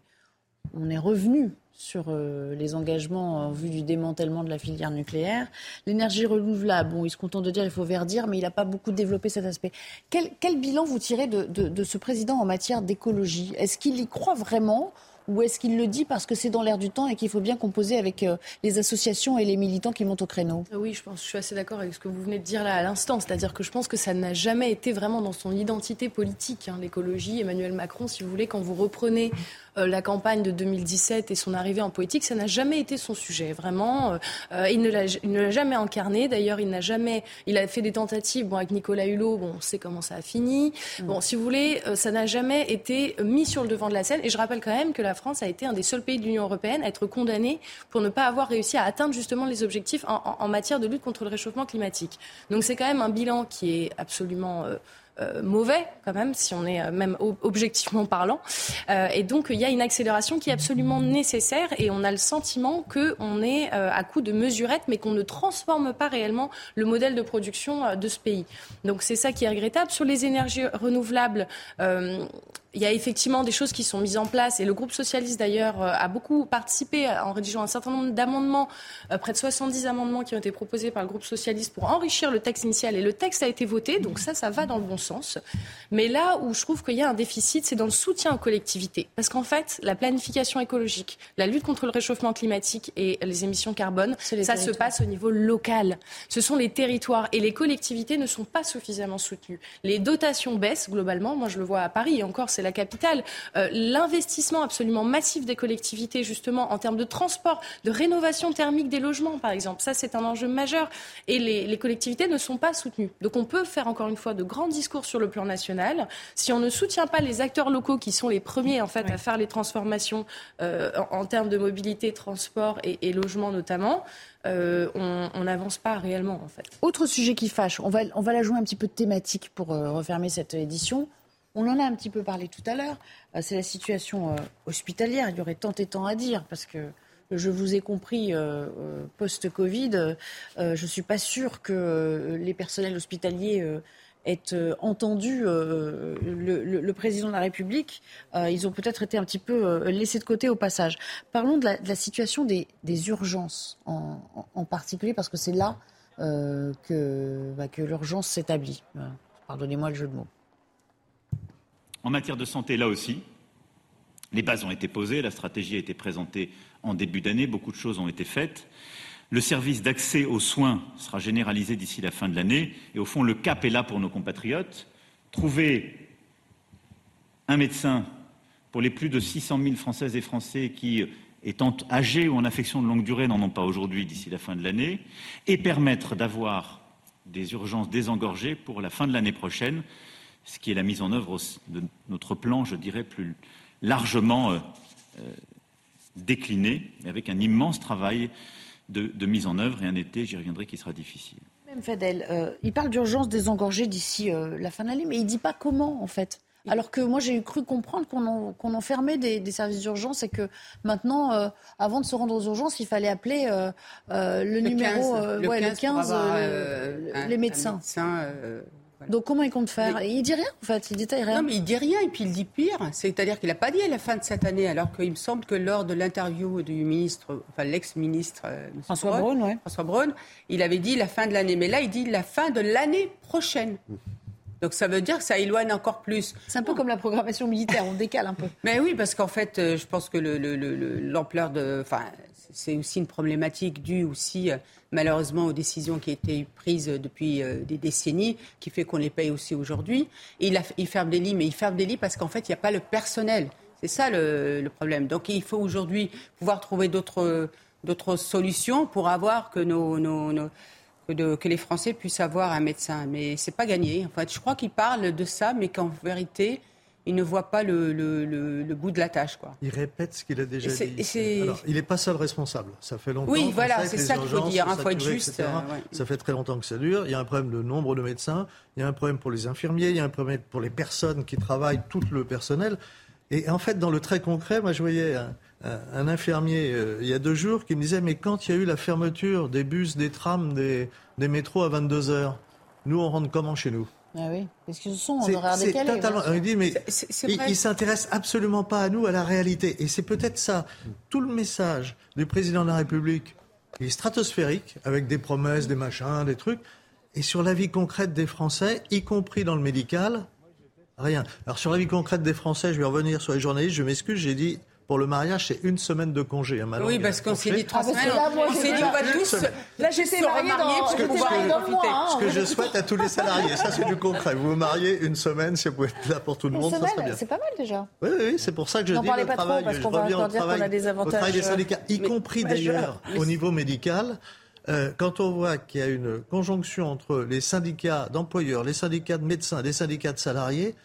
Speaker 1: on est revenu sur euh, les engagements en vue du démantèlement de la filière nucléaire. L'énergie renouvelable, bon, il se contente de dire qu'il faut verdir, mais il n'a pas beaucoup développé cet aspect. Quel, bilan vous tirez de ce président en matière d'écologie? Est-ce qu'il y croit vraiment ou est-ce qu'il le dit parce que c'est dans l'air du temps et qu'il faut bien composer avec euh, les associations et les militants qui montent au créneau?
Speaker 3: Oui, je pense, je suis assez d'accord avec ce que vous venez de dire là à l'instant. C'est-à-dire que je pense que ça n'a jamais été vraiment dans son identité politique, hein, l'écologie. Emmanuel Macron, si vous voulez, quand vous reprenez la campagne de 2017 et son arrivée en politique, ça n'a jamais été son sujet. Vraiment, euh, il ne l'a jamais incarné. D'ailleurs, il n'a jamais, il a fait des tentatives. Bon, avec Nicolas Hulot, bon, on sait comment ça a fini. Mm. Bon, si vous voulez, ça n'a jamais été mis sur le devant de la scène. Et je rappelle quand même que la France a été un des seuls pays de l'Union européenne à être condamné pour ne pas avoir réussi à atteindre justement les objectifs en, matière de lutte contre le réchauffement climatique. Donc c'est quand même un bilan qui est absolument euh, euh, mauvais quand même, si on est euh, même objectivement parlant. Euh, et donc il y a une accélération qui est absolument nécessaire et on a le sentiment qu'on est à coup de mesurettes, mais qu'on ne transforme pas réellement le modèle de production de ce pays. Donc c'est ça qui est regrettable. Sur les énergies renouvelables, il y a effectivement des choses qui sont mises en place et le groupe socialiste d'ailleurs a beaucoup participé en rédigeant un certain nombre d'amendements, près de 70 amendements qui ont été proposés par le groupe socialiste pour enrichir le texte initial et le texte a été voté, donc ça, ça va dans le bon sens. Mais là où je trouve qu'il y a un déficit, c'est dans le soutien aux collectivités. Parce qu'en fait, la planification écologique, la lutte contre le réchauffement climatique et les émissions carbone, ça se passe au niveau local. Ce sont les territoires et les collectivités ne sont pas suffisamment soutenues. Les dotations baissent globalement. Moi, je le vois à Paris et encore, c'est c'est la capitale. Euh, l'investissement absolument massif des collectivités, justement, en termes de transport, de rénovation thermique des logements, par exemple, ça c'est un enjeu majeur. Et les, les collectivités ne sont pas soutenues. Donc on peut faire encore une fois de grands discours sur le plan national. Si on ne soutient pas les acteurs locaux qui sont les premiers en fait à faire les transformations euh, en, termes de mobilité, transport et, logement notamment, euh, on n'avance pas réellement en fait.
Speaker 1: Autre sujet qui fâche, on va, on va la jouer un petit peu de thématique pour euh, refermer cette édition. On en a un petit peu parlé tout à l'heure. c'est la situation hospitalière. Il y aurait tant et tant à dire parce que je vous ai compris post-Covid. je ne suis pas sûre que les personnels hospitaliers euh, entendu euh, le, président de la République. Euh, ils ont peut-être été un petit peu laissés de côté au passage. Parlons de la, situation des, urgences en, particulier, parce que c'est là bah, que l'urgence s'établit. Pardonnez-moi le jeu de mots.
Speaker 8: En matière de santé, là aussi, les bases ont été posées, la stratégie a été présentée en début d'année, beaucoup de choses ont été faites. Le service d'accès aux soins sera généralisé d'ici la fin de l'année. Et au fond, le cap est là pour nos compatriotes. Trouver un médecin pour les plus de 600 000 Françaises et Français qui, étant âgés ou en affection de longue durée, n'en ont pas aujourd'hui d'ici la fin de l'année, et permettre d'avoir des urgences désengorgées pour la fin de l'année prochaine, ce qui est la mise en œuvre de notre plan, je dirais, plus largement euh, euh, décliné, avec un immense travail de, mise en œuvre et un été, j'y reviendrai, qui sera difficile.
Speaker 1: Même Fadel, euh, il parle d'urgence désengorgée d'ici euh, la fin de l'année, mais il ne dit pas comment en fait. Alors que moi, j'ai cru comprendre qu'on enfermait des, services d'urgence et que maintenant, euh, avant de se rendre aux urgences, il fallait appeler le, numéro 15, le 15, les médecins. Donc comment il compte faire Il dit rien en fait, il détaille rien.
Speaker 5: Non mais il dit rien et puis il dit pire, c'est-à-dire qu'il n'a pas dit à la fin de cette année, alors qu'il me semble que lors de l'interview du ministre, enfin l'ex-ministre
Speaker 1: euh, François Braun, ouais.
Speaker 5: François Braun, il avait dit la fin de l'année, mais là il dit la fin de l'année prochaine. Donc ça veut dire que ça éloigne encore plus.
Speaker 1: C'est un peu comme la programmation militaire, on décale un peu.
Speaker 5: Mais oui, parce qu'en fait, euh, je pense que l'ampleur de, enfin, c'est aussi une problématique due aussi euh, malheureusement aux décisions qui étaient prises depuis euh, des décennies, qui fait qu'on les paye aussi aujourd'hui. Et il, des lits, mais il ferme des lits parce qu'en fait, il n'y a pas le personnel. C'est ça le, problème. Donc il faut aujourd'hui pouvoir trouver d'autres solutions pour avoir que que, les Français puissent avoir un médecin. Mais c'est pas gagné. En fait, je crois qu'il parle de ça, mais qu'en vérité, il ne voit pas le, le, bout de la tâche. Quoi.
Speaker 2: Il répète ce qu'il a déjà dit. Alors, il n'est pas seul responsable. Ça fait longtemps.
Speaker 5: Oui, voilà, c'est ça qu'il faut dire. Il faut être juste. Euh,
Speaker 2: ça fait très longtemps que ça dure. Il y a un problème de nombre de médecins. Il y a un problème pour les infirmiers. Il y a un problème pour les personnes qui travaillent, tout le personnel. Et en fait, dans le très concret, moi, je voyais un, infirmier euh, il y a deux jours qui me disait Mais quand il y a eu la fermeture des bus, des trams, des, des métros à 22 heures, nous, on rentre comment chez nous?
Speaker 1: Ah oui, parce qu'ils sont en horaire décalé.
Speaker 2: Totalement. Dit, mais il, ne s'intéresse absolument pas à nous, à la réalité. Et c'est peut-être ça. Tout le message du président de la République est stratosphérique, avec des promesses, des machins, des trucs. Et sur la vie concrète des Français, y compris dans le médical, rien. Alors sur la vie concrète des Français, je vais revenir sur les journalistes, je m'excuse, j'ai dit pour le mariage, c'est une semaine de congé. Hein,
Speaker 5: oui, parce qu'on s'est dit trois ah, semaines. on s'est dit, on va tous.
Speaker 1: Là, j'étais mariée dans,
Speaker 2: ce que,
Speaker 1: ce
Speaker 2: hein, ce que je souhaite à tous les salariés, ça c'est du concret. Vous vous mariez une semaine, si vous pouvez être là pour tout le monde, ça serait bien.
Speaker 1: C'est pas mal déjà.
Speaker 2: Oui, oui, c'est pour ça que je dis
Speaker 1: le travail.
Speaker 2: Parce je reviens au travail, des avantages. Au travail des syndicats, y compris d'ailleurs au niveau médical. Euh, quand on voit qu'il y a une conjonction entre les syndicats d'employeurs, les syndicats de médecins, les syndicats de salariés,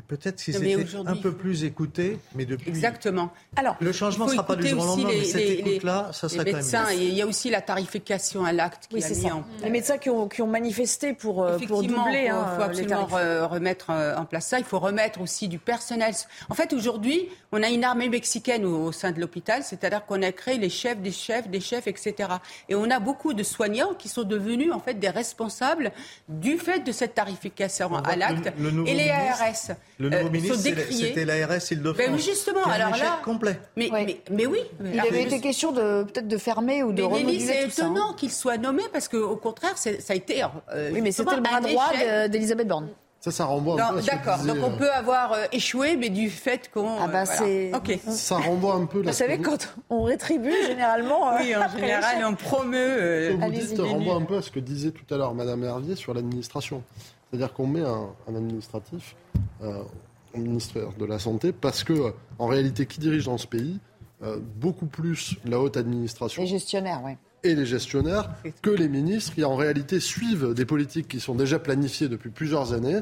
Speaker 2: peut-être s'ils étaient un peu plus écoutés, mais depuis.
Speaker 5: Exactement.
Speaker 2: Alors, le changement ne sera pas du jour au lendemain, mais cette écoute-là, ça serait
Speaker 5: médecins,
Speaker 2: quand même.
Speaker 5: Il y a aussi la tarification à l'acte qui
Speaker 1: oui, a mis en... Les médecins qui ont, qui ont manifesté pour, euh, pour doubler. Il
Speaker 5: hein, faut absolument remettre euh, en place ça. Il faut remettre aussi du personnel. En fait, aujourd'hui, on a une armée mexicaine au, sein de l'hôpital, c'est-à-dire qu'on a créé les chefs des chefs, des chefs, etc. Et on a beaucoup de soignants qui sont devenus en fait des responsables du fait de cette tarification à l'acte. Et les ARS.
Speaker 2: Le nouveau euh, ministre, c'était l'ARS Île-de-France.
Speaker 5: Ben justement, alors là,
Speaker 2: complet.
Speaker 5: Mais, mais, oui.
Speaker 1: Il avait été question de peut-être de fermer ou de remoduler
Speaker 5: C'est étonnant qu'il soit nommé parce qu'au contraire, ça a été.
Speaker 1: Euh, oui, mais c'était le bras droit d'Elisabeth Borne.
Speaker 4: Ça, ça renvoie un peu.
Speaker 5: D'accord. Donc on peut avoir euh, échoué, mais du fait qu'on.
Speaker 1: Ah bah c'est.
Speaker 5: Ok.
Speaker 4: Ça renvoie un peu.
Speaker 1: Vous savez, quand on rétribue, généralement.
Speaker 5: oui, en général, on promeut.
Speaker 4: vous dites renvoie un peu à ce que disait tout à l'heure Madame Hervier sur l'administration. C'est-à-dire qu'on met un, administratif au ministère de la Santé parce que, en réalité, qui dirige dans ce pays Beaucoup plus la haute administration.
Speaker 1: Les gestionnaires, oui
Speaker 4: et les gestionnaires que les ministres qui en réalité suivent des politiques qui sont déjà planifiées depuis plusieurs années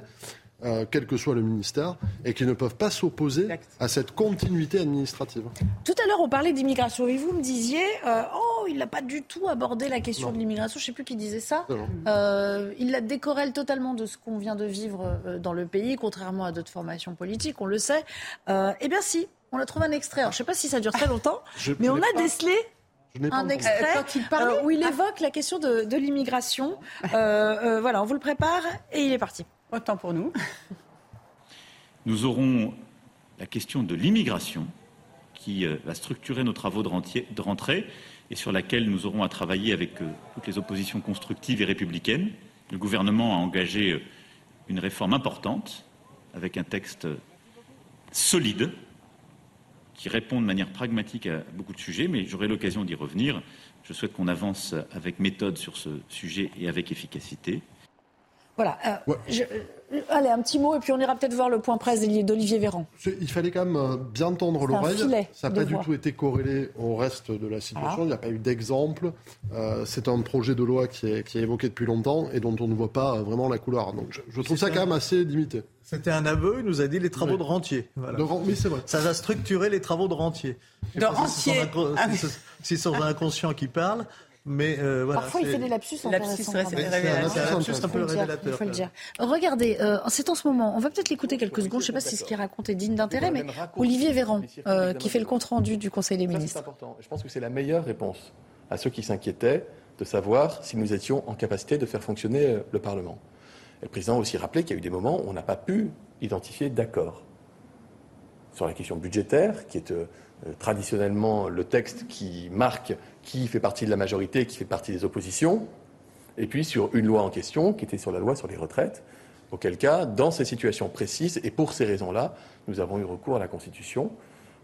Speaker 4: euh, quel que soit le ministère, et qui ne peuvent pas s'opposer à cette continuité administrative.
Speaker 1: Tout à l'heure, on parlait d'immigration, et vous me disiez, euh, oh, il n'a pas du tout abordé la question de l'immigration, je ne sais plus qui disait ça. Euh, il la décorrèle totalement de ce qu'on vient de vivre dans le pays, contrairement à d'autres formations politiques, on le sait. eh bien si, on a trouvé un extrait. je ne sais pas si ça dure très longtemps, mais on a décelé un extrait où il évoque la question de, de l'immigration. voilà, on vous le prépare et il est parti.
Speaker 5: Autant pour nous.
Speaker 8: Nous aurons la question de l'immigration qui euh, va structurer nos travaux de rentrée et sur laquelle nous aurons à travailler avec euh, toutes les oppositions constructives et républicaines. Le gouvernement a engagé euh, une réforme importante avec un texte solide qui répond de manière pragmatique à beaucoup de sujets, mais j'aurai l'occasion d'y revenir. Je souhaite qu'on avance avec méthode sur ce sujet et avec efficacité.
Speaker 1: Voilà. Euh, euh, allez, un petit mot et puis on ira peut-être voir le point presse d'Olivier Véran.
Speaker 4: Il fallait quand même euh, bien tendre l'oreille. Ça n'a pas du tout été corrélé au reste de la situation. Il n'y a pas eu d'exemple. c'est un projet de loi qui est, qui est, évoqué depuis longtemps et dont on ne voit pas vraiment la couleur. Donc je, trouve ça quand même assez limité.
Speaker 2: C'était un aveu, il nous a dit les travaux de rentier.
Speaker 4: oui, c'est vrai.
Speaker 2: Ça va structurer les travaux de rentier.
Speaker 5: De rentier.
Speaker 2: Si c'est son inconscient qui parle. Mais euh, voilà,
Speaker 1: Parfois, il fait des lapsus intéressants. C'est
Speaker 2: un lapsus un peu révélateur.
Speaker 1: Il faut le dire. Regardez, euh, c'est en ce moment, on va peut-être l'écouter quelques secondes, je ne sais pas si ce qu'il raconte est digne d'intérêt, mais Olivier Véran, euh, qui fait le compte-rendu du Conseil des ministres. C'est
Speaker 10: important. Je pense que c'est la meilleure réponse à ceux qui s'inquiétaient de savoir si nous étions en capacité de faire fonctionner le Parlement. Et le président a aussi rappelé qu'il y a eu des moments où on n'a pas pu identifier d'accord sur la question budgétaire, qui est traditionnellement le texte qui marque qui fait partie de la majorité qui fait partie des oppositions, et puis sur une loi en question, qui était sur la loi sur les retraites, auquel cas, dans ces situations précises, et pour ces raisons-là, nous avons eu recours à la Constitution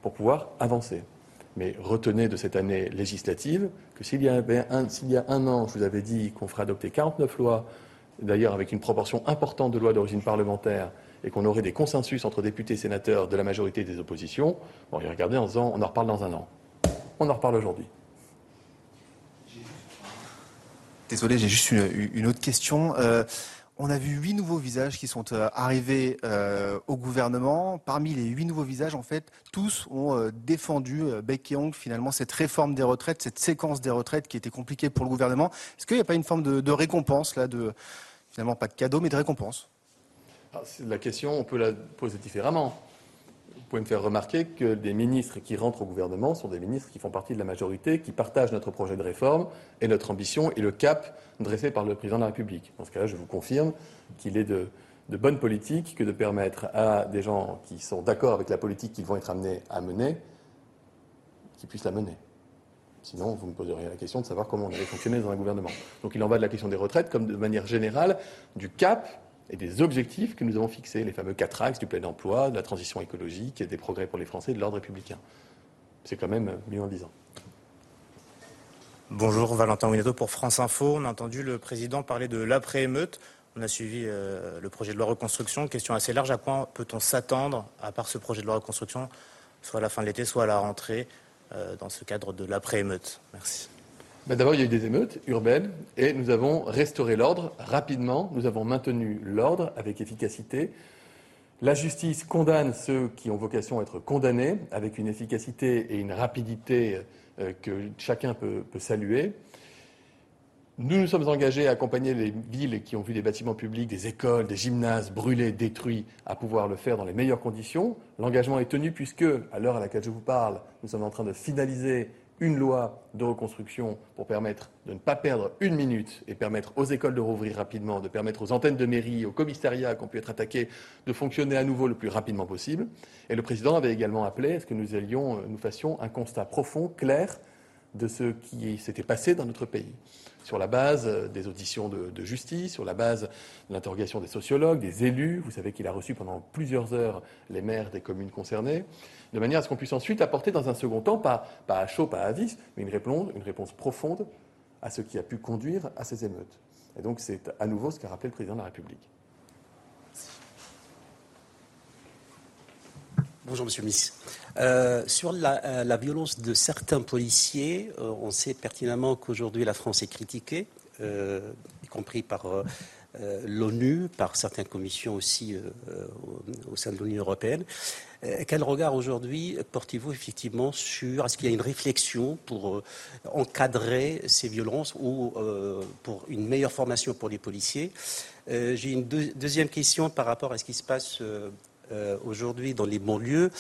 Speaker 10: pour pouvoir avancer. Mais retenez de cette année législative que s'il y, y a un an, je vous avais dit qu'on ferait adopter 49 lois, d'ailleurs avec une proportion importante de lois d'origine parlementaire, et qu'on aurait des consensus entre députés et sénateurs de la majorité des oppositions, bon, regardez en disant on en reparle dans un an. On en reparle aujourd'hui.
Speaker 11: Désolé, j'ai juste une, autre question. Euh, on a vu huit nouveaux visages qui sont euh, arrivés euh, au gouvernement. Parmi les huit nouveaux visages, en fait, tous ont défendu bec et finalement cette réforme des retraites, cette séquence des retraites qui était compliquée pour le gouvernement. Est-ce qu'il n'y a pas une forme de, récompense là, de finalement pas de cadeau, mais de récompense?
Speaker 10: Ah, La question, on peut la poser différemment pouvez me faire remarquer que des ministres qui rentrent au gouvernement sont des ministres qui font partie de la majorité, qui partagent notre projet de réforme et notre ambition et le cap dressé par le président de la République. Dans ce cas-là, je vous confirme qu'il est de, bonne politique que de permettre à des gens qui sont d'accord avec la politique qu'ils vont être amenés à mener, qu'ils puissent la mener. Sinon, vous me poseriez la question de savoir comment on allait fonctionner dans un gouvernement. Donc il en va de la question des retraites comme de manière générale du cap et des objectifs que nous avons fixés, les fameux quatre axes du plein emploi, de la transition écologique, des progrès pour les Français de l'ordre républicain. C'est quand même mieux en disant.
Speaker 12: Bonjour, Valentin Winato pour France Info. On a entendu le président parler de l'après-émeute. On a suivi euh, le projet de loi reconstruction. Question assez large, à quoi peut-on s'attendre, à part ce projet de loi reconstruction, soit à la fin de l'été, soit à la rentrée, euh, dans ce cadre de l'après-émeute? Merci.
Speaker 10: D'abord, il y a eu des émeutes urbaines et nous avons restauré l'ordre rapidement. Nous avons maintenu l'ordre avec efficacité. La justice condamne ceux qui ont vocation à être condamnés avec une efficacité et une rapidité euh, que chacun peut, saluer. Nous nous sommes engagés à accompagner les villes qui ont vu des bâtiments publics, des écoles, des gymnases brûlés, détruits, à pouvoir le faire dans les meilleures conditions. L'engagement est tenu puisque, à l'heure à laquelle je vous parle, nous sommes en train de finaliser une loi de reconstruction pour permettre de ne pas perdre une minute et permettre aux écoles de rouvrir rapidement, de permettre aux antennes de mairie, aux commissariats qui ont pu être attaqués de fonctionner à nouveau le plus rapidement possible. Et le président avait également appelé à ce que nous allions, nous fassions un constat profond, clair de ce qui s'était passé dans notre pays sur la base euh, des auditions de, justice, sur la base de l'interrogation des sociologues, des élus. Vous savez qu'il a reçu pendant plusieurs heures les maires des communes concernées, de manière à ce qu'on puisse ensuite apporter dans un second temps, pas, à chaud, pas à vif, mais une réponse, une réponse profonde à ce qui a pu conduire à ces émeutes. Et donc c'est à nouveau ce qu'a rappelé le président de la République.
Speaker 13: Bonjour Monsieur ministre. Euh, sur la, la, violence de certains policiers, euh, on sait pertinemment qu'aujourd'hui la France est critiquée, euh, y compris par euh, l'ONU, par certaines commissions aussi au, au, sein de l'Union européenne. quel regard aujourd'hui portez-vous effectivement sur est-ce qu'il y a une réflexion pour encadrer ces violences ou pour une meilleure formation pour les policiers? J'ai une deuxième question par rapport à ce qui se passe euh, aujourd'hui dans les banlieues,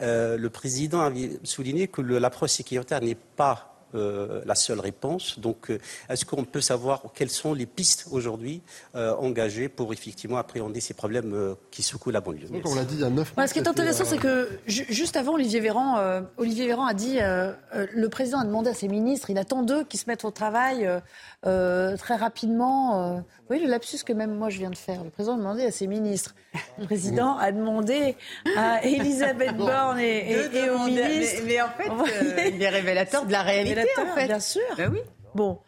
Speaker 13: euh, le président avait souligné que l'approche sécuritaire n'est pas euh, la seule réponse. Donc, est-ce qu'on peut savoir quelles sont les pistes aujourd'hui engagées pour effectivement appréhender ces problèmes qui secouent la banlieue?
Speaker 4: On l'a dit il y a neuf
Speaker 1: mois. ce qui est intéressant, c'est que juste avant, Olivier Véran, Olivier Véran a dit le président a demandé à ses ministres, il attend d'eux qui se mettent au travail euh, très rapidement. Euh, vous voyez le lapsus que même moi je viens de faire. Le président a demandé à ses ministres. Le président a demandé à Elisabeth Borne et, et, ministres.
Speaker 5: Mais, en fait, euh, il est révélateur de la réalité, en fait.
Speaker 1: Bien sûr.
Speaker 5: Ben oui.
Speaker 1: Bon.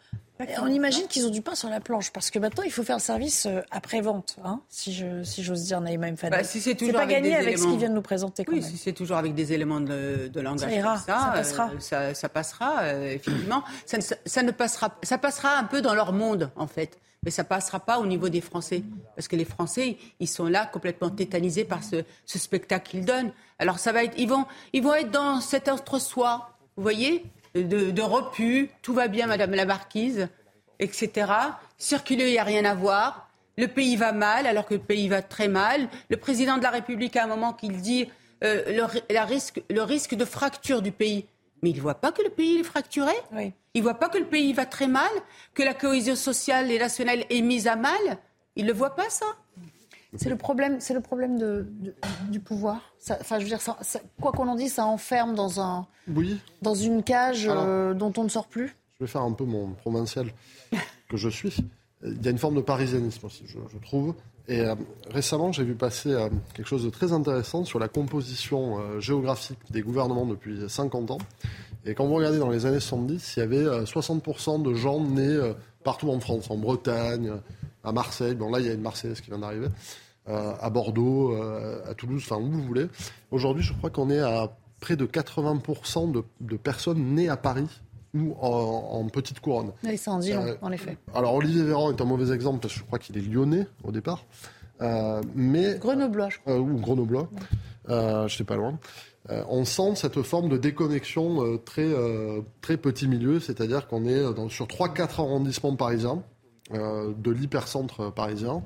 Speaker 1: On imagine qu'ils ont du pain sur la planche parce que maintenant il faut faire le service après-vente, hein, si j'ose si dire Naïma Mfadel.
Speaker 5: Bah, si c'est toujours
Speaker 1: pas gagné avec
Speaker 5: ce
Speaker 1: qu'ils viennent nous présenter.
Speaker 5: oui, si c'est toujours avec des éléments de, de langage,
Speaker 1: ça, ira, ça, passera.
Speaker 5: ça, ça, passera euh, effectivement. ça, ne, ça ne passera, ça passera un peu dans leur monde en fait mais ça passera pas au niveau des Français. Parce que les Français, ils sont là complètement tétanisés par ce, ce spectacle qu'ils donnent. Alors ça va être, ils vont, ils vont être dans cet entre-soi, vous voyez? De, de repu, tout va bien, Madame la Marquise, etc. Circuler, il n'y a rien à voir. Le pays va mal, alors que le pays va très mal. Le président de la République, à un moment, qu'il dit euh, le, la risque, le risque de fracture du pays. Mais il ne voit pas que le pays est fracturé.
Speaker 1: Oui.
Speaker 5: Il ne voit pas que le pays va très mal, que la cohésion sociale et nationale est mise à mal. Il ne le voit pas, ça?
Speaker 1: C'est le problème, c'est le problème de, du pouvoir. Enfin, je veux dire, ça, quoi qu'on en dise, ça enferme dans un,
Speaker 4: oui.
Speaker 1: dans une cage euh, dont on ne sort plus.
Speaker 4: Je vais faire un peu mon provincial que je suis. Il y a une forme de parisianisme aussi, je, je trouve. Et euh, récemment, j'ai vu passer euh, quelque chose de très intéressant sur la composition géographique des gouvernements depuis 50 ans. Et quand vous regardez dans les années 70, il y avait 60% de gens nés partout en France, en Bretagne, à Marseille. Bon, là, il y a une Marseillaise qui vient d'arriver. À Bordeaux, à Toulouse, enfin où vous voulez. Aujourd'hui, je crois qu'on est à près de 80% de, de personnes nées à Paris ou en, petite couronne.
Speaker 1: Oui, ça en dit long, en effet.
Speaker 4: Alors Olivier Véran est un mauvais exemple parce que je crois qu'il est lyonnais au départ. Euh, mais,
Speaker 1: Grenoblois, je crois.
Speaker 4: Euh, ou Grenoblois, euh, je sais pas loin. on sent cette forme de déconnexion très, très petit milieu, c'est-à-dire qu'on est dans, sur 3-4 arrondissements parisiens, de l'hypercentre parisien,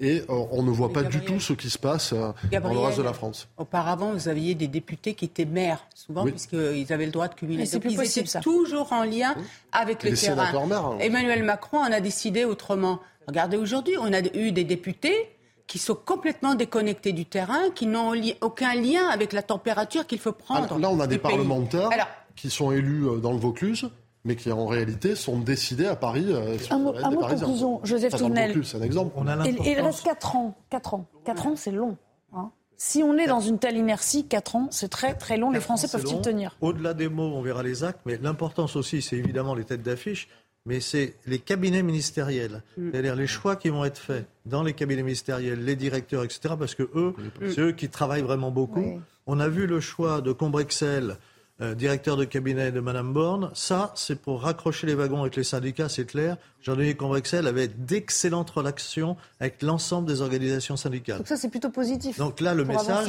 Speaker 4: et euh, on ne voit pas du tout ce qui se passe euh, dans le reste de la France.
Speaker 5: Auparavant, vous aviez des députés qui étaient maires, souvent, puisqu'ils avaient le droit de cumuler.
Speaker 1: Donc, ils
Speaker 5: possible,
Speaker 1: étaient
Speaker 5: toujours en lien avec le terrain.
Speaker 4: Maires, hein.
Speaker 5: Emmanuel Macron en a décidé autrement. Regardez aujourd'hui, on a eu des députés qui sont complètement déconnectés du terrain, qui n'ont aucun lien avec la température qu'il faut prendre.
Speaker 4: là, on a des parlementaires qui sont élus euh, dans le Vaucluse mais qui en réalité sont décidés à Paris. Euh,
Speaker 1: un mot, un mot de conclusion, Joseph Tournel.
Speaker 4: C'est un exemple.
Speaker 2: On a
Speaker 1: il, il reste 4 ans. 4 ans, 4 ans c'est long. Hein. Si on est dans une telle inertie, 4 ans, c'est très très long. Les Français peuvent-ils tenir?
Speaker 2: Au-delà des mots, on verra les actes, mais l'importance aussi, c'est évidemment les têtes d'affiche, mais c'est les cabinets ministériels, mm. c'est-à-dire les choix qui vont être faits dans les cabinets ministériels, les directeurs, etc., parce que eux, c'est eux qui travaillent vraiment beaucoup. Oui. On a vu le choix de Combrexel euh, directeur de cabinet de Madame Borne. Ça, c'est pour raccrocher les wagons avec les syndicats, c'est clair. Jean-Denis Combrexel avait d'excellentes relations avec l'ensemble des organisations syndicales.
Speaker 1: Donc ça, c'est plutôt positif.
Speaker 2: Donc là, le message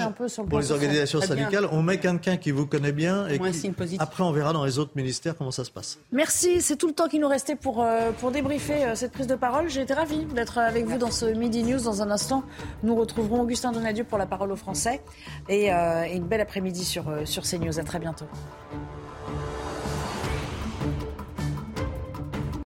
Speaker 2: pour les organisations syndicales, on met quelqu'un qui vous connaît bien et qui... après, on verra dans les autres ministères comment ça se passe.
Speaker 1: Merci. C'est tout le temps qui nous restait pour, euh, pour débriefer euh, cette prise de parole. J'ai été ravie d'être avec vous dans ce Midi News. Dans un instant, nous retrouverons Augustin Donadieu pour la parole aux Français et, et une belle après-midi sur, sur CNews. À très bientôt. うん。